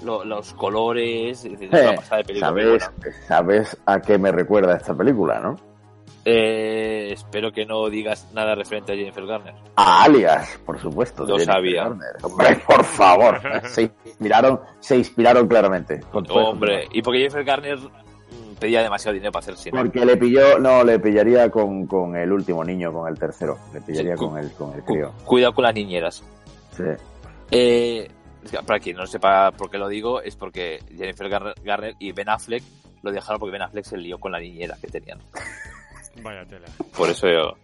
lo- los colores, es una Eh, pasada de película ¿Sabes. ¿Sabes a qué me recuerda esta película, no? Eh, espero que no digas nada referente a Jennifer Garner. A Alias, por supuesto. Lo Jennifer sabía. Garner. Hombre, por favor. Se inspiraron, se inspiraron claramente. Con todo Hombre, y porque Jennifer Garner pedía demasiado dinero para hacer cine. Porque le pilló, no, le pillaría con, con el último niño, con el tercero. Le pillaría Sí, con el, con el Cu- crío. Cuidado con las niñeras. Sí. Eh, para quien no sepa por qué lo digo, es porque Jennifer Garner, Garner y Ben Affleck lo dejaron porque Ben Affleck se lió con la niñera que tenían. Vaya tela. Por eso yo...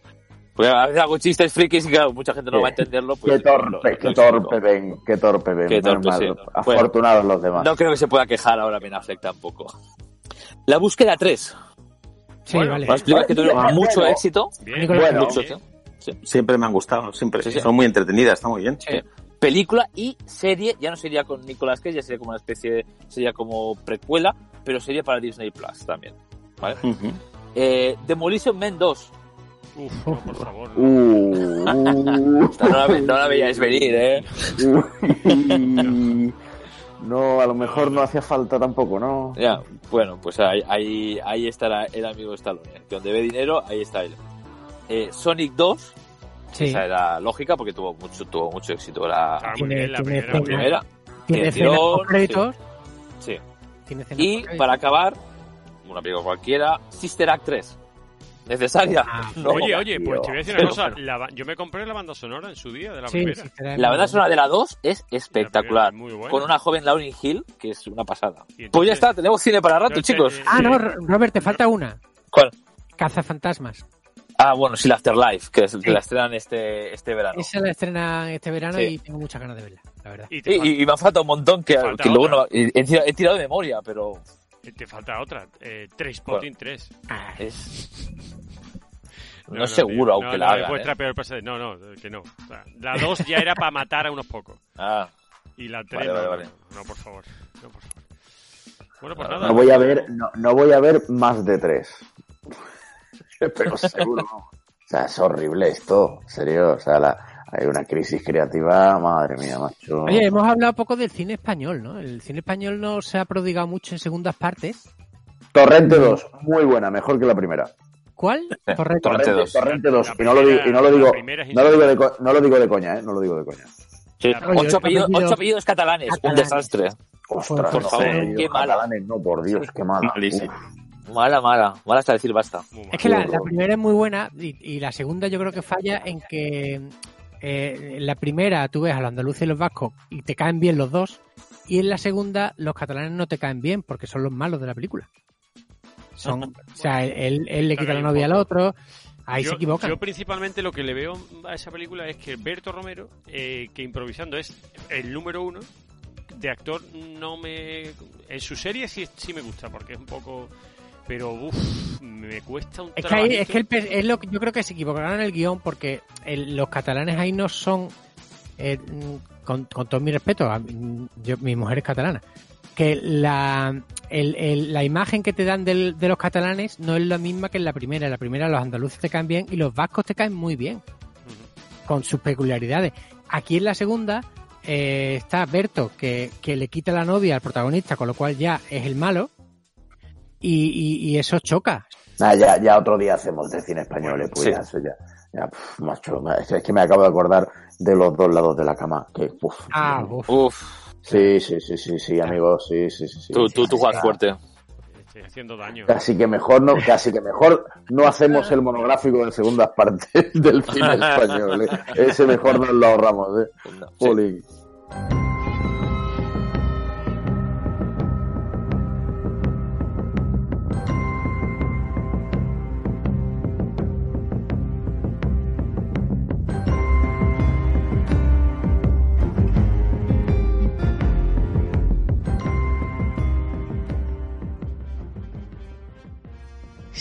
Porque a veces hago chistes frikis y claro, mucha gente no Qué- va a entenderlo. Pues, qué torpe, lo- lo qué explico. torpe ven, qué torpe ven. Qué torpe, Menos sí. mal. Afortunados los demás. No creo que se pueda quejar ahora Ben Affleck tampoco. La búsqueda 3. Sí, Bueno, vale. Las películas que tuvieron mucho bueno. éxito. Bien, bueno, mucho bien. éxito. Siempre me han gustado, siempre. Sí, sí. Son muy entretenidas, está muy bien. Película y serie, ya no sería con Nicolas Cage, ya sería como una especie, de- sería como precuela, pero sería para Disney Plus también. ¿vale? Ujú. Eh, Demolition Man 2. Uf, no, por favor. no. Uh, uh, no, la, no la veíais venir, ¿eh? No, a lo mejor no hacía falta tampoco, ¿no? Ya, bueno, pues ahí, ahí, ahí estará el amigo Stallone. Que donde ve dinero, ahí está él. Eh, Sonic 2, Sí. esa era lógica porque tuvo mucho, tuvo mucho éxito la, muy Tiene- la tiene primera. Tiene escenas créditos. Sí. Tiene Y para acabar, una película cualquiera, Sister Act 3. ¿Necesaria? Ah, No. Oye, oye, pues te voy a decir una cosa. bueno. La yo me compré la banda sonora en su día de la Sí, primera. sí, La banda sonora de la 2 es espectacular. Muy buena. Con una joven Lauryn Hill, que es una pasada. Entonces- Pues ya está, tenemos cine para rato, Entonces, chicos. eh, Ah, no, Ro- Robert, te falta una. ¿Cuál? Cazafantasmas. Ah, bueno, sí, la Afterlife, que, es, que Sí. la estrenan este, este verano. Esa la estrenan este verano Sí. y tengo muchas ganas de verla, la verdad. Y me ha faltado un montón que, que luego no, he tirado de memoria, pero y te falta otra. Eh, Trainspotting 3. Ah, es... No, es seguro, tío, aunque no, la no, hagan. vuestra ¿eh? peor pesadilla. No, no, que no. O sea, la 2 ya era para matar a unos pocos. Ah, Y la 3 Vale, no, vale, no, vale. no, por favor. No, por favor. Bueno, pues No, nada. No voy a ver, no, no voy a ver más de tres. Pero seguro. O sea, es horrible esto, en serio. O sea, la- hay una crisis creativa, madre mía, macho. Oye, hemos hablado poco del cine español, ¿no? El cine español no se ha prodigado mucho en segundas partes. Torrente 2, muy buena, mejor que la primera. ¿Cuál? Correcto. Torrente 2. Torrente 2, La y no lo digo, y no lo digo, no lo de, co- no lo digo de coña, eh, no lo digo de coña. sí. Ocho, apellidos, apellidos ocho apellidos catalanes, un desastre. Ostras, Por no, favor, apellidos qué mala. catalanes, no, por Dios, qué mala. Malísimo. Mala, mala. Mala hasta decir basta. Es que la, primera es muy buena y, y la segunda yo creo que falla en que eh, en la primera tú ves a los andaluces y los vascos y te caen bien los dos y en la segunda los catalanes no te caen bien porque son los malos de la película. Son, o sea, él, él le quita la novia al otro, ahí yo, se equivocan. Yo principalmente lo que le veo a esa película es que Berto Romero, eh, que improvisando es el número uno, de actor no me... En su serie sí, sí me gusta, porque es un poco... Pero, uff, me cuesta un Es que, ahí- es que el es lo que yo creo que se equivocaron en el guion porque el- los catalanes ahí no son, eh, con, con todo mi respeto, a yo, mi mujer es catalana, que la, el- el- la imagen que te dan del- de los catalanes no es la misma que en la primera. En la primera los andaluces te caen bien y los vascos te caen muy bien, con sus peculiaridades. Aquí en la segunda eh, está Berto, que, que le quita la novia al protagonista, con lo cual ya es el malo. Y, y- y eso choca, Nah, ya, ya otro día hacemos de cine español, eh, pues Sí. ya, eso ya, macho, es que me acabo de acordar de los dos lados de la cama, que, uf, Ah, uf. Uf, sí, sí, sí, sí, sí, amigos, sí, sí, sí, sí. tú, tú, tú juegas fuerte. Estoy haciendo daño. Casi que mejor no, casi que mejor no hacemos el monográfico de segundas partes del cine español, eh. ese mejor nos lo ahorramos, eh. No, sí.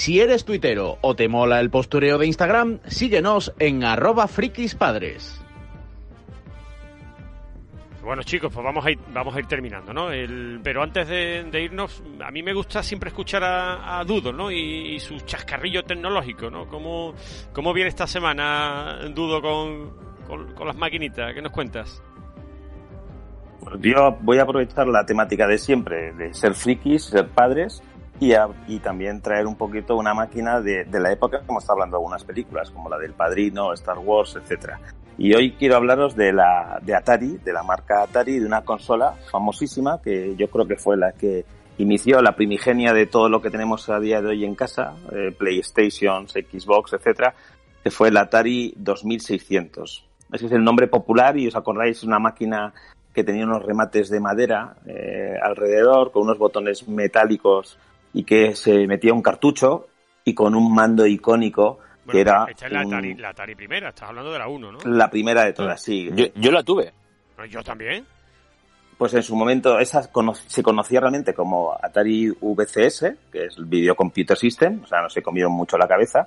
Si eres tuitero o te mola el postureo de Instagram, síguenos en arroba frikispadres. Bueno, chicos, pues vamos a ir, vamos a ir terminando, ¿no? El, pero antes de, irnos, a mí me gusta siempre escuchar a, Dudo, ¿no? Y, su chascarrillo tecnológico, ¿no? ¿Cómo, ¿Cómo viene esta semana Dudo con, con, las maquinitas? ¿Qué nos cuentas? Yo voy a aprovechar la temática de siempre, de ser frikis, ser padres, y, y también traer un poquito una máquina de, de, la época, como está hablando algunas películas, como la del Padrino, Star Wars, etcétera. Y hoy quiero hablaros de la de Atari, de la marca Atari, de una consola famosísima que yo creo que fue la que inició la primigenia de todo lo que tenemos a día de hoy en casa, eh, PlayStation, Xbox, etcétera, que fue el Atari 2600. Ese es el nombre popular y os acordáis, una máquina que tenía unos remates de madera eh, alrededor, con unos botones metálicos y que se metía un cartucho y con un mando icónico que era... Esta es la Atari, primera, estás hablando de la 1, ¿no? La primera de todas, sí. Yo, la tuve. Yo también. Pues en su momento esa se conocía realmente como Atari VCS, que es el Video Computer System, o sea, no se comió mucho la cabeza,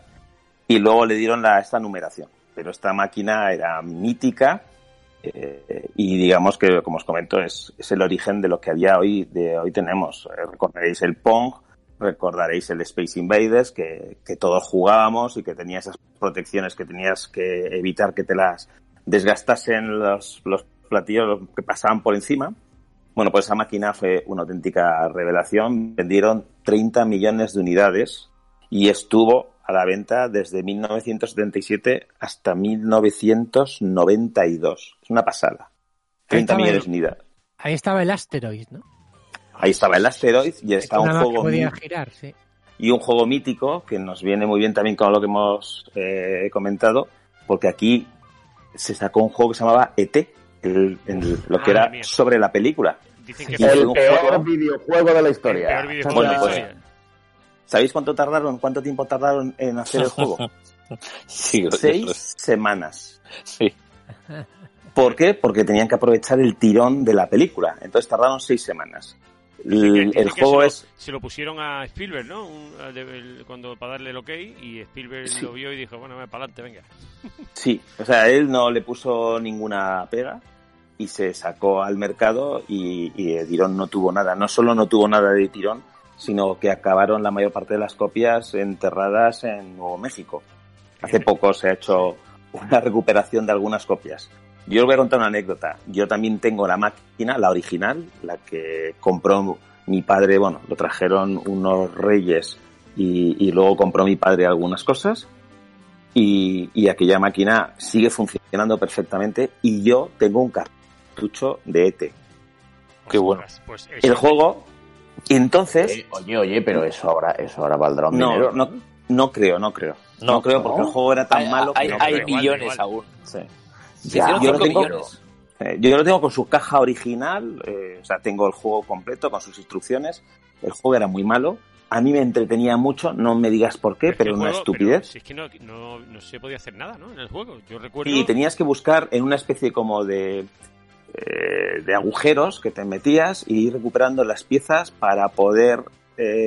y luego le dieron la, esta numeración. Pero esta máquina era mítica eh, y digamos que, como os comento, es, es, el origen de lo que había hoy, de hoy tenemos. Eh, recordaréis el Pong, recordaréis el Space Invaders, que, que, todos jugábamos y que tenía esas protecciones que tenías que evitar que te las desgastasen los, los platillos que pasaban por encima. Bueno, pues esa máquina fue una auténtica revelación. Vendieron 30 millones de unidades y estuvo a la venta desde 1977 hasta 1992. Es una pasada. 30 millones de unidades. Ahí estaba el Asteroid, ¿no? Ahí estaba el Asteroid y está un juego. girar, sí. Y un juego mítico que nos viene muy bien también con lo que hemos eh, comentado, porque aquí se sacó un juego que se llamaba ET, el, lo que era sobre la película. Dicen que el peor videojuego de la historia. Bueno, pues, ¿sabéis cuánto tardaron? ¿Cuánto tiempo tardaron en hacer el juego? Seis semanas. Sí. ¿Por qué? Porque tenían que aprovechar el tirón de la película. Entonces tardaron seis semanas el, juego es. Se lo pusieron a Spielberg, ¿no? cuando para darle el ok y Spielberg lo vio y dijo, bueno, para adelante, venga. Sí, o sea, él no le puso ninguna pega y se sacó al mercado y, y tirón no tuvo nada. No solo no tuvo nada de tirón, sino que acabaron la mayor parte de las copias enterradas en Nuevo México. Hace poco se ha hecho una recuperación de algunas copias. Yo os voy a contar una anécdota. Yo también tengo la máquina, la original, la que compró mi padre, bueno, lo trajeron unos reyes y, luego compró mi padre algunas cosas. Y, aquella máquina sigue funcionando perfectamente y yo tengo un cartucho de ET. Qué bueno. Pues el juego, entonces... Oye, oye, pero eso ahora, eso ahora valdrá un no, dinero. No, no creo, no creo. No, creo porque el juego era tan malo que hay, millones aún. Sí yo, lo tengo, eh, yo lo tengo con su caja original, eh, o sea, tengo el juego completo con sus instrucciones. El juego era muy malo. A mí me entretenía mucho, no me digas por qué, pero, una estupidez. si es que no, no, se podía hacer nada, ¿no? En el juego. Yo recuerdo. Y tenías que buscar en una especie como de. Eh, de agujeros que te metías y ir recuperando las piezas para poder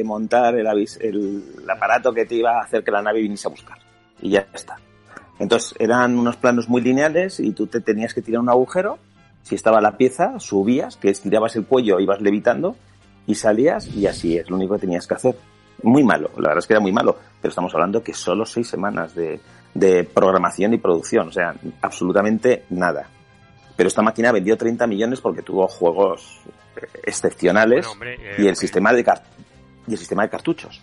montar el, el aparato que te iba a hacer que la nave viniese a buscar. Y ya está. Entonces eran unos planos muy lineales y tú te tenías que tirar un agujero. Si estaba la pieza, subías, que estirabas el cuello, ibas levitando y salías y así es lo único que tenías que hacer. Muy malo, la verdad es que era muy malo, pero estamos hablando que solo seis semanas de, programación y producción, o sea, absolutamente nada. Pero esta máquina vendió 30 millones porque tuvo juegos excepcionales eh, y el sistema de y el sistema de cartuchos.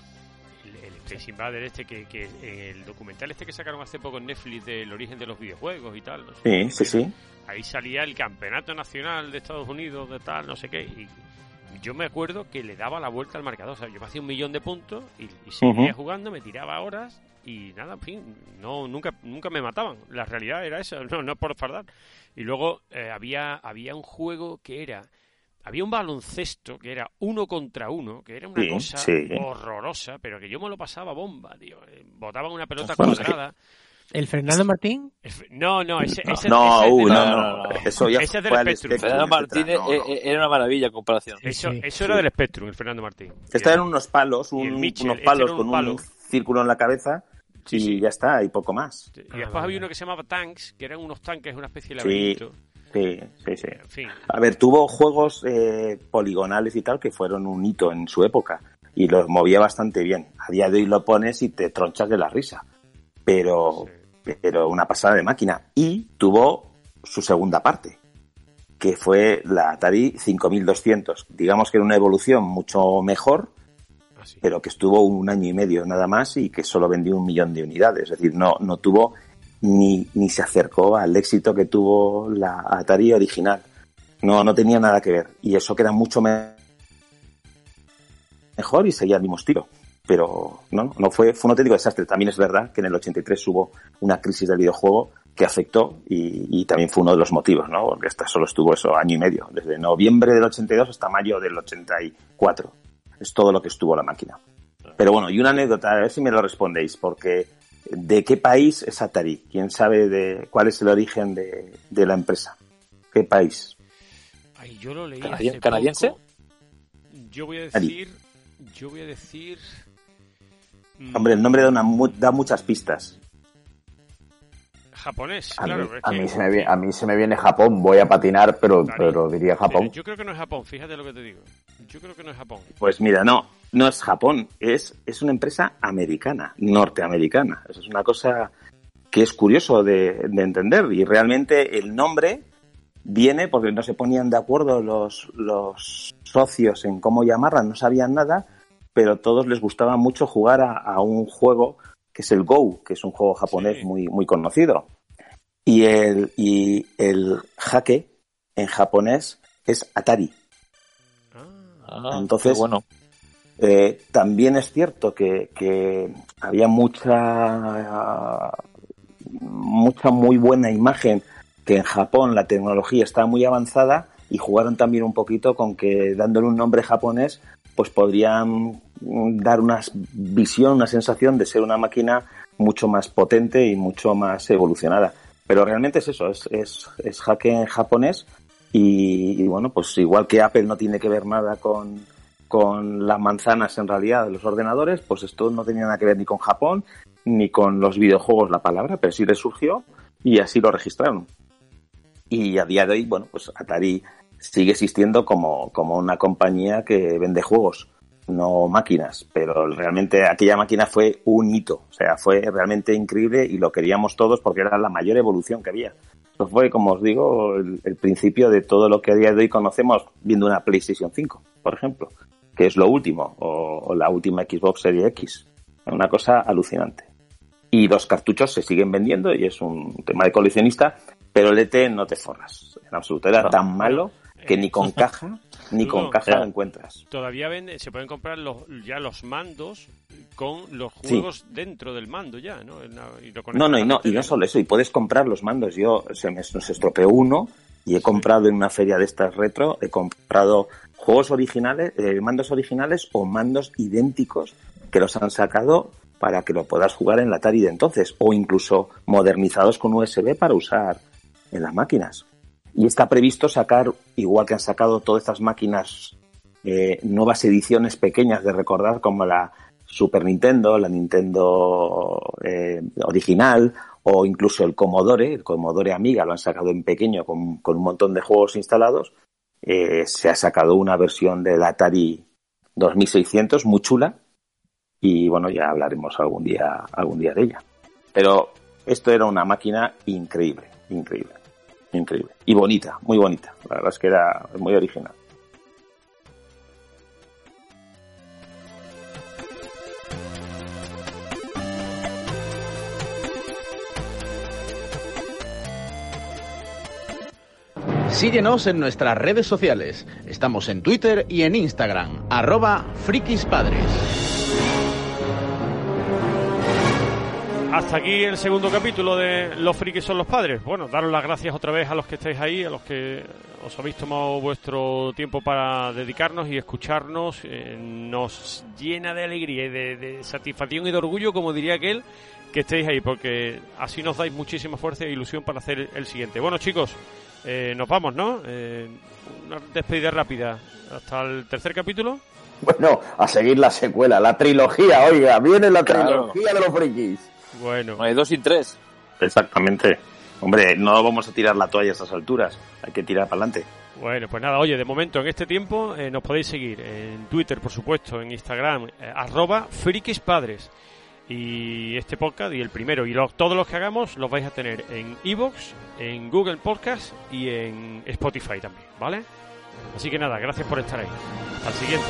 Space Invader este que, que el documental este que sacaron hace poco en Netflix del origen de los videojuegos y tal. sí, sí, sí. Ahí salía el campeonato nacional de Estados Unidos de tal, no sé qué. Y yo me acuerdo que le daba la vuelta al marcador. O sea, yo me hacía un millón de puntos y, seguía jugando, me tiraba horas y nada, en fin, no, nunca, nunca me mataban. La realidad era esa, no, no por fardar. Y luego eh, había, había un juego que era había un baloncesto que era uno contra uno, que era una cosa horrorosa, pero que yo me lo pasaba bomba, tío. Eh, botaba una pelota cuadrada. ¿El Fernando Martín? No, no, ese, ese, no, ese no, no, no, Eso ya ese del Spectrum. Fernando Martín eh, eh, era una maravilla en comparación. Eso, eso era del Spectrum, el Fernando Martín. Estaban unos palos, un, unos este palos con un círculo en la cabeza y ya está, y poco más. Y después había uno que se llamaba Tanks, que eran unos tanques, una especie de laberinto. Sí, sí, sí. A ver, tuvo juegos eh, poligonales y tal que fueron un hito en su época y los movía bastante bien. A día de hoy lo pones y te tronchas de la risa. Pero, pero una pasada de máquina. Y tuvo su segunda parte, que fue la Atari 5200. Digamos que era una evolución mucho mejor, ah, pero que estuvo un año y medio nada más y que solo vendió un millón de unidades. Es decir, no, no tuvo ni, ni se acercó al éxito que tuvo la Atari original. No, no tenía nada que ver. Y eso que era mucho mejor y seguía el mismo. Pero no, no fue, fue un auténtico desastre. También es verdad que en el 83 hubo una crisis del videojuego que afectó y, también fue uno de los motivos, ¿no? Porque esta solo estuvo eso año y medio, desde noviembre del 82 hasta mayo del 84. Es todo lo que estuvo la máquina. Pero bueno, y una anécdota, a ver si me lo respondéis, porque ¿de qué país es Atari? ¿Quién sabe de cuál es el origen de, la empresa? ¿Qué país? Ay, yo lo leí ¿Canadiense? Yo voy a decir... Yo voy a decir... Hombre, el nombre da, una, da muchas pistas japonés, a claro. Mí, a, mí se me viene, a mí se me viene Japón, voy a patinar, pero, pero diría Japón. Yo creo que no es Japón, fíjate lo que te digo. Yo creo que no es Japón. Pues mira, no, no es Japón, es, es una empresa americana, norteamericana. Eso es una cosa que es curioso de, entender y realmente el nombre viene porque no se ponían de acuerdo los, los socios en cómo llamarla, no sabían nada, pero todos les gustaba mucho jugar a un juego que es el Go, que es un juego japonés muy, muy conocido. Y el, y el jaque en japonés es Atari. Ah, Entonces, bueno. Eh, también es cierto que, había mucha, mucha muy buena imagen que en Japón la tecnología está muy avanzada y jugaron también un poquito con que dándole un nombre japonés pues podrían dar una visión, una sensación de ser una máquina mucho más potente y mucho más evolucionada. Pero realmente es eso, es, es, es en japonés y, bueno, pues igual que Apple no tiene que ver nada con, con las manzanas en realidad de los ordenadores, pues esto no tenía nada que ver ni con Japón ni con los videojuegos la palabra, pero sí le surgió y así lo registraron. Y a día de hoy, bueno, pues Atari sigue existiendo como, como una compañía que vende juegos, no máquinas, pero realmente aquella máquina fue un hito, o sea, fue realmente increíble y lo queríamos todos porque era la mayor evolución que había. Eso fue, como os digo, el, principio de todo lo que a día de hoy conocemos viendo una PlayStation 5, por ejemplo, que es lo último, o, o la última Xbox Series X. Una cosa alucinante. Y los cartuchos se siguen vendiendo y es un tema de coleccionista, pero el ET no te forras. En absoluto, era tan malo que ni con caja ni con caja lo encuentras. Todavía vende, se pueden comprar los, ya los mandos con los juegos dentro del mando ya, ¿no? no, no, y no, y no solo eso, y puedes comprar los mandos. Yo se me se estropeó uno y he comprado en una feria de estas retro, he comprado juegos originales, eh, mandos originales o mandos idénticos que los han sacado para que lo puedas jugar en la Atari de entonces o incluso modernizados con USB para usar en las máquinas. Y está previsto sacar, igual que han sacado todas estas máquinas, eh, nuevas ediciones pequeñas de recordar como la Super Nintendo, la Nintendo eh, original o incluso el Commodore, el Commodore Amiga lo han sacado en pequeño con, un montón de juegos instalados. Eh, se ha sacado una versión del Atari 2600 muy chula y bueno, ya hablaremos algún día, algún día de ella. Pero esto era una máquina increíble, increíble. Increíble. Y bonita, muy bonita. La verdad es que era muy original. Síguenos en nuestras redes sociales. Estamos en Twitter y en Instagram, arroba frikispadres. Hasta aquí el segundo capítulo de Los frikis son los padres. Bueno, daros las gracias otra vez a los que estáis ahí, a los que os habéis tomado vuestro tiempo para dedicarnos y escucharnos. Eh, nos llena de alegría y de, satisfacción y de orgullo, como diría aquel, que estéis ahí, porque así nos dais muchísima fuerza e ilusión para hacer el siguiente. Bueno, chicos, eh, nos vamos, ¿no? Eh, una despedida rápida. Hasta el tercer capítulo. Bueno, a seguir la secuela, la trilogía, oiga, viene la trilogía de los frikis. Bueno. Hay dos y tres. Exactamente. Hombre, no vamos a tirar la toalla a estas alturas. Hay que tirar para adelante. Bueno, pues nada, oye, de momento en este tiempo eh, nos podéis seguir en Twitter, por supuesto, en Instagram, eh, arroba frikispadres. Y este podcast y el primero y todos los que hagamos los vais a tener en Evox, en Google Podcast y en Spotify también, ¿vale? Así que nada, gracias por estar ahí. Hasta el siguiente.